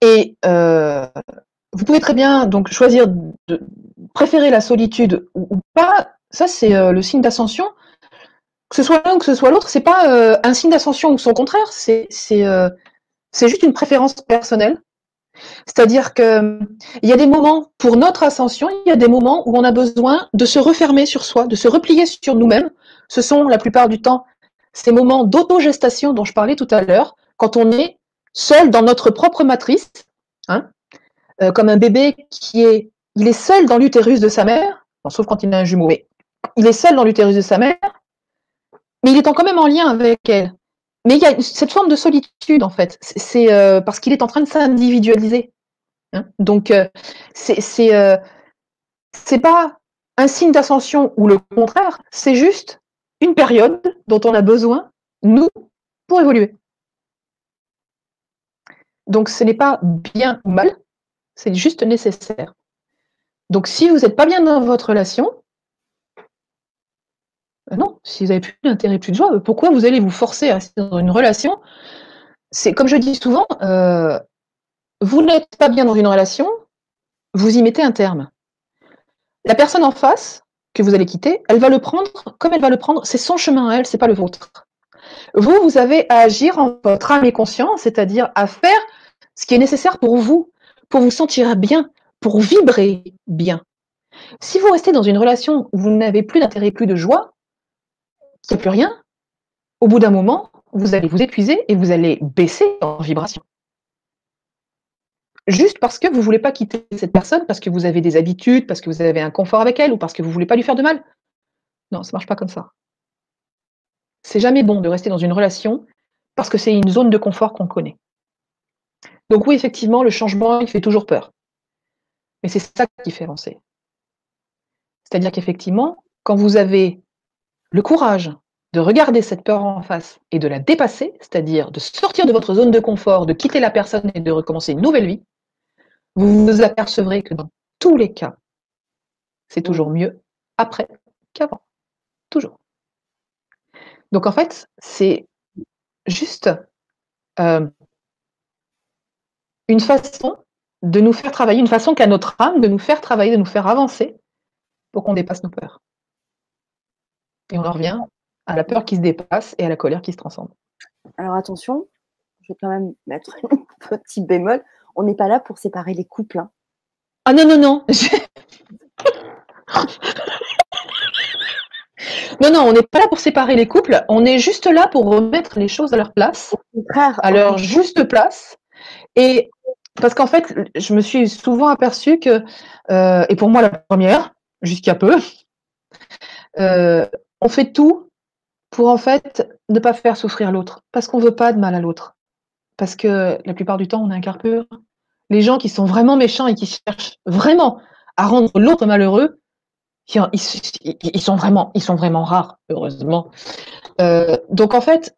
[SPEAKER 2] Et euh, vous pouvez très bien donc choisir de préférer la solitude ou, pas. Ça, c'est euh, le signe d'ascension. Que ce soit l'un ou que ce soit l'autre, c'est pas un signe d'ascension ou son contraire, c'est juste une préférence personnelle c'est-à-dire qu'il y a des moments pour notre ascension, il y a des moments où on a besoin de se refermer sur soi, de se replier sur nous-mêmes. Ce sont la plupart du temps ces moments d'autogestation dont je parlais tout à l'heure, quand on est seul dans notre propre matrice, hein, euh, comme un bébé qui est, il est seul dans l'utérus de sa mère, sauf quand il a un jumeau, mais il est seul dans l'utérus de sa mère, mais il est quand même en lien avec elle. Mais il y a cette forme de solitude, en fait. C'est euh, parce qu'il est en train de s'individualiser. Hein. Donc, euh, euh, c'est pas un signe d'ascension ou le contraire, c'est juste une période dont on a besoin, nous, pour évoluer. Donc, ce n'est pas bien ou mal, c'est juste nécessaire. Donc, si vous n'êtes pas bien dans votre relation, non, si vous n'avez plus d'intérêt, plus de joie, pourquoi vous allez vous forcer à rester dans une relation? C'est comme je dis souvent, euh, vous n'êtes pas bien dans une relation, vous y mettez un terme. La personne en face que vous allez quitter, elle va le prendre comme elle va le prendre, c'est son chemin à elle, c'est pas le vôtre. Vous, vous avez à agir en votre âme et conscience, c'est-à-dire à faire ce qui est nécessaire pour vous, pour vous sentir bien, pour vibrer bien. Si vous restez dans une relation où vous n'avez plus d'intérêt, plus de joie, plus rien, au bout d'un moment, vous allez vous épuiser et vous allez baisser en vibration. Juste parce que vous ne voulez pas quitter cette personne, parce que vous avez des habitudes, parce que vous avez un confort avec elle ou parce que vous ne voulez pas lui faire de mal. Non, ça ne marche pas comme ça. C'est jamais bon de rester dans une relation parce que c'est une zone de confort qu'on connaît. Donc oui, effectivement, le changement, il fait toujours peur. Mais c'est ça qui fait avancer. C'est-à-dire qu'effectivement, quand vous avez le courage de regarder cette peur en face et de la dépasser, c'est-à-dire de sortir de votre zone de confort, de quitter la personne et de recommencer une nouvelle vie, vous vous apercevrez que dans tous les cas, c'est toujours mieux après qu'avant. Toujours. Donc en fait, c'est juste euh, une façon de nous faire travailler, une façon qu'a notre âme de nous faire travailler, de nous faire avancer pour qu'on dépasse nos peurs. Et on en revient à la peur qui se dépasse et à la colère qui se transcende.
[SPEAKER 1] Alors attention, je vais quand même mettre un petit bémol. On n'est pas là pour séparer les couples. Hein.
[SPEAKER 2] Ah non, non, non. non, non, on n'est pas là pour séparer les couples. On est juste là pour remettre les choses à leur place, à leur juste place. Et parce qu'en fait, je me suis souvent aperçue que, euh, et pour moi la première, jusqu'à peu, euh, on fait tout pour en fait ne pas faire souffrir l'autre, parce qu'on veut pas de mal à l'autre. Parce que la plupart du temps, on a un cœur. Les gens qui sont vraiment méchants et qui cherchent vraiment à rendre l'autre malheureux, ils, sont vraiment, rares, heureusement. Euh, donc en fait,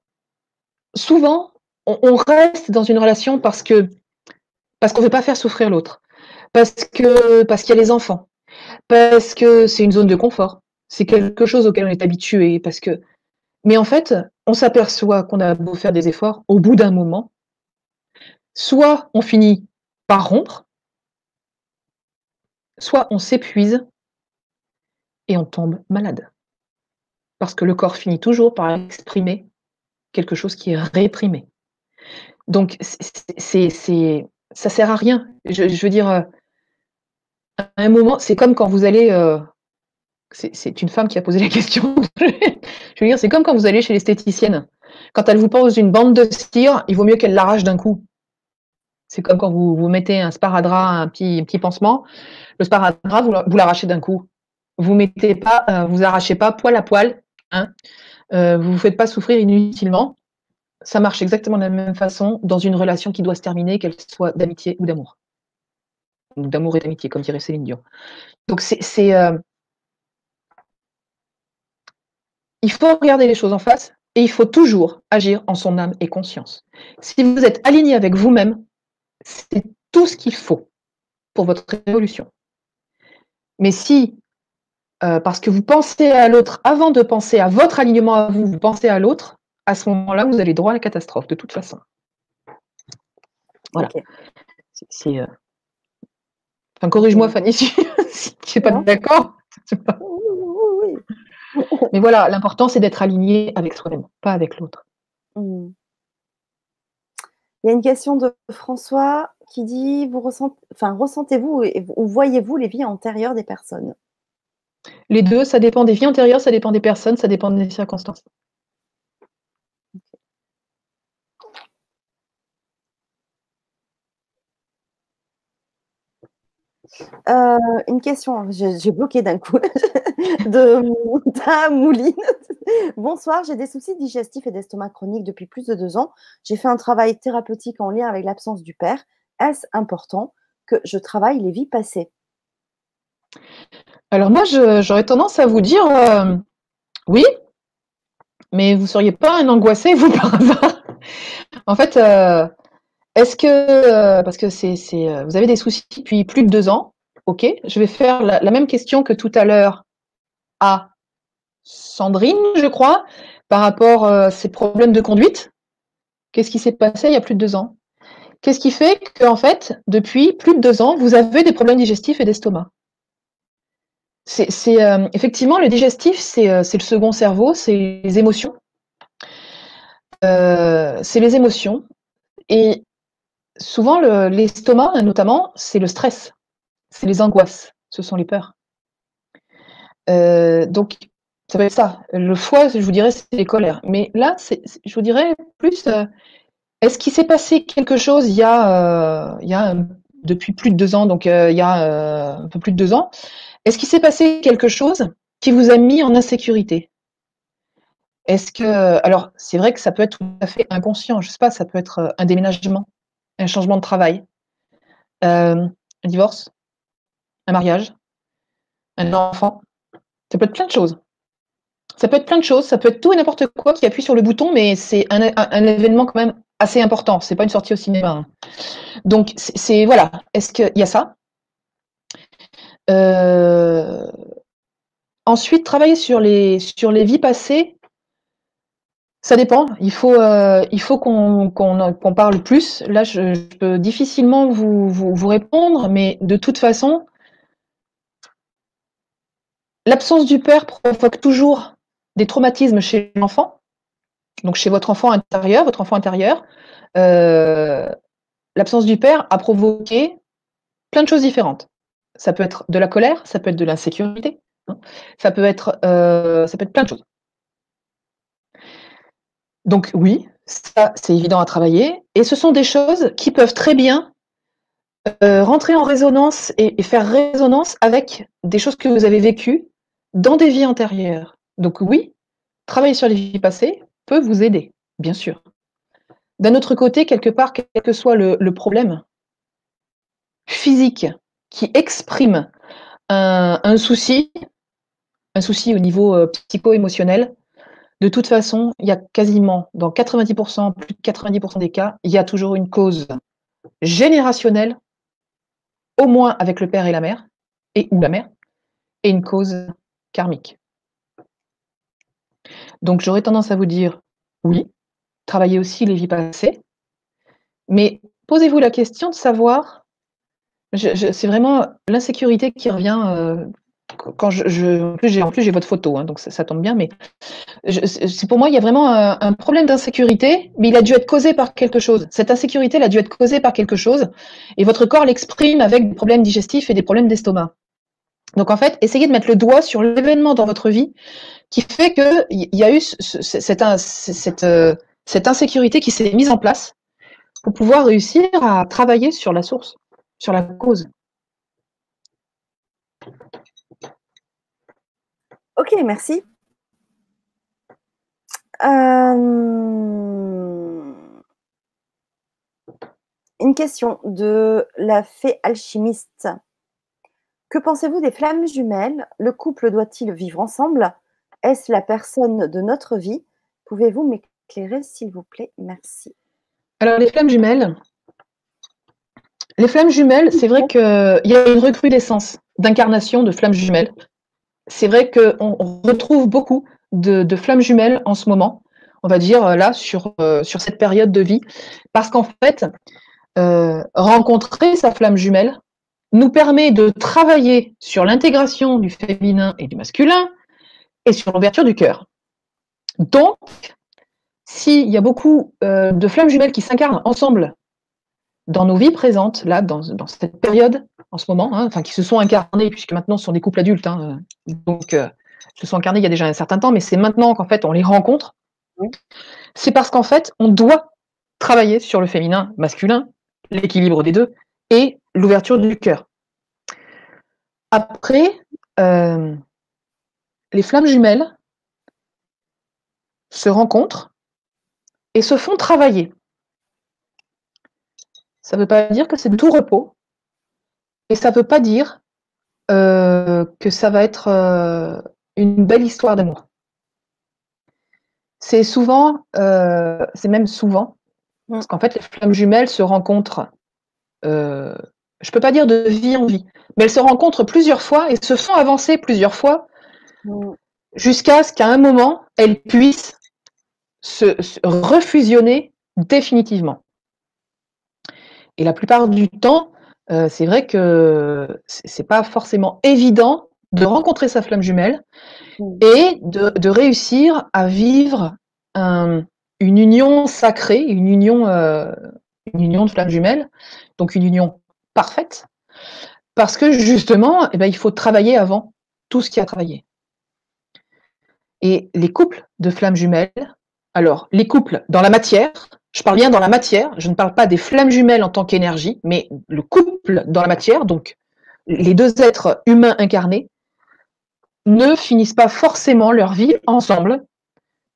[SPEAKER 2] souvent, on, reste dans une relation parce que parce veut pas faire souffrir l'autre, parce que parce qu'il y a les enfants, parce que c'est une zone de confort, c'est quelque chose auquel on est habitué, parce que. Mais en fait, on s'aperçoit qu'on a beau faire des efforts, au bout d'un moment, soit on finit par rompre, soit on s'épuise et on tombe malade. Parce que le corps finit toujours par exprimer quelque chose qui est réprimé. Donc, c'est, ça sert à rien. Je, veux dire, euh, à un moment, c'est comme quand vous allez. Euh, c'est une femme qui a posé la question. je veux dire, c'est comme quand vous allez chez l'esthéticienne. Quand elle vous pose une bande de cire, il vaut mieux qu'elle l'arrache d'un coup. C'est comme quand vous, vous mettez un sparadrap, un petit, pansement. Le sparadrap, vous, vous l'arrachez d'un coup vous mettez pas, euh, vous arrachez pas poil à poil, hein, euh, vous vous faites pas souffrir inutilement. Ça marche exactement de la même façon dans une relation qui doit se terminer, qu'elle soit d'amitié ou d'amour. D'amour et d'amitié, comme dirait Céline Dion. Donc c'est, euh, il faut regarder les choses en face et il faut toujours agir en son âme et conscience. Si vous êtes aligné avec vous-même, c'est tout ce qu'il faut pour votre évolution. Mais si euh, parce que vous pensez à l'autre avant de penser à votre alignement à vous, vous pensez à l'autre, à ce moment-là, vous allez droit à la catastrophe, de toute façon. Voilà. C'est, euh, Enfin, corrige-moi, Fanny, si, tu n'es pas d'accord. Mais voilà, l'important, c'est d'être aligné avec soi-même, pas avec l'autre.
[SPEAKER 1] Hmm. Il y a une question de François qui dit vous enfin, ressentez-vous ou voyez-vous les vies antérieures des personnes?
[SPEAKER 2] Les deux, ça dépend des vies antérieures, ça dépend des personnes, ça dépend des circonstances.
[SPEAKER 1] Euh, une question, j'ai bloqué d'un coup, de Mouline. Bonsoir, j'ai des soucis digestifs et d'estomac chronique depuis plus de deux ans. J'ai fait un travail thérapeutique en lien avec l'absence du père. Est-ce important que je travaille les vies passées?
[SPEAKER 2] Alors moi, j'aurais tendance à vous dire euh, oui, mais vous ne seriez pas un angoissé, vous, par hasard? en fait, euh, est-ce que, euh, parce que c'est, vous avez des soucis depuis plus de deux ans, ok, je vais faire la, même question que tout à l'heure à Sandrine, je crois, par rapport à ces problèmes de conduite. Qu'est-ce qui s'est passé il y a plus de deux ans? Qu'est-ce qui fait qu'en fait, depuis plus de deux ans, vous avez des problèmes digestifs et d'estomac? C'est euh, effectivement le digestif, euh, c'est le second cerveau, c'est les émotions. Euh, c'est les émotions. Et souvent, l'estomac, notamment, c'est le stress, c'est les angoisses, ce sont les peurs. donc, ça va être ça. Le foie, je vous dirais, c'est les colères. Mais là, je vous dirais plus, est-ce qu'il s'est passé quelque chose il y a, a depuis plus de deux ans, donc il y a un peu plus de deux ans, est-ce qu'il s'est passé quelque chose qui vous a mis en insécurité? Est-ce que, alors c'est vrai que ça peut être tout à fait inconscient, je sais pas, ça peut être un déménagement, un changement de travail, un divorce, un mariage, un enfant, ça peut être plein de choses. Ça peut être plein de choses, ça peut être tout et n'importe quoi qui appuie sur le bouton, mais c'est un, événement quand même assez important. C'est pas une sortie au cinéma. Hein. Donc c'est voilà. Est-ce qu'il y a ça? Euh, Ensuite, travailler sur les vies passées. Ça dépend. Il faut euh, qu'on parle plus. Là, je, peux difficilement vous, répondre, mais de toute façon, l'absence du père provoque toujours des traumatismes chez l'enfant, donc chez votre enfant intérieur, votre enfant intérieur, euh, l'absence du père a provoqué plein de choses différentes. Ça peut être de la colère, ça peut être de l'insécurité, hein. euh, ça peut être plein de choses. Donc oui, ça c'est évident à travailler, et ce sont des choses qui peuvent très bien euh, rentrer en résonance et, faire résonance avec des choses que vous avez vécues dans des vies antérieures. Donc oui, travailler sur les vies passées peut vous aider, bien sûr. D'un autre côté, quelque part, quel que soit le, problème physique qui exprime un, souci, un souci au niveau euh, psycho-émotionnel, de toute façon, il y a quasiment, dans 90%, plus de 90% des cas, il y a toujours une cause générationnelle, au moins avec le père et la mère, et ou la mère, et une cause karmique. Donc j'aurais tendance à vous dire oui, travaillez aussi les vies passées, mais posez-vous la question de savoir, c'est vraiment l'insécurité qui revient euh, quand je, en plus j'ai en plus j'ai votre photo, hein, donc ça, tombe bien, mais c'est pour moi il y a vraiment un, problème d'insécurité, mais il a dû être causé par quelque chose. Cette insécurité, elle a dû être causée par quelque chose, et votre corps l'exprime avec des problèmes digestifs et des problèmes d'estomac. Donc en fait, essayez de mettre le doigt sur l'événement dans votre vie qui fait qu'il y a eu cette, euh, cette, insécurité qui s'est mise en place pour pouvoir réussir à travailler sur la source, sur la cause.
[SPEAKER 1] Ok, merci. Euh, une question de la fée alchimiste. Que pensez-vous des flammes jumelles? Le couple doit-il vivre ensemble? Est-ce la personne de notre vie? Pouvez-vous m'éclairer, s'il vous plaît? Merci.
[SPEAKER 2] Alors, les flammes jumelles, les flammes jumelles, c'est vrai qu'il y a une recrudescence d'incarnation de flammes jumelles. C'est vrai qu'on retrouve beaucoup de, flammes jumelles en ce moment, on va dire là, sur, euh, sur cette période de vie, parce qu'en fait, euh, rencontrer sa flamme jumelle, nous permet de travailler sur l'intégration du féminin et du masculin et sur l'ouverture du cœur. Donc, s'il y a beaucoup euh, de flammes jumelles qui s'incarnent ensemble dans nos vies présentes, là, dans, cette période, en ce moment, hein, enfin, qui se sont incarnées, puisque maintenant ce sont des couples adultes, hein, donc euh, se sont incarnés il y a déjà un certain temps, mais c'est maintenant qu'en fait on les rencontre. C'est parce qu'en fait, on doit travailler sur le féminin, masculin, l'équilibre des deux, et l'ouverture du cœur. Après, euh, les flammes jumelles se rencontrent et se font travailler. Ça ne veut pas dire que c'est de tout repos, et ça ne veut pas dire euh, que ça va être euh, une belle histoire d'amour. C'est souvent, c'est même souvent, mmh. parce qu'en fait, les flammes jumelles se rencontrent je ne peux pas dire de vie en vie, mais elles se rencontrent plusieurs fois et se font avancer plusieurs fois mm. jusqu'à ce qu'à un moment, elles puissent se, refusionner définitivement. Et la plupart du temps, euh, c'est vrai que c'est pas forcément évident de rencontrer sa flamme jumelle mm. et de, réussir à vivre une union sacrée, une union, euh, une union de flamme jumelle, donc une union parfaite, parce que justement, eh ben, il faut travailler avant tout ce qui a travaillé. Et les couples de flammes jumelles, alors les couples dans la matière, je parle bien dans la matière, je ne parle pas des flammes jumelles en tant qu'énergie, mais le couple dans la matière, donc les deux êtres humains incarnés, ne finissent pas forcément leur vie ensemble,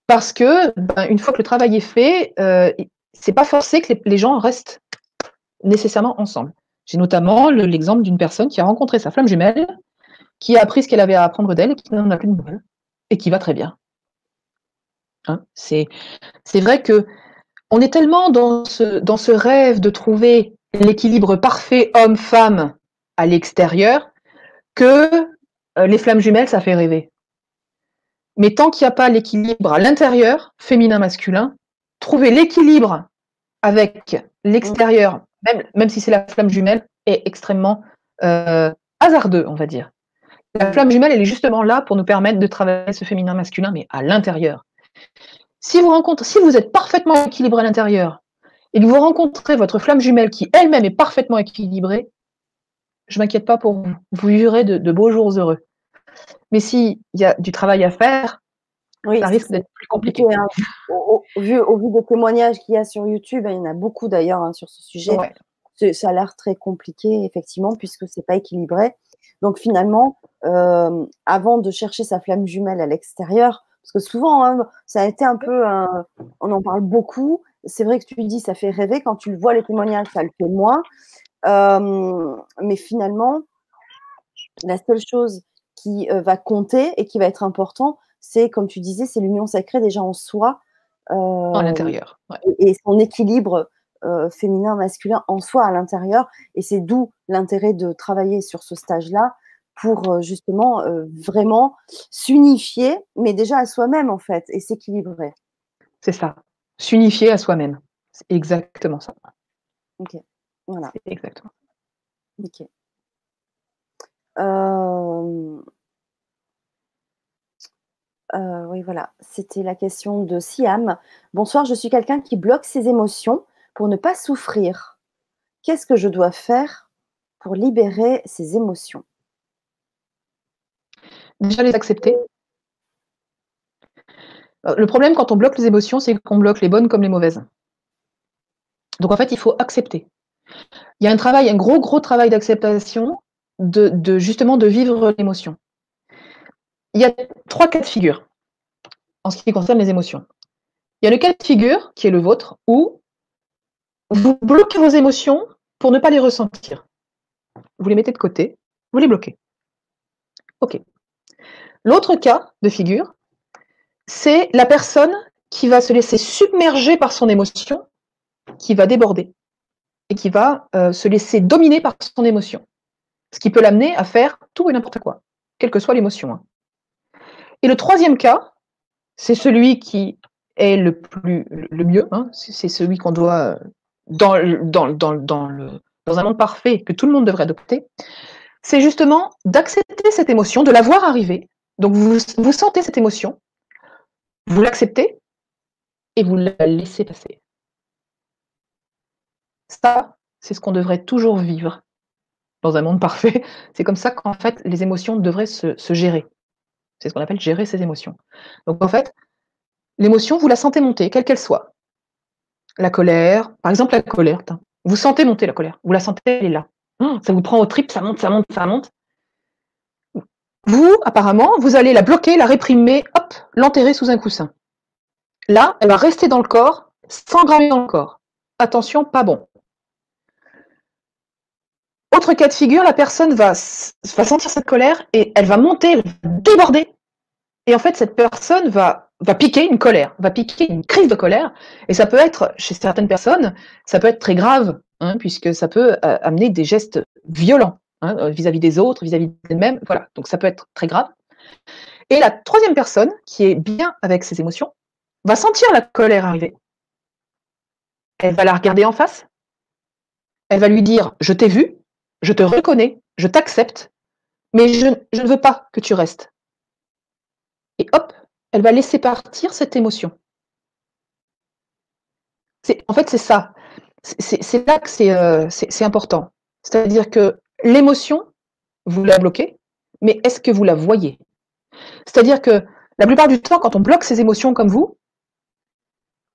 [SPEAKER 2] parce que ben, une fois que le travail est fait, euh, c'est pas forcé que les, gens restent nécessairement ensemble. J'ai notamment l'exemple d'une personne qui a rencontré sa flamme jumelle, qui a appris ce qu'elle avait à apprendre d'elle et qui n'en a plus de nouvelles, et qui va très bien. Hein, c'est vrai que on est tellement dans ce, rêve de trouver l'équilibre parfait homme-femme à l'extérieur que euh, les flammes jumelles, ça fait rêver. Mais tant qu'il n'y a pas l'équilibre à l'intérieur, féminin-masculin, trouver l'équilibre avec l'extérieur, même, même si c'est la flamme jumelle, est extrêmement euh, hasardeux, on va dire. La flamme jumelle, elle est justement là pour nous permettre de travailler ce féminin-masculin, mais à l'intérieur. Si vous rencontrez, si vous êtes parfaitement équilibré à l'intérieur et que vous rencontrez votre flamme jumelle qui elle-même est parfaitement équilibrée, je m'inquiète pas pour vous. Vous vivrez de, beaux jours heureux. Mais s'il y a du travail à faire, ça risque d'être plus compliqué.
[SPEAKER 1] Hein. Au, vu, au, vu, des témoignages qu'il y a sur YouTube, hein, il y en a beaucoup d'ailleurs hein, sur ce sujet. Ça a l'air très compliqué, effectivement, puisque c'est pas équilibré. Donc finalement, euh, avant de chercher sa flamme jumelle à l'extérieur, parce que souvent, hein, ça a été un peu, on en parle beaucoup. C'est vrai que tu dis, ça fait rêver. Quand tu vois les témoignages, ça le fait moins. Euh, mais finalement, la seule chose qui euh, va compter et qui va être important, c'est, comme tu disais, c'est l'union sacrée déjà en soi.
[SPEAKER 2] en l'intérieur.
[SPEAKER 1] Et, son équilibre féminin, masculin en soi à l'intérieur. Et c'est d'où l'intérêt de travailler sur ce stage-là pour justement euh, vraiment s'unifier, mais déjà à soi-même en fait, et s'équilibrer.
[SPEAKER 2] C'est ça, s'unifier à soi-même. C'est exactement ça.
[SPEAKER 1] Ok, voilà.
[SPEAKER 2] Exactement.
[SPEAKER 1] Ok. Euh, oui, voilà, c'était la question de Siam. Bonsoir, je suis quelqu'un qui bloque ses émotions pour ne pas souffrir. Qu'est-ce que je dois faire pour libérer ses émotions?
[SPEAKER 2] Déjà les accepter. Euh, le problème quand on bloque les émotions, c'est qu'on bloque les bonnes comme les mauvaises. Donc en fait, il faut accepter. Il y a un travail, un gros, gros travail d'acceptation de, justement de vivre l'émotion. Il y a trois cas de figure en ce qui concerne les émotions. Il y a le cas de figure qui est le vôtre où vous bloquez vos émotions pour ne pas les ressentir. Vous les mettez de côté, vous les bloquez. OK. L'autre cas de figure, c'est la personne qui va se laisser submerger par son émotion, qui va déborder et qui va euh, se laisser dominer par son émotion. Ce qui peut l'amener à faire tout et n'importe quoi, quelle que soit l'émotion. Hein. Et le troisième cas, c'est celui qui est le mieux, hein. c'est celui qu'on doit, dans, dans, dans un monde parfait, que tout le monde devrait adopter, c'est justement d'accepter cette émotion, de la voir arriver, donc vous, sentez cette émotion, vous l'acceptez et vous la laissez passer. Ça, c'est ce qu'on devrait toujours vivre dans un monde parfait. C'est comme ça qu'en fait, les émotions devraient se, gérer. C'est ce qu'on appelle gérer ses émotions. Donc en fait, l'émotion, vous la sentez monter, quelle qu'elle soit. La colère, par exemple la colère, vous sentez monter la colère, vous la sentez, elle est là. Oh, ça vous prend au trip, ça monte, ça monte, ça monte. Vous, apparemment, vous allez la bloquer, la réprimer, hop, l'enterrer sous un coussin. Là, elle va rester dans le corps, s'engrammer dans le corps. Attention, pas bon. Autre cas de figure, la personne va, va sentir cette colère et elle va monter, elle va déborder. Et en fait, cette personne va, piquer une colère, va piquer une crise de colère. Et ça peut être, chez certaines personnes, ça peut être très grave, hein, puisque ça peut euh, amener des gestes violents. Hein, euh, vis-à-vis des autres, vis-à-vis d'elle-même. Voilà, donc ça peut être très grave. Et la troisième personne, qui est bien avec ses émotions, va sentir la colère arriver. Elle va la regarder en face. Elle va lui dire Je t'ai vu, je te reconnais, je t'accepte, mais je, ne veux pas que tu restes. Et hop, elle va laisser partir cette émotion. En fait, c'est ça. C'est là que c'est euh, important. C'est-à-dire que l'émotion, vous la bloquez, mais est-ce que vous la voyez? C'est-à-dire que la plupart du temps, quand on bloque ses émotions comme vous,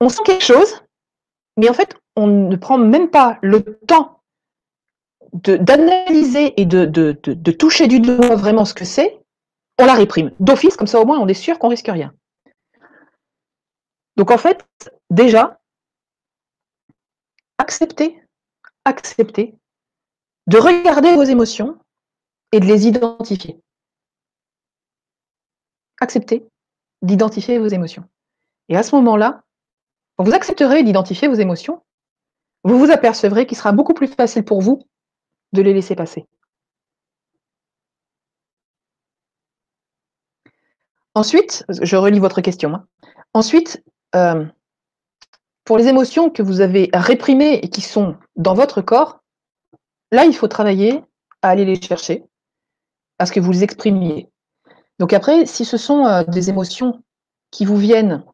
[SPEAKER 2] on sent quelque chose, mais en fait, on ne prend même pas le temps d'analyser et de, toucher du doigt vraiment ce que c'est, on la réprime. D'office, comme ça au moins on est sûr qu'on risque rien. Donc en fait, déjà, acceptez, acceptez de regarder vos émotions et de les identifier. Acceptez d'identifier vos émotions. Et à ce moment-là, quand vous accepterez d'identifier vos émotions, vous vous apercevrez qu'il sera beaucoup plus facile pour vous de les laisser passer. Ensuite, je relis votre question. Hein. Ensuite, euh, pour les émotions que vous avez réprimées et qui sont dans votre corps, là, il faut travailler à aller les chercher, à ce que vous les exprimiez. Donc après, si ce sont euh, des émotions qui vous viennent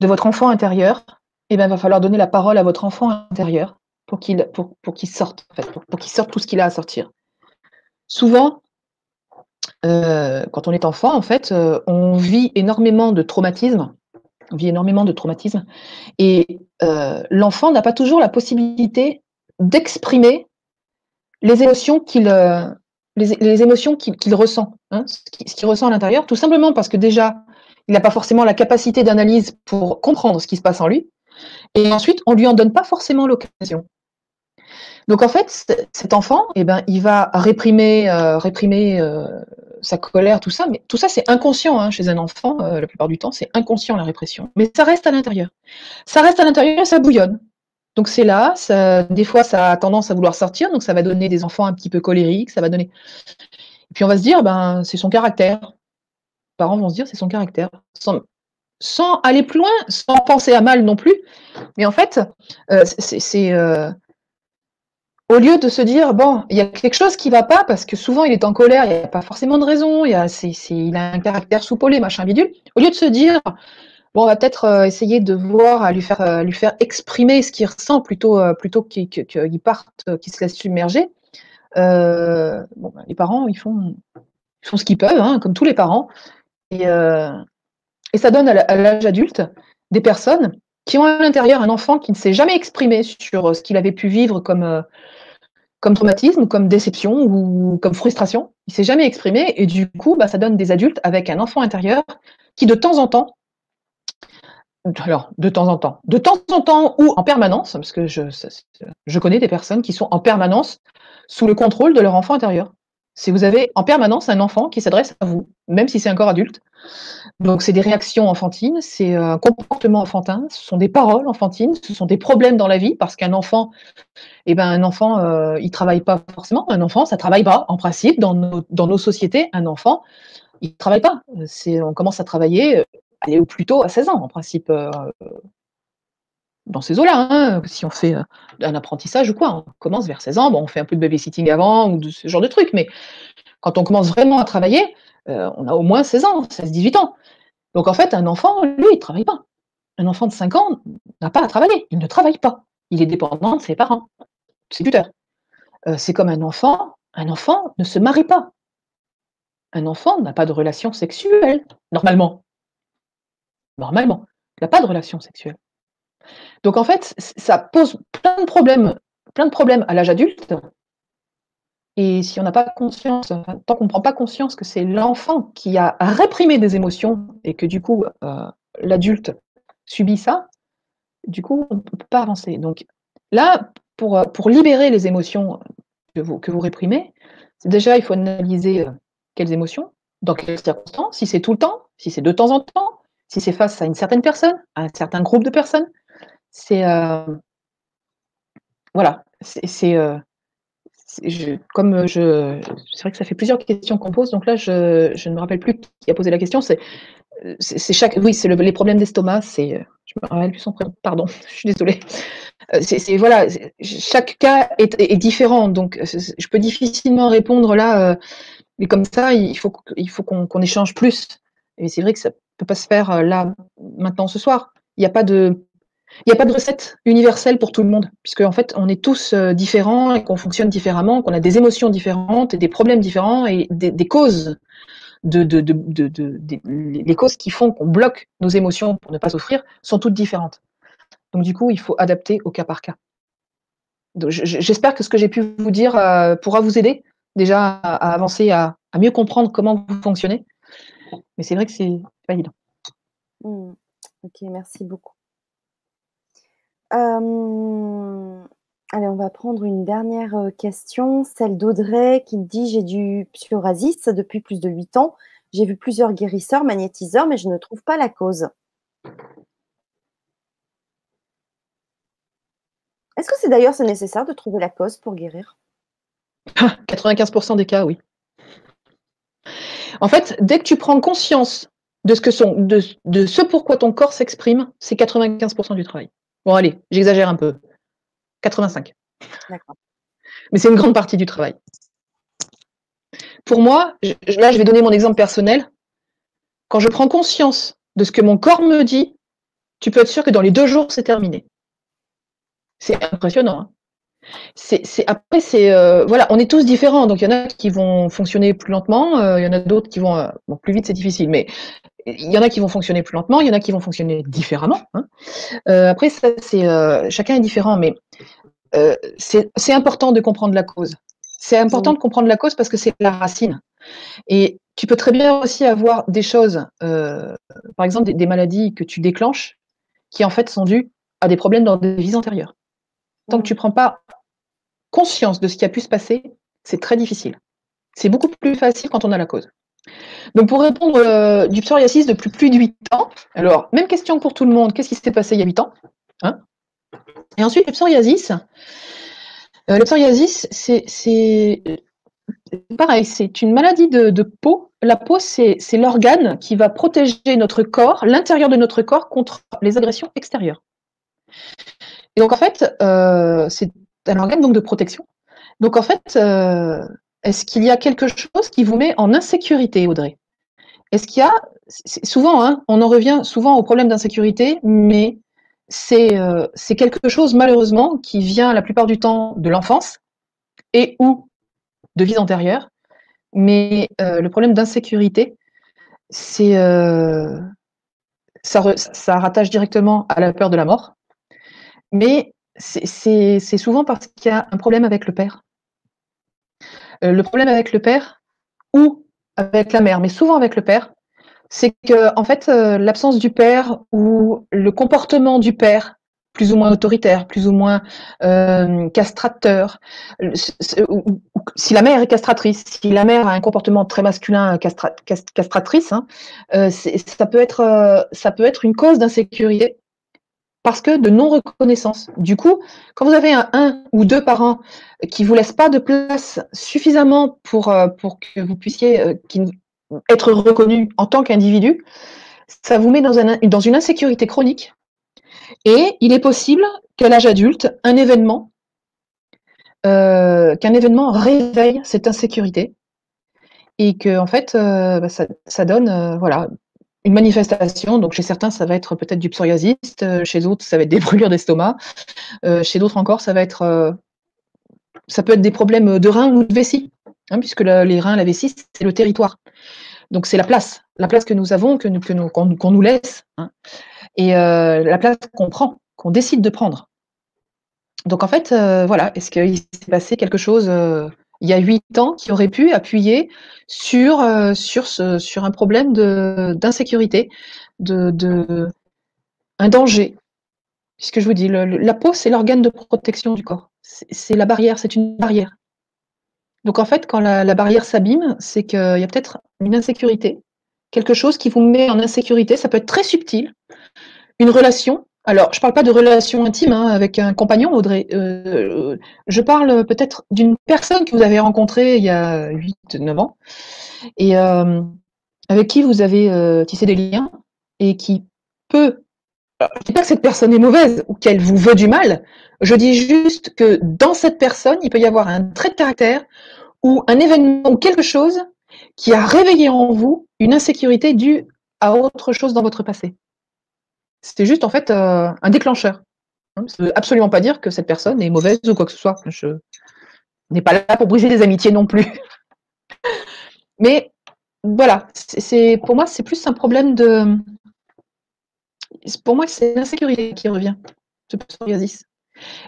[SPEAKER 2] de votre enfant intérieur, eh bien, il va falloir donner la parole à votre enfant intérieur pour qu'il sorte, pour, qu'il sorte tout ce qu'il a à sortir. Souvent, euh, quand on est enfant, en fait, euh, on vit énormément de traumatismes, on vit énormément de traumatismes, et l'enfant n'a pas toujours la possibilité d'exprimer les émotions qu'il les, émotions qu'il ressent, hein, ce qu'il ressent à l'intérieur, tout simplement parce que déjà, il n'a pas forcément la capacité d'analyse pour comprendre ce qui se passe en lui, et ensuite, on ne lui en donne pas forcément l'occasion. Donc en fait, cet enfant, eh ben, il va réprimer, euh, réprimer euh, sa colère, tout ça, mais tout ça c'est inconscient hein, chez un enfant, euh, la plupart du temps, c'est inconscient la répression. Mais ça reste à l'intérieur. Ça reste à l'intérieur et ça bouillonne. Donc c'est là, des fois ça a tendance à vouloir sortir, donc ça va donner des enfants un petit peu colériques, ça va donner. Et puis on va se dire, ben c'est son caractère. Les parents vont se dire, c'est son caractère. Sans, aller plus loin, sans penser à mal non plus. Mais en fait, c'est au lieu de se dire, bon, il y a quelque chose qui va pas, parce que souvent il est en colère, il n'y a pas forcément de raison, il, a, il a un caractère soupolé, machin bidule, au lieu de se dire, on va peut-être euh, essayer de voir, à lui faire, euh, lui faire exprimer ce qu'il ressent plutôt, euh, plutôt qu'il parte, qu'il se laisse submerger, bah, les parents, ils font, ils font ce qu'ils peuvent, hein, comme tous les parents, et, ça donne à l'âge adulte des personnes qui ont à l'intérieur un enfant qui ne s'est jamais exprimé sur ce qu'il avait pu vivre comme, comme traumatisme, comme déception ou comme frustration. Il s'est jamais exprimé et du coup, bah, ça donne des adultes avec un enfant intérieur qui de temps en temps, alors de temps en temps, de temps en temps ou en permanence, parce que je, connais des personnes qui sont en permanence sous le contrôle de leur enfant intérieur. Si vous avez en permanence un enfant qui s'adresse à vous, même si c'est un corps adulte, donc c'est des réactions enfantines, c'est un comportement enfantin, ce sont des paroles enfantines, ce sont des problèmes dans la vie parce qu'un enfant, eh ben un enfant, euh, il travaille pas forcément. Un enfant, ça travaille pas en principe dans nos, sociétés. Un enfant, il travaille pas. C'est on commence à travailler, aller au plus tôt à 16 ans en principe. Euh, dans ces eaux-là, hein, si on fait un apprentissage ou quoi, on commence vers 16 ans, bon, on fait un peu de babysitting avant ou de ce genre de trucs, mais quand on commence vraiment à travailler, on a au moins 16 ans, 16-18 ans. Donc en fait, un enfant, lui, il ne travaille pas. Un enfant de 5 ans n'a pas à travailler, il ne travaille pas. Il est dépendant de ses parents. C'est tuteur. Euh, c'est comme un enfant, un enfant ne se marie pas. Un enfant n'a pas de relation sexuelle, normalement. Normalement, il n'a pas de relation sexuelle. Donc en fait, ça pose plein de problèmes, plein de problèmes à l'âge adulte. Et si on n'a pas conscience, tant qu'on ne prend pas conscience que c'est l'enfant qui a réprimé des émotions et que du coup euh, l'adulte subit ça, du coup on ne peut pas avancer. Donc là, pour, pour libérer les émotions que vous, que vous réprimez, déjà il faut analyser euh, quelles émotions, dans quelles circonstances, si c'est tout le temps, si c'est de temps en temps, si c'est face à une certaine personne, à un certain groupe de personnes. C'est euh, voilà, c'est comme je, c'est vrai que ça fait plusieurs questions qu'on pose, donc là je, je, ne me rappelle plus qui a posé la question. C'est, c'est chaque, oui, c'est le, les problèmes d'estomac. C'est, je me rappelle plus son prénom. Pardon, je suis désolée. C'est, voilà, chaque cas est, différent, donc je peux difficilement répondre là. mais comme ça, il faut, il faut qu'on, qu'on échange plus. Et c'est vrai que ça peut pas se faire là maintenant ce soir. Il n'y a pas de il a pas de recette universelle pour tout le monde, puisque en fait, on est tous euh, différents et qu'on fonctionne différemment, qu'on a des émotions différentes et des problèmes différents et des, causes de, les causes qui font qu'on bloque nos émotions pour ne pas souffrir sont toutes différentes. Donc du coup, il faut adapter au cas par cas. J'espère que ce que j'ai pu vous dire euh, pourra vous aider déjà à, avancer, à, mieux comprendre comment vous fonctionnez. Mais c'est vrai que c'est pas évident.
[SPEAKER 1] Mmh. Ok, merci beaucoup. Euh, allez, on va prendre une dernière euh, question, celle d'Audrey qui dit J'ai du psoriasis depuis plus de 8 ans. J'ai vu plusieurs guérisseurs, magnétiseurs, mais je ne trouve pas la cause. Est-ce que c'est d'ailleurs c'est nécessaire de trouver la cause pour guérir?
[SPEAKER 2] 95% des cas, oui. En fait, dès que tu prends conscience de ce, que sont, de, de ce pourquoi ton corps s'exprime, c'est 95% du travail. Bon, allez, j'exagère un peu. 85. D'accord. Mais c'est une grande partie du travail. Pour moi, là, je vais donner mon exemple personnel. Quand je prends conscience de ce que mon corps me dit, tu peux être sûr que dans les deux jours, c'est terminé. C'est impressionnant. Hein. c'est, après, c'est euh, voilà, on est tous différents. Donc il y en a qui vont fonctionner plus lentement, euh, il y en a d'autres qui vont euh, plus vite, c'est difficile. Mais il y en a qui vont fonctionner plus lentement, il y en a qui vont fonctionner différemment. Hein. après, ça, c'est chacun est différent, mais c'est important de comprendre la cause. C'est important de comprendre la cause parce que c'est la racine. Et tu peux très bien aussi avoir des choses, par exemple des, des maladies que tu déclenches, qui en fait sont dues à des problèmes dans des vies antérieures. Tant que tu ne prends pas conscience de ce qui a pu se passer, c'est très difficile. C'est beaucoup plus facile quand on a la cause. Donc pour répondre euh, du psoriasis depuis plus de 8 ans, alors même question pour tout le monde, qu'est-ce qui s'est passé il y a 8 ans hein? Et ensuite le psoriasis. Euh, le psoriasis, c'est pareil, c'est une maladie de, peau. La peau, c'est l'organe qui va protéger notre corps, l'intérieur de notre corps, contre les agressions extérieures. Et donc en fait, euh, c'est un organe de protection. Donc en fait, euh, est-ce qu'il y a quelque chose qui vous met en insécurité, Audrey? Est-ce qu'il y a souvent, hein, on en revient souvent au problème d'insécurité, mais euh, c'est quelque chose malheureusement qui vient la plupart du temps de l'enfance et ou de vie antérieure. Mais le problème d'insécurité, c'est ça, ça rattache directement à la peur de la mort mais c'est souvent parce qu'il y a un problème avec le père. Euh, le problème avec le père ou avec la mère, mais souvent avec le père, c'est que en fait euh, l'absence du père ou le comportement du père plus ou moins autoritaire, plus ou moins euh, castrateur. Si la mère est castratrice, si la mère a un comportement très masculin castratrice, hein, ça peut être ça peut être une cause d'insécurité parce que de non-reconnaissance. Du coup, quand vous avez un, ou deux parents qui vous laissent pas de place suffisamment pour, euh, pour que vous puissiez euh, être reconnu en tant qu'individu, ça vous met dans, un, dans une insécurité chronique. Et il est possible qu'à l'âge adulte, un événement, euh, qu'un événement réveille cette insécurité et que en fait, bah, ça, ça, donne voilà une manifestation. Donc chez certains, ça va être peut-être du psoriasis, euh, chez d'autres, ça va être des brûlures d'estomac, euh, chez d'autres encore, ça va être, euh, ça peut être des problèmes de reins ou de vessie, hein, puisque les reins, la vessie, c'est le territoire. Donc c'est la place, la place que nous avons, qu'on, nous laisse, hein, et la place qu'on prend, qu'on décide de prendre. Donc en fait, voilà, est-ce qu'il s'est passé quelque chose il y a huit ans qui aurait pu appuyer sur, euh, un problème d'insécurité, de, un danger. Puisque je vous dis, la peau, c'est l'organe de protection du corps. C'est la barrière, c'est une barrière. Donc en fait, quand la barrière s'abîme, c'est qu'il y a peut-être une insécurité, quelque chose qui vous met en insécurité. Ça peut être très subtil. Une relation alors, je ne parle pas de relation intime hein, avec un compagnon, Audrey. Euh, je parle peut-être d'une personne que vous avez rencontrée il y a 8-9 ans et euh, avec qui vous avez euh, tissé des liens et qui peut. je ne dis pas que cette personne est mauvaise ou qu'elle vous veut du mal. Je dis juste que dans cette personne, il peut y avoir un trait de caractère ou un événement ou quelque chose qui a réveillé en vous une insécurité due à autre chose dans votre passé. C'était juste en fait euh, un déclencheur. Hein, ça ne veut absolument pas dire que cette personne est mauvaise ou quoi que ce soit. Je n'ai pas là pour briser des amitiés non plus. Mais voilà, pour moi, c'est plus un problème de. Pour moi, c'est l'insécurité qui revient.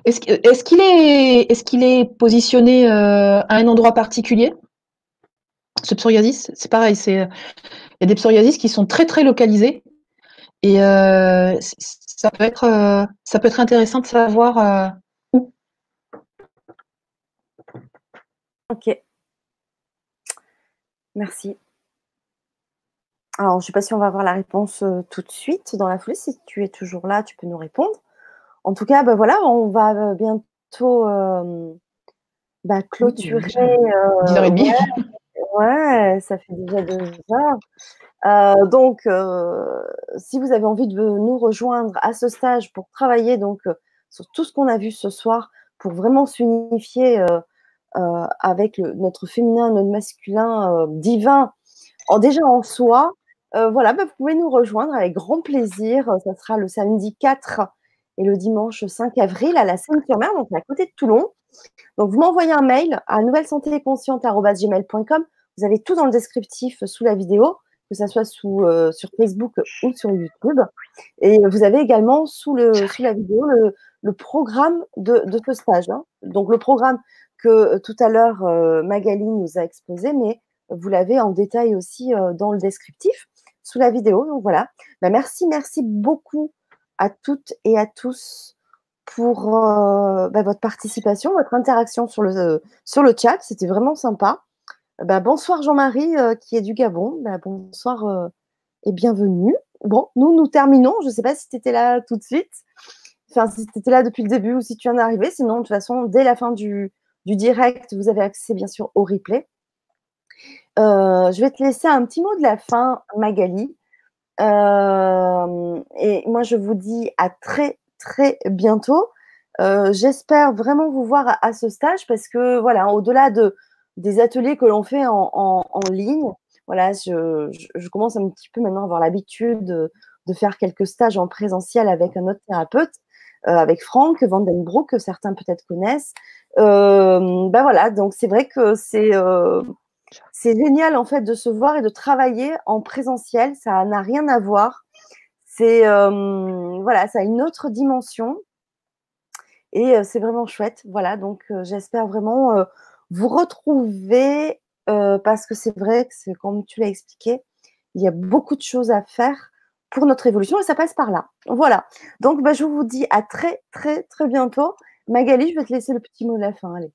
[SPEAKER 2] Est-ce qu'il est, est, qu'il est, positionné euh, à un endroit particulier Ce psoriasis, c'est pareil, il y a des psoriasis qui sont très très localisés et euh, ça peut être euh, ça peut être intéressant de savoir où.
[SPEAKER 1] Ok. Merci. Alors, je ne sais pas si on va avoir la réponse tout de suite dans la foulée. Si tu es toujours là, tu peux nous répondre. En tout cas, bah, voilà, on va euh, bientôt euh, bah, clôturer.
[SPEAKER 2] 10h30.
[SPEAKER 1] Euh, ouais, ça fait déjà deux heures. donc, si vous avez envie de nous rejoindre à ce stage pour travailler donc sur tout ce qu'on a vu ce soir, pour vraiment s'unifier avec notre féminin, notre masculin divin, en, déjà en soi, voilà, bah, vous pouvez nous rejoindre avec grand plaisir. Ça sera le samedi 4 et le dimanche 5 avril à la Seine-sur-Mer, donc à côté de Toulon. Donc, vous m'envoyez un mail à nouvelle santé consciente.gmail.com. Vous avez tout dans le descriptif sous la vidéo, que ce soit euh, sur Facebook ou sur YouTube. Et vous avez également sous, la vidéo le, programme de, de, ce stage. Hein. Donc, le programme que euh, tout à l'heure euh, Magali nous a exposé, mais vous l'avez en détail aussi dans le descriptif sous la vidéo. Donc, voilà. Ben, merci, merci beaucoup à toutes et à tous pour euh, bah, votre participation, votre interaction sur le chat. C'était vraiment sympa. Bah, bonsoir Jean-Marie euh, qui est du Gabon. Bah, bonsoir euh, et bienvenue. Bon, nous, nous terminons. Je ne sais pas si tu étais là tout de suite. Enfin, si tu étais là depuis le début ou si tu viens d'arriver. Sinon, de toute façon, dès la fin du, direct, vous avez accès bien sûr au replay. je vais te laisser un petit mot de la fin, Magali. Euh, et moi, je vous dis à très, très bientôt. Euh, j'espère vraiment vous voir à, ce stage parce que, voilà, au-delà de, des ateliers que l'on fait en, ligne, voilà, je, commence un petit peu maintenant à avoir l'habitude de, faire quelques stages en présentiel avec un autre thérapeute, euh, avec Franck Vandenbroek, que certains peut-être connaissent. Euh, ben voilà, donc c'est vrai que c'est euh, c'est génial en fait de se voir et de travailler en présentiel. Ça n'a rien à voir. C'est voilà, ça a une autre dimension et c'est vraiment chouette. Voilà, donc j'espère vraiment vous retrouver parce que c'est vrai que c'est comme tu l'as expliqué, il y a beaucoup de choses à faire pour notre évolution et ça passe par là. Voilà. Donc bah, je vous dis à très très très bientôt. Magali, je vais te laisser le petit mot de la fin. Allez.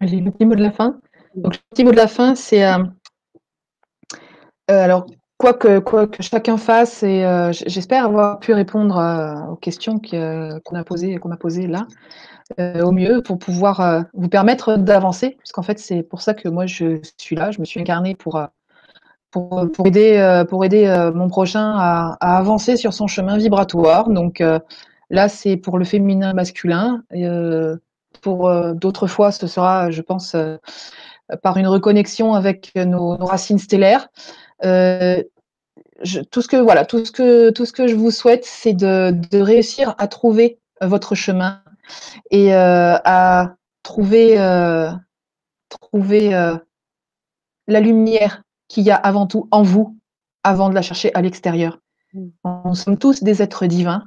[SPEAKER 2] Allez, le petit mot de la fin. Donc, le petit mot de la fin, c'est euh, euh, alors quoi que, chacun fasse, et euh, j'espère avoir pu répondre aux questions qu'on a qu'on m'a posées là, au mieux pour pouvoir vous permettre d'avancer, puisqu'en fait c'est pour ça que moi je suis là, je me suis incarnée pour pour, aider pour aider mon prochain à, à, avancer sur son chemin vibratoire. Donc là c'est pour le féminin masculin. pour d'autres fois, ce sera, je pense, par une reconnexion avec nos, racines stellaires. Euh, tout ce que voilà, tout ce que tout ce que je vous souhaite, c'est de, réussir à trouver votre chemin et euh, à trouver euh, trouver la lumière qu'il y a avant tout en vous, avant de la chercher à l'extérieur. Nous mm. sommes tous des êtres divins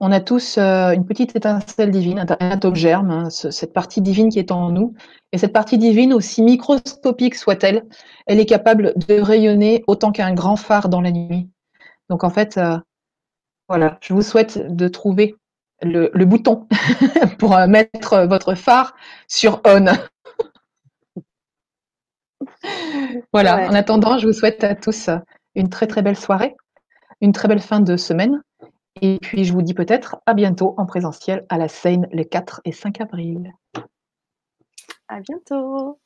[SPEAKER 2] on a tous euh, une petite étincelle divine, un atome germe, hein, cette partie divine qui est en nous. Et cette partie divine, aussi microscopique soit-elle, elle est capable de rayonner autant qu'un grand phare dans la nuit. Donc en fait, euh, voilà, je vous souhaite de trouver le, bouton pour euh, mettre votre phare sur on. voilà, en attendant, je vous souhaite à tous une très très belle soirée, une très belle fin de semaine et puis, je vous dis peut-être à bientôt en présentiel à la Seine les 4 et 5 avril.
[SPEAKER 1] À bientôt.